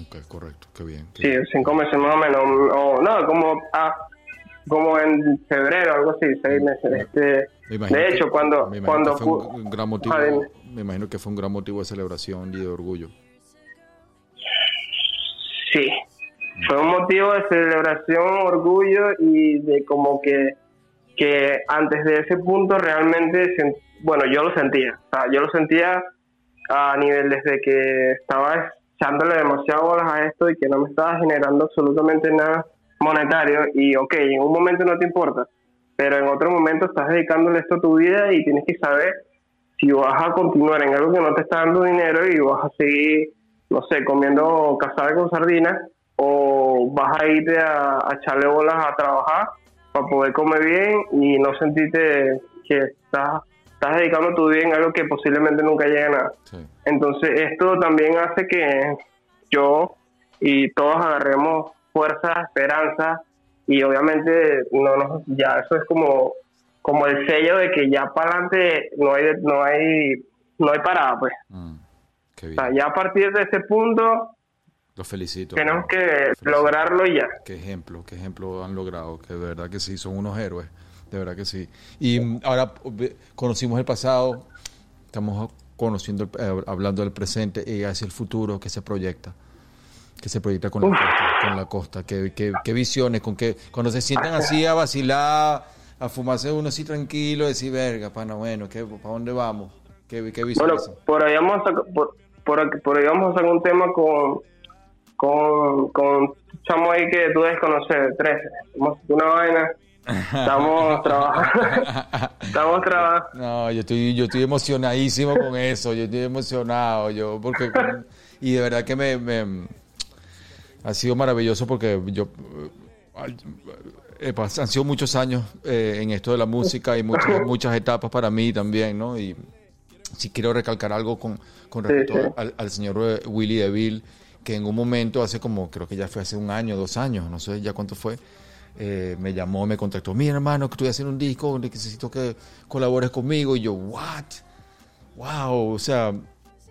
Ok, correcto, qué bien. qué Sí, bien. cinco meses más o menos. O, no, como, ah, como en febrero, algo así, seis meses. Este, de que- hecho, cuando, me cuando fue fu- un, un gran motivo, Ah, me imagino que fue un gran motivo de celebración y de orgullo. Sí, fue un motivo de celebración, orgullo y de como que, que antes de ese punto realmente, bueno, yo lo sentía, o sea, yo lo sentía a nivel desde que estaba echándole demasiado bolas a esto y que no me estaba generando absolutamente nada monetario y ok, en un momento no te importa, pero en otro momento estás dedicándole esto a tu vida y tienes que saber si vas a continuar en algo que no te está dando dinero y vas a seguir, no sé, comiendo casada con sardinas o vas a irte a, a echarle bolas a trabajar para poder comer bien y no sentirte que estás, estás dedicando tu vida en algo que posiblemente nunca llegue a nada. Sí. Entonces esto también hace que yo y todos agarremos fuerza, esperanza y obviamente no nos, ya eso es como como el sello de que ya para adelante no hay no hay no hay parada pues. Mm, qué O bien. sea, ya a partir de ese punto Los felicito. tenemos que Felicito. lograrlo y ya. Qué ejemplo, qué ejemplo han logrado, que de verdad que sí, son unos héroes, de verdad que sí. Y mm, ahora conocimos el pasado, estamos conociendo, eh, hablando del presente y hacia el futuro que se proyecta, que se proyecta con la costa, con la costa, qué, qué- qué visiones, con qué, cuando se sientan así a vacilar, a fumarse uno así tranquilo, decir, verga, pana, bueno, ¿qué, ¿para dónde vamos? ¿Qué, qué Bueno, visiones? por ahí vamos a, por, por, por ahí vamos a sacar un tema con con con un chamo ahí que tú debes conocer, 13. Vamos a hacer una vaina. Estamos trabajando. Estamos trabajando. No, yo estoy, yo estoy emocionadísimo con eso, yo estoy emocionado, yo porque con- y de verdad que me, me- ha sido maravilloso porque yo eh, han sido muchos años eh, en esto de la música y muchas, muchas etapas para mí también, ¿no? Y si quiero recalcar algo con, con respecto sí. Al, al señor eh, Willy DeVille, que en un momento, hace como, creo que ya fue hace un año, dos años, no sé ya cuánto fue, eh, me llamó, me contactó, mira hermano, que estoy haciendo un disco, necesito que colabores conmigo, y yo, what? Wow, o sea,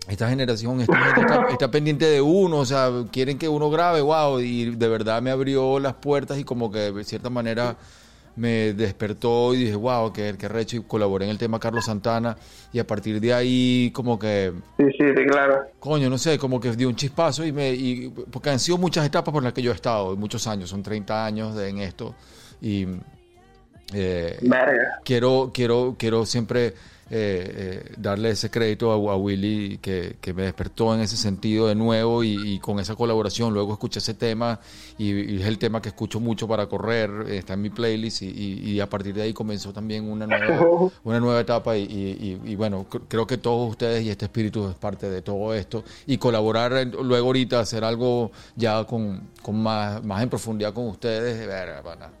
esta generación esta gente está, está pendiente de uno, o sea, quieren que uno grabe, wow, y de verdad me abrió las puertas y como que de cierta manera me despertó y dije, wow, qué, qué recho, y colaboré en el tema Carlos Santana, y a partir de ahí como que Sí, sí, sí, claro. coño, no sé, como que dio un chispazo y me y, porque han sido muchas etapas por las que yo he estado, muchos años, son 30 años de- en esto y eh, quiero quiero quiero siempre eh, eh, darle ese crédito a, a Willy que, que me despertó en ese sentido de nuevo y, y con esa colaboración luego escuché ese tema y, y es el tema que escucho mucho para correr está en mi playlist y, a partir de ahí comenzó también una nueva una nueva etapa y, bueno cr- creo que todos ustedes y este espíritu es parte de todo esto y colaborar luego ahorita hacer algo ya con, con más más en profundidad con ustedes pana.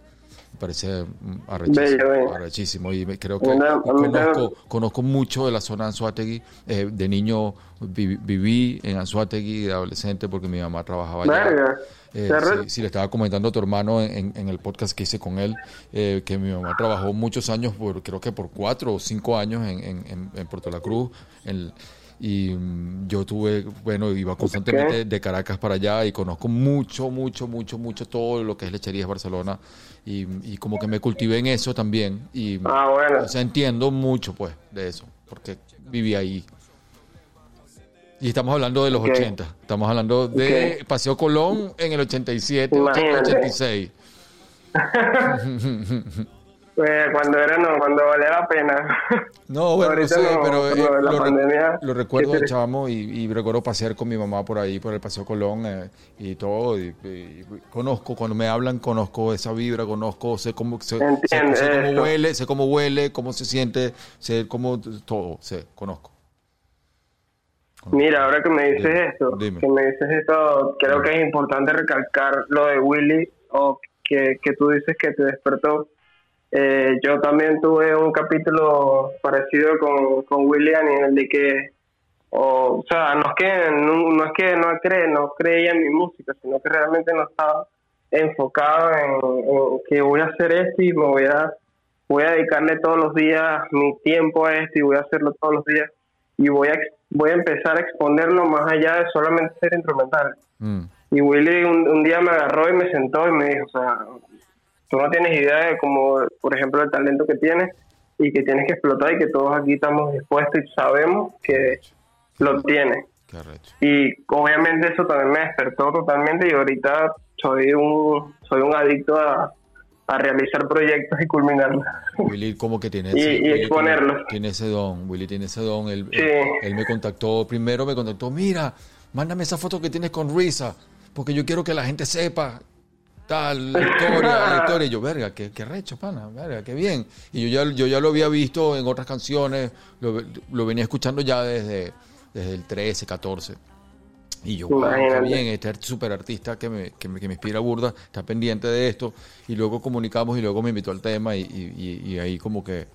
Parece mm, arrechísimo, Bello, bello. arrechísimo. y me- creo que conozco, conozco mucho de la zona de Anzuategui. Eh, de niño vi- viví en Anzuategui, de adolescente, porque mi mamá trabajaba allá. Eh, sí, le estaba comentando a tu hermano en, en el podcast que hice con él, eh, que mi mamá trabajó muchos años, por, creo que por cuatro o cinco años en, en, en- en Puerto La Cruz. en- y mm, yo tuve, bueno, iba constantemente de Caracas para allá y conozco mucho, mucho, mucho, mucho todo lo que es Lecherías Barcelona. Y, y como que me cultivé en eso también. Y, Ah, bueno. o sea, entiendo mucho, pues, de eso, porque viví ahí. Y estamos hablando de los Ok. 80. Estamos hablando de. Paseo Colón en el 87, Imagínate. 86. Eh, cuando era no, cuando valía la pena. No, bueno, no sé, no, pero eh, lo pandemia, lo recuerdo de chamo y, y recuerdo pasear con mi mamá por ahí, por el Paseo Colón eh, y todo. Y, y conozco, cuando me hablan, conozco esa vibra, conozco, sé cómo, sé, sé- sé cómo huele, sé cómo huele, cómo se siente, sé cómo todo, sé, conozco. Conozco. Mira, ahora que me dices Dime, esto, dime. que me dices esto, creo que es importante recalcar lo de Willy, o que, que tú dices que te despertó. Eh, yo también tuve un capítulo parecido con, con William en el de que, o, o sea, no es que no, no es que no cree, no creía en mi música, sino que realmente no estaba enfocado en, en que voy a hacer esto y me voy a voy a dedicarle todos los días mi tiempo a esto y voy a hacerlo todos los días y voy a voy a empezar a exponerlo más allá de solamente ser instrumental. Mm. Y Willy un, un día me agarró y me sentó y me dijo, o sea, tú no tienes idea de como, por ejemplo, el talento que tienes y que tienes que explotar y que todos aquí estamos dispuestos y sabemos que lo tienes. Y obviamente eso también me despertó totalmente y ahorita soy un, soy un adicto a, a realizar proyectos y culminarlos. Willy como que tiene Y- ese, y Willy exponerlo. Tiene, tiene ese don, Willy tiene ese don. Él, Sí. él, él me contactó, primero me contactó, mira, mándame esa foto que tienes con Risa, porque yo quiero que la gente sepa tal la historia, la historia. Y yo, verga, qué, qué recho, pana, verga, qué bien. Y yo ya, yo ya lo había visto en otras canciones, lo, lo venía escuchando ya desde, desde el 13, 14. Y yo, wow, qué bien, este super artista que me, que, me, que me inspira burda, está pendiente de esto. Y luego comunicamos y luego me invitó al tema y, y- y- ahí como que,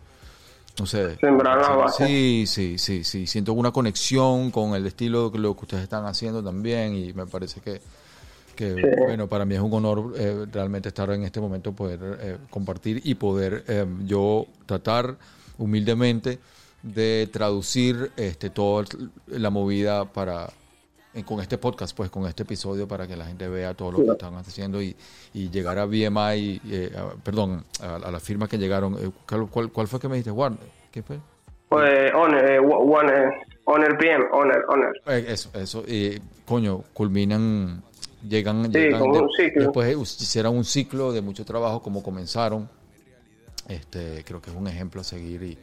no sé. Sembrar las sí, bases. Sí, sí, sí, sí. Siento una conexión con el estilo de lo que ustedes están haciendo también y me parece que, que bueno, para mí es un honor eh, realmente estar en este momento, poder eh, compartir y poder eh, yo tratar humildemente de traducir este toda la movida para eh, con este podcast, pues con este episodio para que la gente vea todo lo que están haciendo y, y llegar a BMI, a- perdón, a, a la firma que llegaron. ¿cuál, cuál, fue que me dijiste, Juan? ¿Qué fue? Pues, Honor, eh, eh, Honor PM, Honor, Honor. Eso, eso, y coño, culminan, llegan, Sí, llegan como un ciclo. después hicieron un ciclo de mucho trabajo como comenzaron. Este, creo que es un ejemplo a seguir y,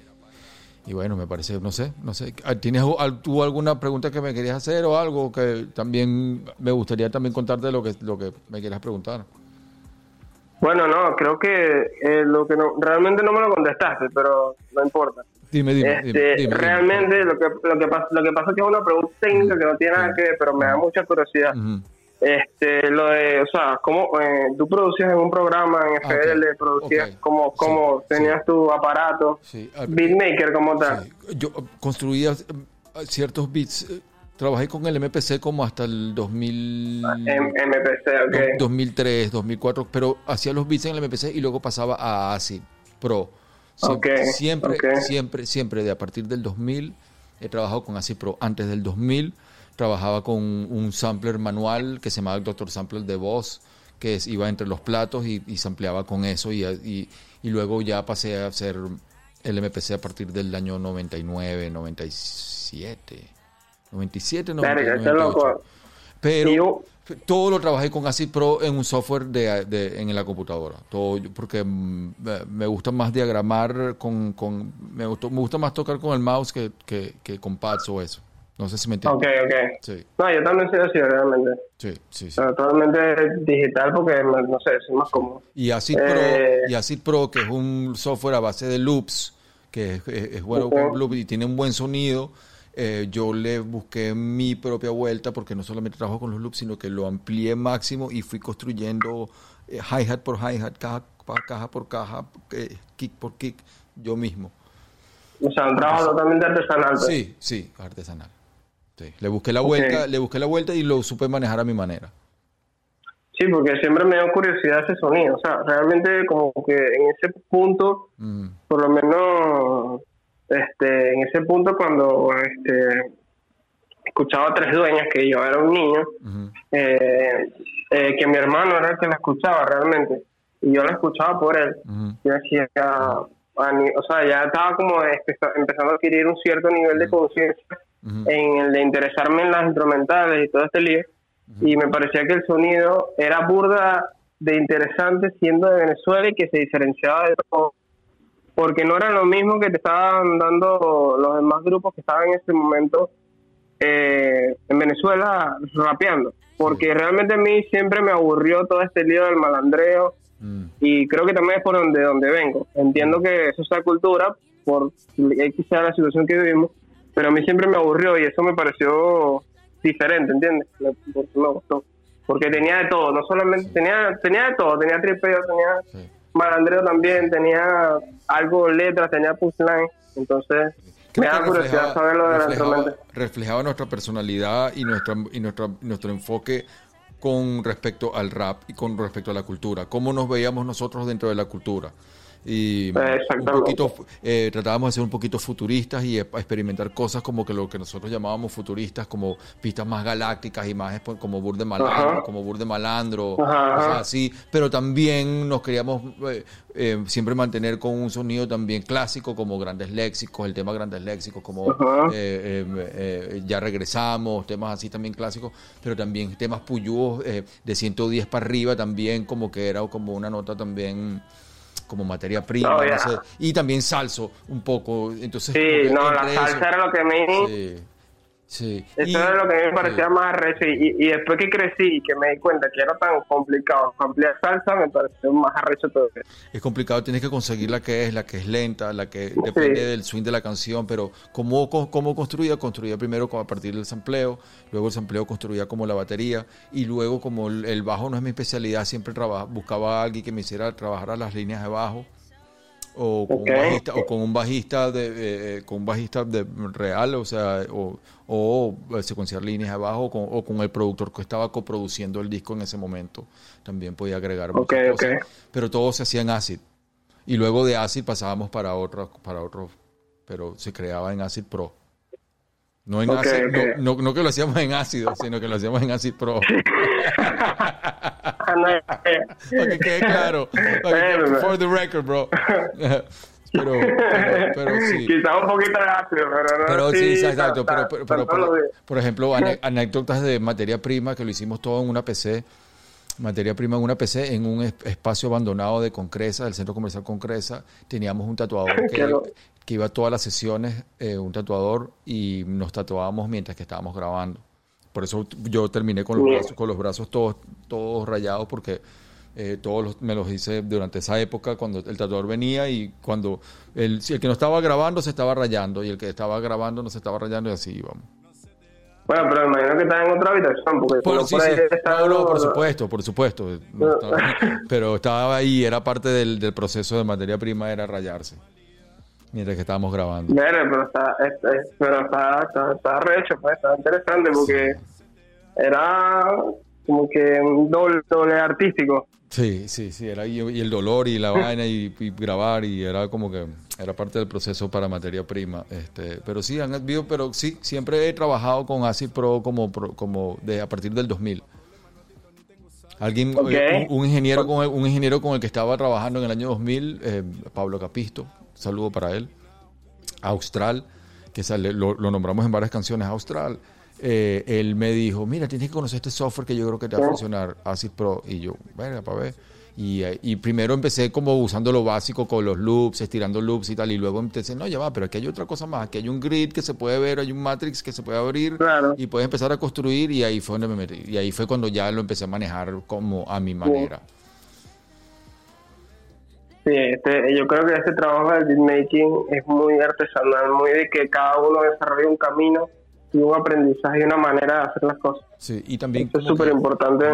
y bueno, me parece, no sé, no sé, Ah, ¿tienes tú alguna pregunta que me querías hacer o algo que también me gustaría también contarte lo que lo que me quieras preguntar? Bueno, no, creo que eh, lo que no, realmente no me lo contestaste, pero no importa. Dime, dime, Este, dime, dime, dime. realmente lo que lo que pasa lo que pasa es que es una pregunta técnica que no tiene nada que ver, pero me da mucha curiosidad. Este, lo de, o sea, cómo eh, tú producías en un programa en Ah, ok. FL, producías como Sí, como sí. tenías tu aparato, Sí, ah, beatmaker como tal. Yo eh, construía eh, ciertos beats. eh, Trabajé con el MPC como hasta el 2000, En MPC, ok. do- 2003, 2004, pero hacía los beats en el MPC y luego pasaba a ACID Pro. Siempre, siempre, siempre, siempre, de a partir del 2000 he trabajado con ACID Pro. Antes del 2000 trabajaba con un sampler manual que se llamaba el Dr. Sampler de voz, que es- iba entre los platos y, y sampleaba con eso y, y- y luego ya pasé a hacer el MPC a partir del año 99, 97, 97, Verga, 99, qué loco. 98. Pero todo lo trabajé con Acid Pro en un software de, de- en la computadora. Todo porque me- gusta más diagramar con, con me, gustó- me gusta más tocar con el mouse que, que, que con pads o eso. No sé si me entiendes. Ok, ok. Sí, No, yo también soy así realmente. sí, sí, sí. Pero Totalmente digital porque, no sé, soy más cómodo. Y Acid Eh, Pro, y Acid Pro, que es un software a base de loops, que es, es- es bueno Ok. con loops y tiene un buen sonido. eh, yo le busqué mi propia vuelta porque no solamente trabajo con los loops, sino que lo amplié máximo y fui construyendo eh, hi-hat por hi-hat, caja, caja por caja, eh, kick por kick, yo mismo. O sea, un trabajo totalmente artesanal. pues. Sí, sí, artesanal. Sí. Le busqué la vuelta, le busqué la vuelta y lo supe manejar a mi manera. Sí, porque siempre me dio curiosidad ese sonido. O sea, realmente como que en ese punto, Mm, por lo menos, este, en ese punto cuando este, escuchaba a Tres Dueñas, que yo era un niño, eh, eh, que mi hermano era el que la escuchaba realmente. Y yo la escuchaba por él. Yo decía, a ni- o sea, ya estaba como empeza- empezando a adquirir un cierto nivel de conciencia Ujú. en el de interesarme en las instrumentales y todo este lío. Y me parecía que el sonido era burda de interesante siendo de Venezuela y que se diferenciaba de todo. Porque no era lo mismo que te estaban dando los demás grupos que estaban en ese momento eh, en Venezuela rapeando. Porque realmente a mí siempre me aburrió todo este lío del malandreo Mm, y creo que también es por donde, donde vengo. Entiendo que eso es la cultura, por sea la situación que vivimos, pero a mí siempre me aburrió y eso me pareció diferente, ¿entiendes? Me, gustó. Porque tenía de todo, no solamente tenía tenía de todo, tenía tripeo, tenía sí. Malandreo también tenía algo letras, tenía punchline, entonces me da curiosidad reflejaba, saber lo de reflejaba- reflejaba nuestra personalidad y, nuestra, y nuestra, nuestro enfoque con respecto al rap y con respecto a la cultura. Cómo nos veíamos nosotros dentro de la cultura. Y un poquito, eh, tratábamos de ser un poquito futuristas y experimentar cosas como que lo que nosotros llamábamos futuristas, como pistas más galácticas y más como Burde Malandro, Ajá. como Burde Malandro, Ajá, así. Pero también nos queríamos eh, eh, siempre mantener con un sonido también clásico, como Grandes Léxicos, el tema Grandes Léxicos, como eh, Ya Regresamos, temas así también clásicos, pero también temas puyúos eh, de 110 para arriba también, como que era como una nota también como materia prima, no yeah. sé. y también salso un poco, entonces Sí, no, la salsa eso- era lo que a mí, sí, sí. eso Y- era lo que a mí me parecía sí. más arrecho. Y, y después que crecí y que me di cuenta que era tan complicado ampliar salsa, me pareció más arrecho todavía. Es complicado, tienes que conseguir la que es, la que es lenta, la que depende del swing de la canción, pero ¿cómo, cómo construía? Construía primero como a partir del sampleo, luego el sampleo construía como la batería, y luego como el, el bajo no es mi especialidad, siempre traba- buscaba a alguien que me hiciera trabajar a las líneas de bajo, o con un bajista, o con un bajista de, eh, eh, con un bajista de real, o sea, o, o eh, secuenciar líneas de bajo, o con, o con el productor que estaba coproduciendo el disco en ese momento, también podía agregar muchas Ok, cosas, pero todo se hacía en acid. Y luego de acid pasábamos para otro, para otro, pero se creaba en acid pro. No en Ok, acid, ok. no, no, no que lo hacíamos en ácido, sino que lo hacíamos en acid pro. Para que quede claro. Para que quede- for the record, bro. pero, pero, pero sí. Quizás un poquito de ácido, pero no Pero sí, exacto. Pero, pero, por, por ejemplo, anécdotas de materia prima que lo hicimos todo en una PC. Materia prima en una PC en un es- espacio abandonado de Concresa, del centro comercial Concresa. Teníamos un tatuador que, que iba a todas las sesiones, eh, un tatuador, y nos tatuábamos mientras que estábamos grabando. Por eso yo terminé con los Bien. brazos, con los brazos todos, todos rayados porque eh, todos los- me los hice durante esa época cuando el tatuador venía y cuando el, el que no estaba grabando se estaba rayando y el que estaba grabando no se estaba rayando y así íbamos. Bueno, pero me imagino que está en otra habitación, porque Por, como sí, por ahí sí. está No, no, algo- por supuesto, por supuesto. No estaba- pero estaba ahí, era parte del, del proceso de materia prima, era rayarse. Mientras que estábamos grabando. Pero está, es- es- pero está, está, está recho, pues, está interesante porque era como que un doble, doble artístico. Sí, sí, sí, era y, y el dolor y la vaina y, y grabar y era como que era parte del proceso para materia prima. Este, pero sí, han pero sí, siempre he trabajado con Acid Pro como, como de a partir del 2000. Alguien, un ingeniero con el, un ingeniero con el que estaba trabajando en el año 2000, eh, Pablo Capisto, saludo para él. Austral, que sale, lo, lo nombramos en varias canciones, Austral. eh, él me dijo, mira, tienes que conocer este software que yo creo que te va a funcionar, Acid Pro. Y yo, venga, para ver. Y, eh, y primero empecé como usando lo básico con los loops, estirando loops y tal, y luego empecé, no, ya va, pero aquí hay otra cosa más, aquí hay un grid que se puede ver, hay un matrix que se puede abrir Claro. y puedes empezar a construir y ahí fue donde me metí. Y ahí fue cuando ya lo empecé a manejar como a mi manera. Sí, este, yo creo que este trabajo del beatmaking es muy artesanal, muy de que cada uno desarrolla un camino y un aprendizaje y una manera de hacer las cosas. Sí, y también Eso es súper importante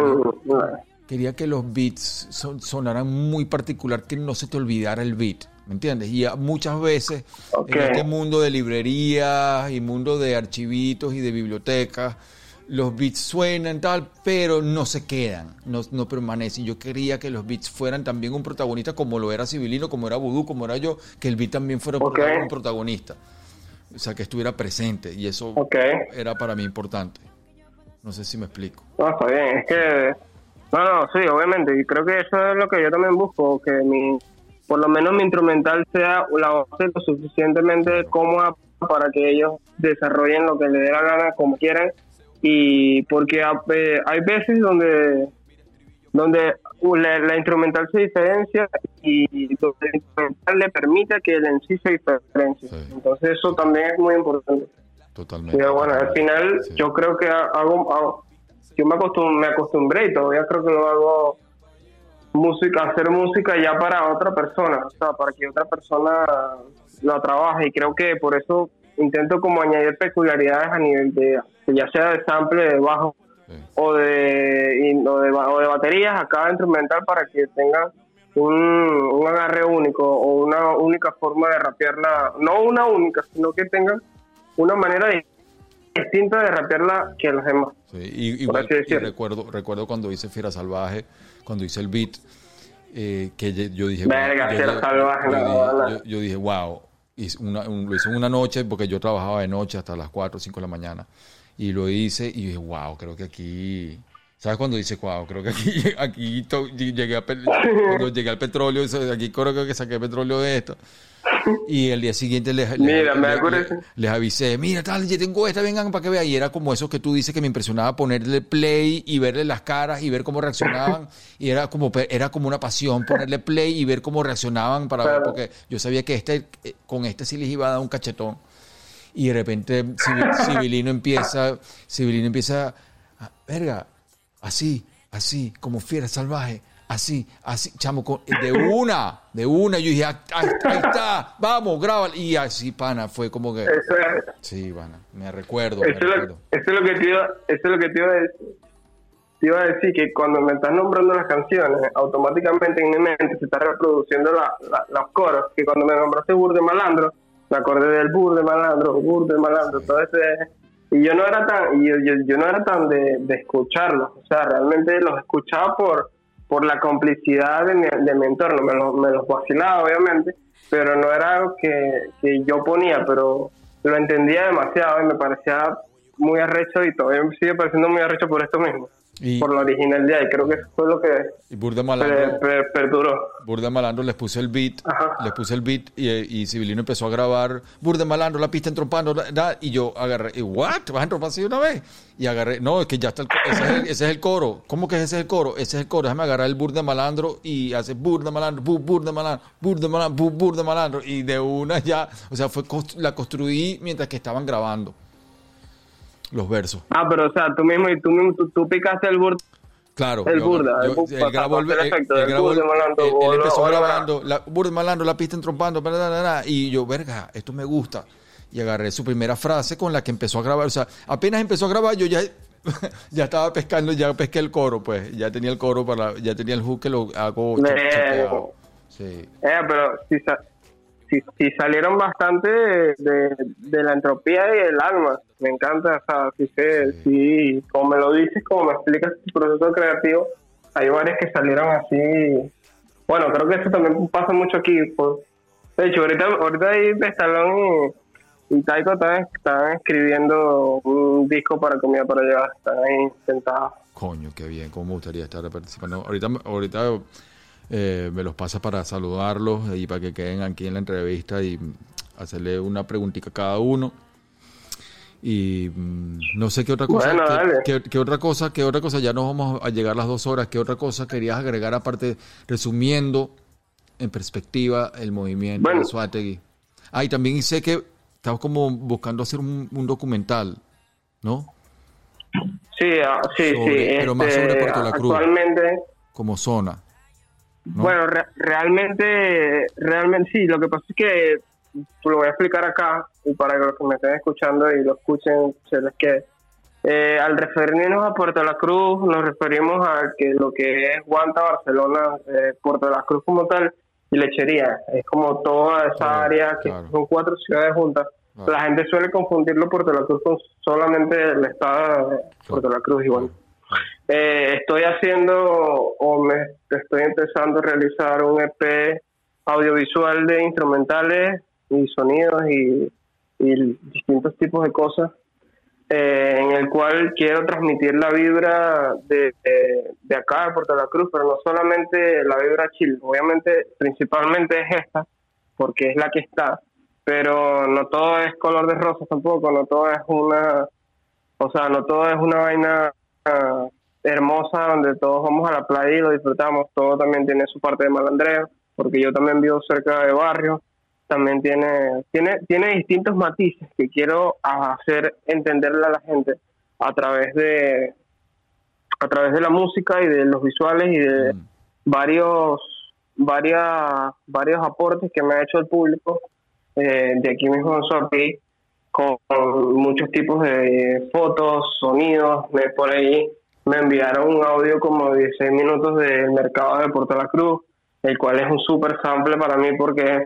quería que los beats son- sonaran muy particular, que no se te olvidara el beat, ¿me entiendes? Y muchas veces en este mundo de librerías y mundo de archivitos y de bibliotecas, los beats suenan tal, pero no se quedan, no, no permanecen. Yo quería que los beats fueran también un protagonista como lo era Civilino, como era Voodoo, como era yo, que el beat también fuera un protagonista. O sea, que estuviera presente y eso era para mí importante. No sé si me explico. No, está bien, es que... No, no, sí, obviamente, y creo que eso es lo que yo también busco, que mi, por lo menos mi instrumental sea la base lo suficientemente cómoda para que ellos desarrollen lo que les dé la gana, como quieran, y porque eh, hay veces donde donde uh, la, la instrumental se diferencia y donde el instrumental le permite que el en sí se diferencie. Sí. Entonces eso también es muy importante. Totalmente. Pero bueno, al final Sí. yo creo que hago, hago- yo me, acostum- me acostumbré y todavía creo que lo hago música, hacer música ya para otra persona, o sea, para que otra persona la trabaje y creo que por eso intento como añadir peculiaridades a nivel de, ya sea de sample, de bajo Sí. o de, y- o de, o de baterías a cada instrumental para que tenga un, un agarre único o una única forma de rapearla, no una única, sino que tengan una manera di- distinta de rapearla que los demás. Sí, y, por igual, y recuerdo, recuerdo cuando hice Fiera Salvaje, cuando hice el beat, eh, que yo dije... Verga, wow, yo- Fiera yo- Salvaje, yo no, dije- no, no. yo- dije, wow, una- un- lo hice en una noche porque yo trabajaba de noche hasta las 4 o 5 de la mañana. Y lo hice y dije, wow, creo que aquí... ¿Sabes cuando dice wow? Creo que aquí, aquí to- llegué, a, cuando llegué al petróleo, aquí creo que saqué petróleo de esto. Y el día siguiente les, les- Mira, les- avisé, mira, tal, ya tengo esta, vengan para que vean. Y era como eso que tú dices que me impresionaba ponerle play y verle las caras y ver cómo reaccionaban. y era como, era como una pasión ponerle play y ver cómo reaccionaban para ver, porque yo sabía que este, eh, con este sí les iba a dar un cachetón. Y de repente Civilino empieza, Civilino empieza, verga, así, así, como fiera salvaje, así, así, chamo, con- de una, de una. Yo dije, "Ah, ahí, ahí está, vamos, grábalo. Y así, pana, fue como que, Eso es, sí, pana, me recuerdo, me eso, es lo, eso es lo que te iba, eso es lo que te iba a decir. Te iba a decir que cuando me estás nombrando las canciones, automáticamente en mi mente se está reproduciendo la, la- los coros. Que cuando me nombraste Burde Malandro, me acordé del Burde Malandro, Burde Malandro, todo ese. Y yo no era tan, y yo, yo, yo no era tan de, de escucharlos. O sea, realmente los escuchaba por, por la complicidad de mi, de mi entorno. Me los, me los vacilaba, obviamente, pero no era algo que, que yo ponía, pero lo entendía demasiado y me parecía muy arrecho y todavía me sigue pareciendo muy arrecho por esto mismo, Y, por la originalidad y creo que eso fue lo que y Burda Malandro, per- perduró. Burda Malandro les puse el beat, Ajá. les puse el beat y, y Civilino empezó a grabar Burda Malandro, la pista entrompando, y yo agarré, y, ¿what? ¿Vas a entrompar así una vez? Y agarré, no, es que ya está, el, ese, es el, ese es el coro. ¿Cómo que ese es el coro? Ese es el coro, déjame agarrar el Burda Malandro y hace Burda Malandro, bu, Burda Malandro, Burda Malandro, bu, Burda Malandro, y de una ya, o sea, fue la construí mientras que estaban grabando los versos. Ah, pero o sea, tú mismo y tú mismo, tú, tú picaste el burdo. Claro. El burda, yo- el grabó el, efecto él del grabó burda el- malandro, él- empezó grabando, la, burda malandro, la pista entrompando, bla, bla, y yo, verga, esto me gusta. Y agarré su primera frase con la que empezó a grabar. O sea, apenas empezó a grabar, yo ya, ya estaba pescando, ya pesqué el coro, pues. Ya tenía el coro para, ya tenía el hook que lo hago. Sí. Eh, pero si, si, si salieron bastante de, de- de la entropía y el alma. Me encanta, o sea, si, se, si, como me lo dices, como me explicas tu proceso creativo, hay varias que salieron así. Bueno, creo que eso también pasa mucho aquí. pues. De hecho, ahorita, ahorita ahí Estalón y, y Taiko están, están escribiendo un disco para comida para llevar. Están ahí sentados. Coño, qué bien, cómo me gustaría estar participando. Ahorita, ahorita eh, me los pasa para saludarlos y para que queden aquí en la entrevista y hacerle una preguntita a cada uno. Y mm, no sé qué otra cosa, Bueno, qué, qué- qué otra cosa, qué otra cosa, ya nos vamos a llegar las dos horas, qué otra cosa querías agregar aparte, resumiendo en perspectiva el movimiento Bueno. de Suátegui. Ah, y también sé que estamos como buscando hacer un, un documental, ¿no? Sí, ah, sí, Sobre- sí. pero más sobre Puerto La Cruz. Actualmente, Como zona. ¿No? Bueno, re- realmente, realmente sí. Lo que pasa es que lo voy a explicar acá y para que los que me estén escuchando y lo escuchen, se les quede. Eh, al referirnos a Puerto La Cruz, nos referimos a que lo que es Guanta, Barcelona, eh, Puerto La Cruz como tal y Lechería. Es como toda esa Claro, área que claro. son cuatro ciudades juntas. Claro. La gente suele confundirlo Puerto La Cruz con solamente el estado de Puerto La Cruz y bueno. Eh, estoy haciendo o me estoy empezando a realizar un EP audiovisual de instrumentales y sonidos y, distintos tipos de cosas eh, en el cual quiero transmitir la vibra de, de, de acá de Puerto La Cruz, pero no solamente la vibra chill, obviamente principalmente es esta, porque es la que está, pero no todo es color de rosa tampoco, no todo es una, o sea, no todo es una vaina ah, hermosa donde todos vamos a la playa y lo disfrutamos, todo también tiene su parte de malandreo, porque yo también vivo cerca de barrios, también tiene, tiene, tiene distintos matices que quiero hacer entenderle a la gente a través de a través de la música y de los visuales y de Mm. varios varias varios aportes que me ha hecho el público eh, de aquí mismo en Sorpi con muchos tipos de fotos, sonidos, por ahí me enviaron un audio como 16 minutos del mercado de Puerto La Cruz, el cual es un super sample para mí porque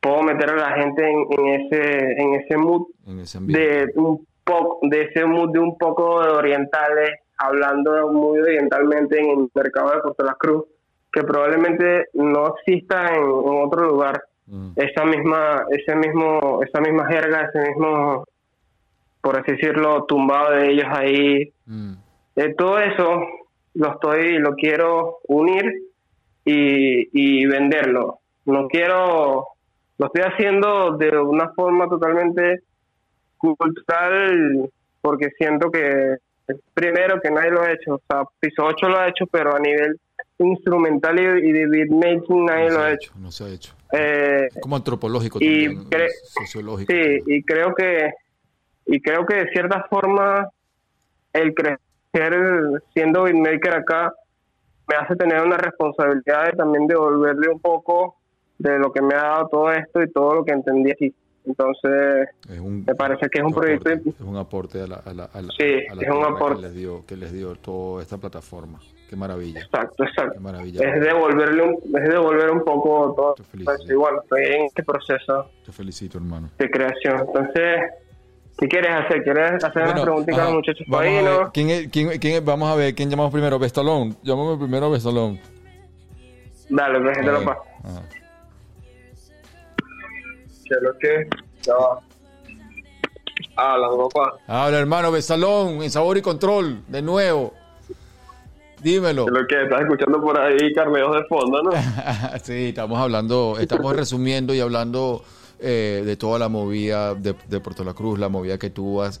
puedo meter a la gente en, en ese en ese mood En ese ambiente. de un poco de ese mood de un poco de orientales hablando muy orientalmente en el mercado de Puerto La Cruz que probablemente no exista en, en otro lugar Mm. esa misma ese mismo esa misma jerga ese mismo por así decirlo tumbado de ellos ahí Mm. Eh, todo eso lo estoy lo quiero unir y, y venderlo no quiero lo estoy haciendo de una forma totalmente cultural porque siento que primero que nadie lo ha hecho o sea piso 8 lo ha hecho pero a nivel instrumental y, y de beatmaking nadie No lo ha hecho No se ha hecho. Eh, Es como antropológico y también, sociológico. Sí, y creo que y creo que de cierta forma el crecer siendo beatmaker acá me hace tener una responsabilidad de también devolverle un poco de lo que me ha dado todo esto y todo lo que entendí aquí. Entonces, Es un, me parece que es un aporte, proyecto es un aporte a la, a la, a la- Sí, a la es un aporte. que les dio que les dio toda esta plataforma qué maravilla exacto, qué exacto. maravilla Es devolverle un, es devolver un poco todo. Te felicito. Pues, bueno, estoy en este proceso te felicito hermano de creación. Entonces, ¿qué quieres hacer? ¿Quieres hacer Bueno, una preguntita a los muchachos vamos, ahí, a ver, no? ¿quién es- quién- quién es- vamos a ver quién llamamos primero Bestalón llámame primero a Bestalón Dale, pues, te A lo ajá. ¿Qué es lo que? Ya va. Ah, la papá. habla hermano Bestalón en sabor y control de nuevo dímelo ¿Qué es lo que? Estás escuchando por ahí carneos de fondo, ¿no? sí, estamos hablando, estamos resumiendo y hablando eh, de toda la movida de, de Puerto La Cruz, la movida que tú has,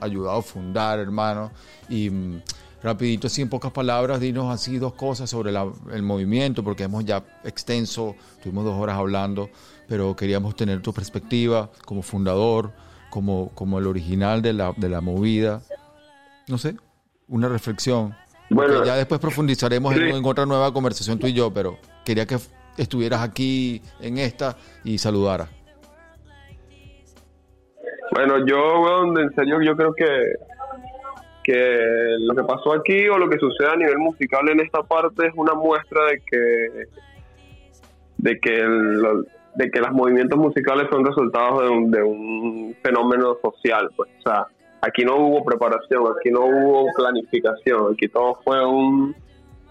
ayudado a fundar, hermano. Y mm, rapidito, así en pocas palabras, dinos así dos cosas sobre la- el movimiento, porque hemos ya extenso, tuvimos dos horas hablando, pero queríamos tener tu perspectiva como fundador, como, como el original de la, de la movida. No sé, una reflexión. Bueno, ya después profundizaremos en, sí. en otra nueva conversación tú y yo, pero quería que estuvieras aquí en esta y saludaras. Bueno, yo, en serio, yo creo que que lo que pasó aquí o lo que sucede a nivel musical en esta parte es una muestra de que de que el- de que los movimientos musicales son resultados de un, de un fenómeno social, pues, o sea, aquí no hubo preparación, aquí no hubo planificación, aquí todo fue un,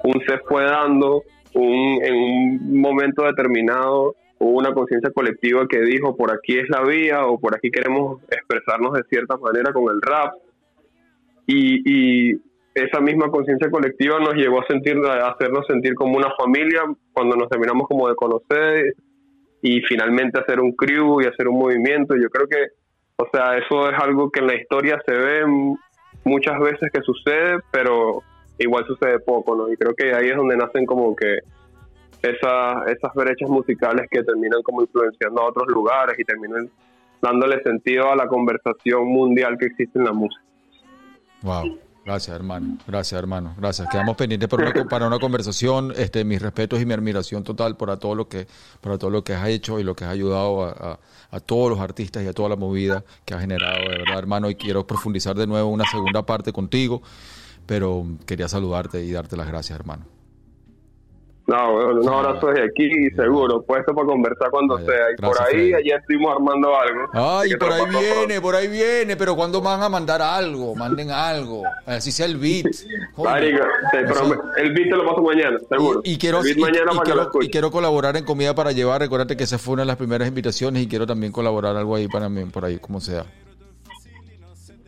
un se fue dando, un, en un momento determinado hubo una conciencia colectiva que dijo por aquí es la vía o por aquí queremos expresarnos de cierta manera con el rap y, esa misma conciencia colectiva nos llevó a sentir a hacernos sentir como una familia cuando nos terminamos como de conocer y finalmente hacer un crew y hacer un movimiento. Yo creo que o sea eso es algo que en la historia se ve muchas veces que sucede pero igual sucede poco no y creo que ahí es donde nacen como que esas esas brechas musicales que terminan como influenciando a otros lugares y terminan dándole sentido a la conversación mundial que existe en la música Wow. Gracias, hermano. Gracias, hermano. Gracias. Quedamos pendientes para una, para una conversación. Este, mis respetos y mi admiración total para todo lo que, para todo lo que has hecho y lo que has ayudado a, a- a todos los artistas y a toda la movida que has generado, de verdad, hermano. Y quiero profundizar de nuevo una segunda parte contigo, pero quería saludarte y darte las gracias, hermano. No, bueno, un abrazo desde aquí, seguro, puesto para conversar cuando sea. Y por ahí, ayer estuvimos armando algo. Ay, por ahí viene, pronto. por ahí viene, pero ¿cuándo van a mandar algo? Manden algo. Así sea el beat. Marico, el beat te lo paso mañana, seguro. Y, y quiero, y- mañana y y colaborar en comida para llevar. Recuérdate que esa fue una de las primeras invitaciones y quiero también colaborar algo ahí para mí, por ahí, como sea.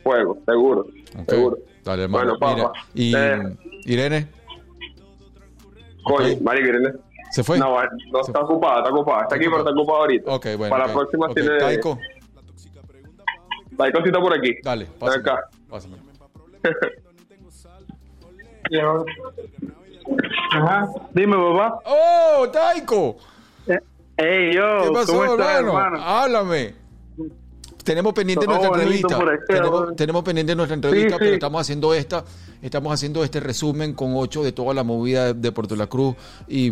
Fuego, seguro, seguro. Dale, hermano. Bueno, Mira, papá. y Eh. Irene, Coño, Ok. Marico, Irene. ¿se fue? No, no está ocupada, está ocupada. Está aquí, pero está ocupada ahorita. Ok, bueno. Para ok. la próxima Ok, tiene. Taiko, Hay cosita por aquí. dale, pásame. acá. pásame. Ajá. Dime, papá. ¡Oh, Taiko! Hey, yo, ¿Qué pasó, ¿cómo estás, hermano? hermano? Háblame. Tenemos pendiente nuestra entrevista. tenemos, pendiente nuestra entrevista, Sí, pero sí. estamos haciendo esta, estamos haciendo este resumen con ocho de toda la movida de, Puerto La Cruz y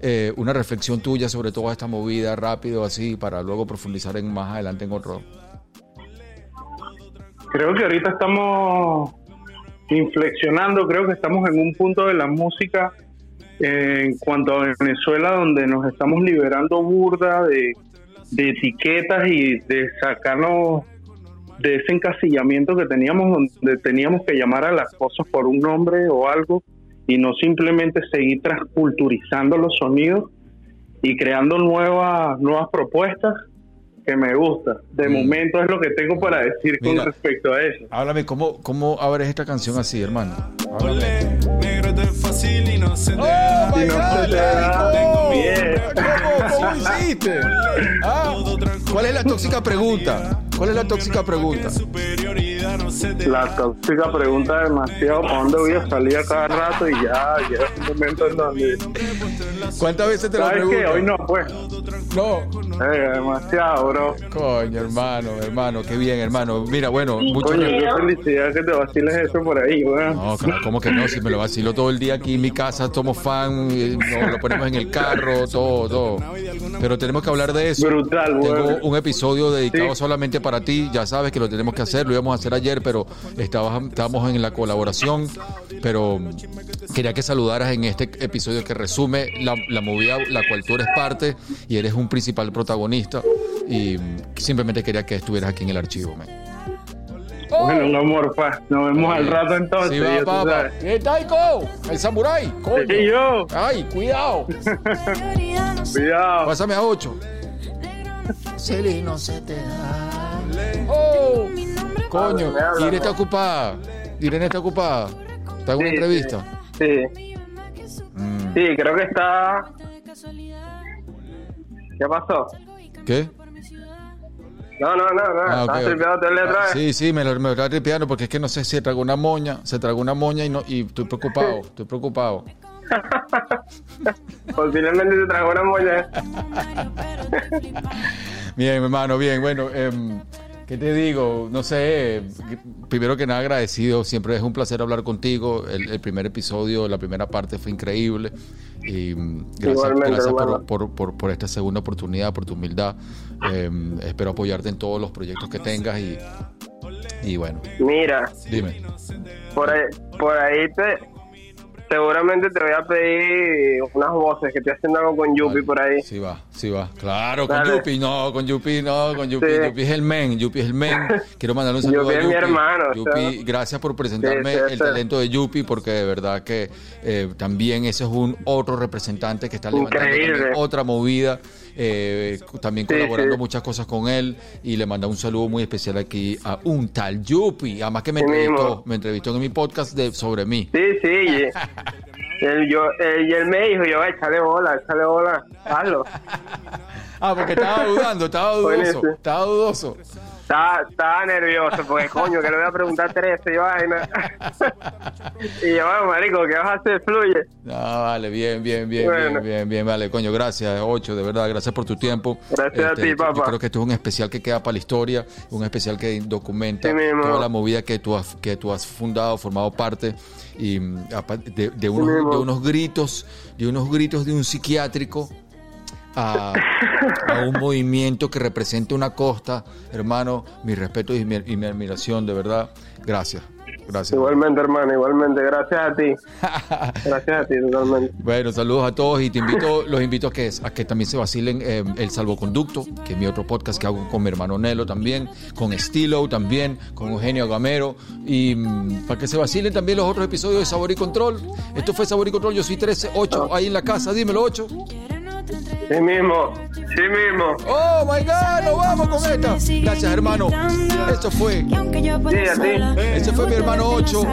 eh, una reflexión tuya sobre toda esta movida rápido así para luego profundizar en más adelante en otro. Creo que ahorita estamos inflexionando, creo que estamos en un punto de la música en cuanto a Venezuela, donde nos estamos liberando burda de, de etiquetas y de sacarnos de ese encasillamiento que teníamos, donde teníamos que llamar a las cosas por un nombre o algo y no simplemente seguir transculturizando los sonidos y creando nuevas nuevas propuestas que me gusta. De Mm. momento es lo que tengo para decir Mira. con respecto a eso. Háblame, ¿cómo, ¿cómo abres esta canción así, hermano? Háblame. Es fácil y no se te ¡Oh, no God, se te da. Taiko! Bien. ¿Cómo, ¿Cómo hiciste? Ah, ¿Cuál es la tóxica pregunta? ¿Cuál es la tóxica pregunta? La tóxica pregunta demasiado para dónde voy a salir a cada rato y ya llega un momento en donde ¿Cuántas veces te lo ¿sabes qué? pregunto? Hoy no pues No. Eh, demasiado bro Coño, hermano, hermano, qué bien, hermano. Mira, bueno, mucho coño qué felicidad que te vaciles eso por ahí weón. No, claro, ¿cómo que no? Si me lo vacilo todo el día aquí en mi casa, somos fan, lo ponemos en el carro, todo, todo. Pero tenemos que hablar de eso. brutal Tengo un episodio dedicado Sí. solamente para ti. Ya sabes que lo tenemos que hacer, lo íbamos a hacer ayer, pero estabas, estábamos en la colaboración. Pero quería que saludaras en este episodio que resume la, la movida la cual tú eres parte y eres un principal protagonista. Y simplemente quería que estuvieras aquí en el archivo, man. Bueno un amor pa nos vemos al rato entonces Sí, va, papá. sabes. ¡Eh, Taiko! ¡El samurái! ¡Coño! Sí, yo ¡Ay, cuidado! cuidado Pásame a 8. Celi, no se te da. ¡Oh! Coño, Irene está ocupada. Irene está ocupada. ¿Está en una Sí, entrevista? Sí, Mm, sí, creo que está. ¿Qué pasó? ¿Qué? No, no, no, no. Ah, ok, Estás ok. tripeado otra otra vez. Sí, sí, me lo, me lo está tripeando porque es que no sé si tragó una moña. Se tragó una moña y, no, y estoy preocupado. Estoy preocupado. Posiblemente se tragó una moña. Bien, hermano, bien. Bueno, em, ¿qué te digo? No sé. Primero que nada, agradecido. Siempre es un placer hablar contigo. El, el primer episodio, la primera parte fue increíble. Y mm, gracias, gracias por, hermano. por, por- por esta segunda oportunidad, por tu humildad. Em, espero apoyarte en todos los proyectos que tengas. Y, y bueno, Mira, dime. por ahí, por ahí te. Seguramente te voy a pedir unas voces que estoy haciendo algo con Yupi por ahí. Sí va, sí va. Claro, con. Yupi, no, con Yupi, no, con Yupi. Sí. Yupi es el men, Yupi es el men. Quiero mandarle un saludo Yupi a es Yupi. mi hermano, o Yupi, sea. gracias por presentarme Sí, sí, el talento de Yupi, porque de verdad que eh, también ese es un otro representante que está levantando otra movida. Eh, también Sí, colaborando sí. muchas cosas con él y le manda un saludo muy especial aquí a un tal Yupi, además que me Sí entrevistó, mismo. me entrevistó en mi podcast de sobre mí. Sí, sí. Y, él, yo, él- y él me dijo, yo, échale bola, échale bola, hazlo. Ah, porque estaba dudando, estaba dudoso, estaba dudoso. Estaba, estaba nervioso porque, coño, que le voy a preguntar 13 y vaina. y yo, bueno, marico, ¿qué vas a hacer? Fluye. No, vale, bien, bien, bien, Bueno. bien, bien, bien, vale, coño, gracias, Ocho, de verdad, gracias por tu tiempo. Este, Gracias a ti, yo papá. creo que esto es un especial que queda para la historia, un especial que documenta Sí toda la movida que tú has, que tú has fundado, formado parte, y mm, de, de unos, mismo. de unos gritos, de unos gritos de un psiquiátrico. A, a un movimiento que representa una costa, hermano, mi respeto y mi, y mi admiración, de verdad, gracias, gracias. Igualmente, hermano, igualmente. Gracias a ti. Gracias a ti, totalmente. Bueno, saludos a todos y te invito, los invito a que, a que también se vacilen eh, El Salvoconducto, que es mi otro podcast que hago con mi hermano Nelo también, con Estilo también, con Eugenio Gamero, y mm, para que se vacilen también los otros episodios de Sabor y Control. Esto fue Sabor y Control, yo soy 13, 8, ahí en la casa, dímelo 8. Sí mismo, sí mismo. Oh my God, nos vamos con esta. Gracias, hermano. Esto fue. Ese fue mi hermano Ocho,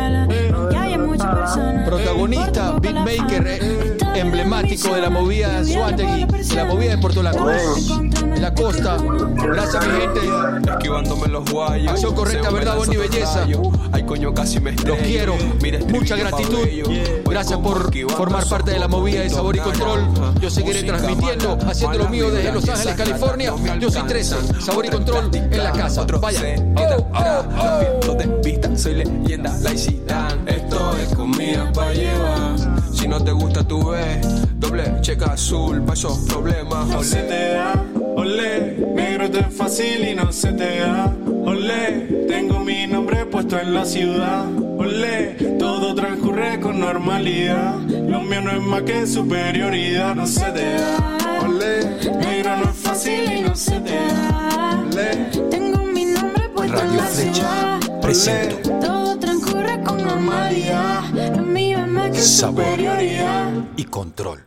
protagonista, beatmaker emblemático de la movida de Suátegui, de la movida de Puerto La Cruz, en la costa. Gracias, mi gente. Esquivándome los guayos. Acción correcta, verdad, bonita y belleza. Ay, coño, casi me Los quiero. Mira, Mucha gratitud. Gracias como por formar parte de la movida de Sabor y Control. Yo seguiré transmitiendo, haciendo lo mío desde Los Ángeles, California. Yo soy alcanza. 13. Sabor y Control en la casa. Vaya. Oh, oh, oh. De soy leyenda, la Zidane. Esto es comida para llevar. Si no te gusta, tú ves. Doble checa azul, pa' esos problemas. No se te da, Olé, negro esto es fácil y no se te da. Olé, tengo mi nombre puesto en la ciudad. Olé, todo transcurre con normalidad. Lo mío no es más que superioridad, no se te da. Olé, negro no es fácil y no se te da. Olé, Tengo mi nombre puesto en la Flecha ciudad. presento Todo transcurre con normalidad. Sabor. superioridad. y control.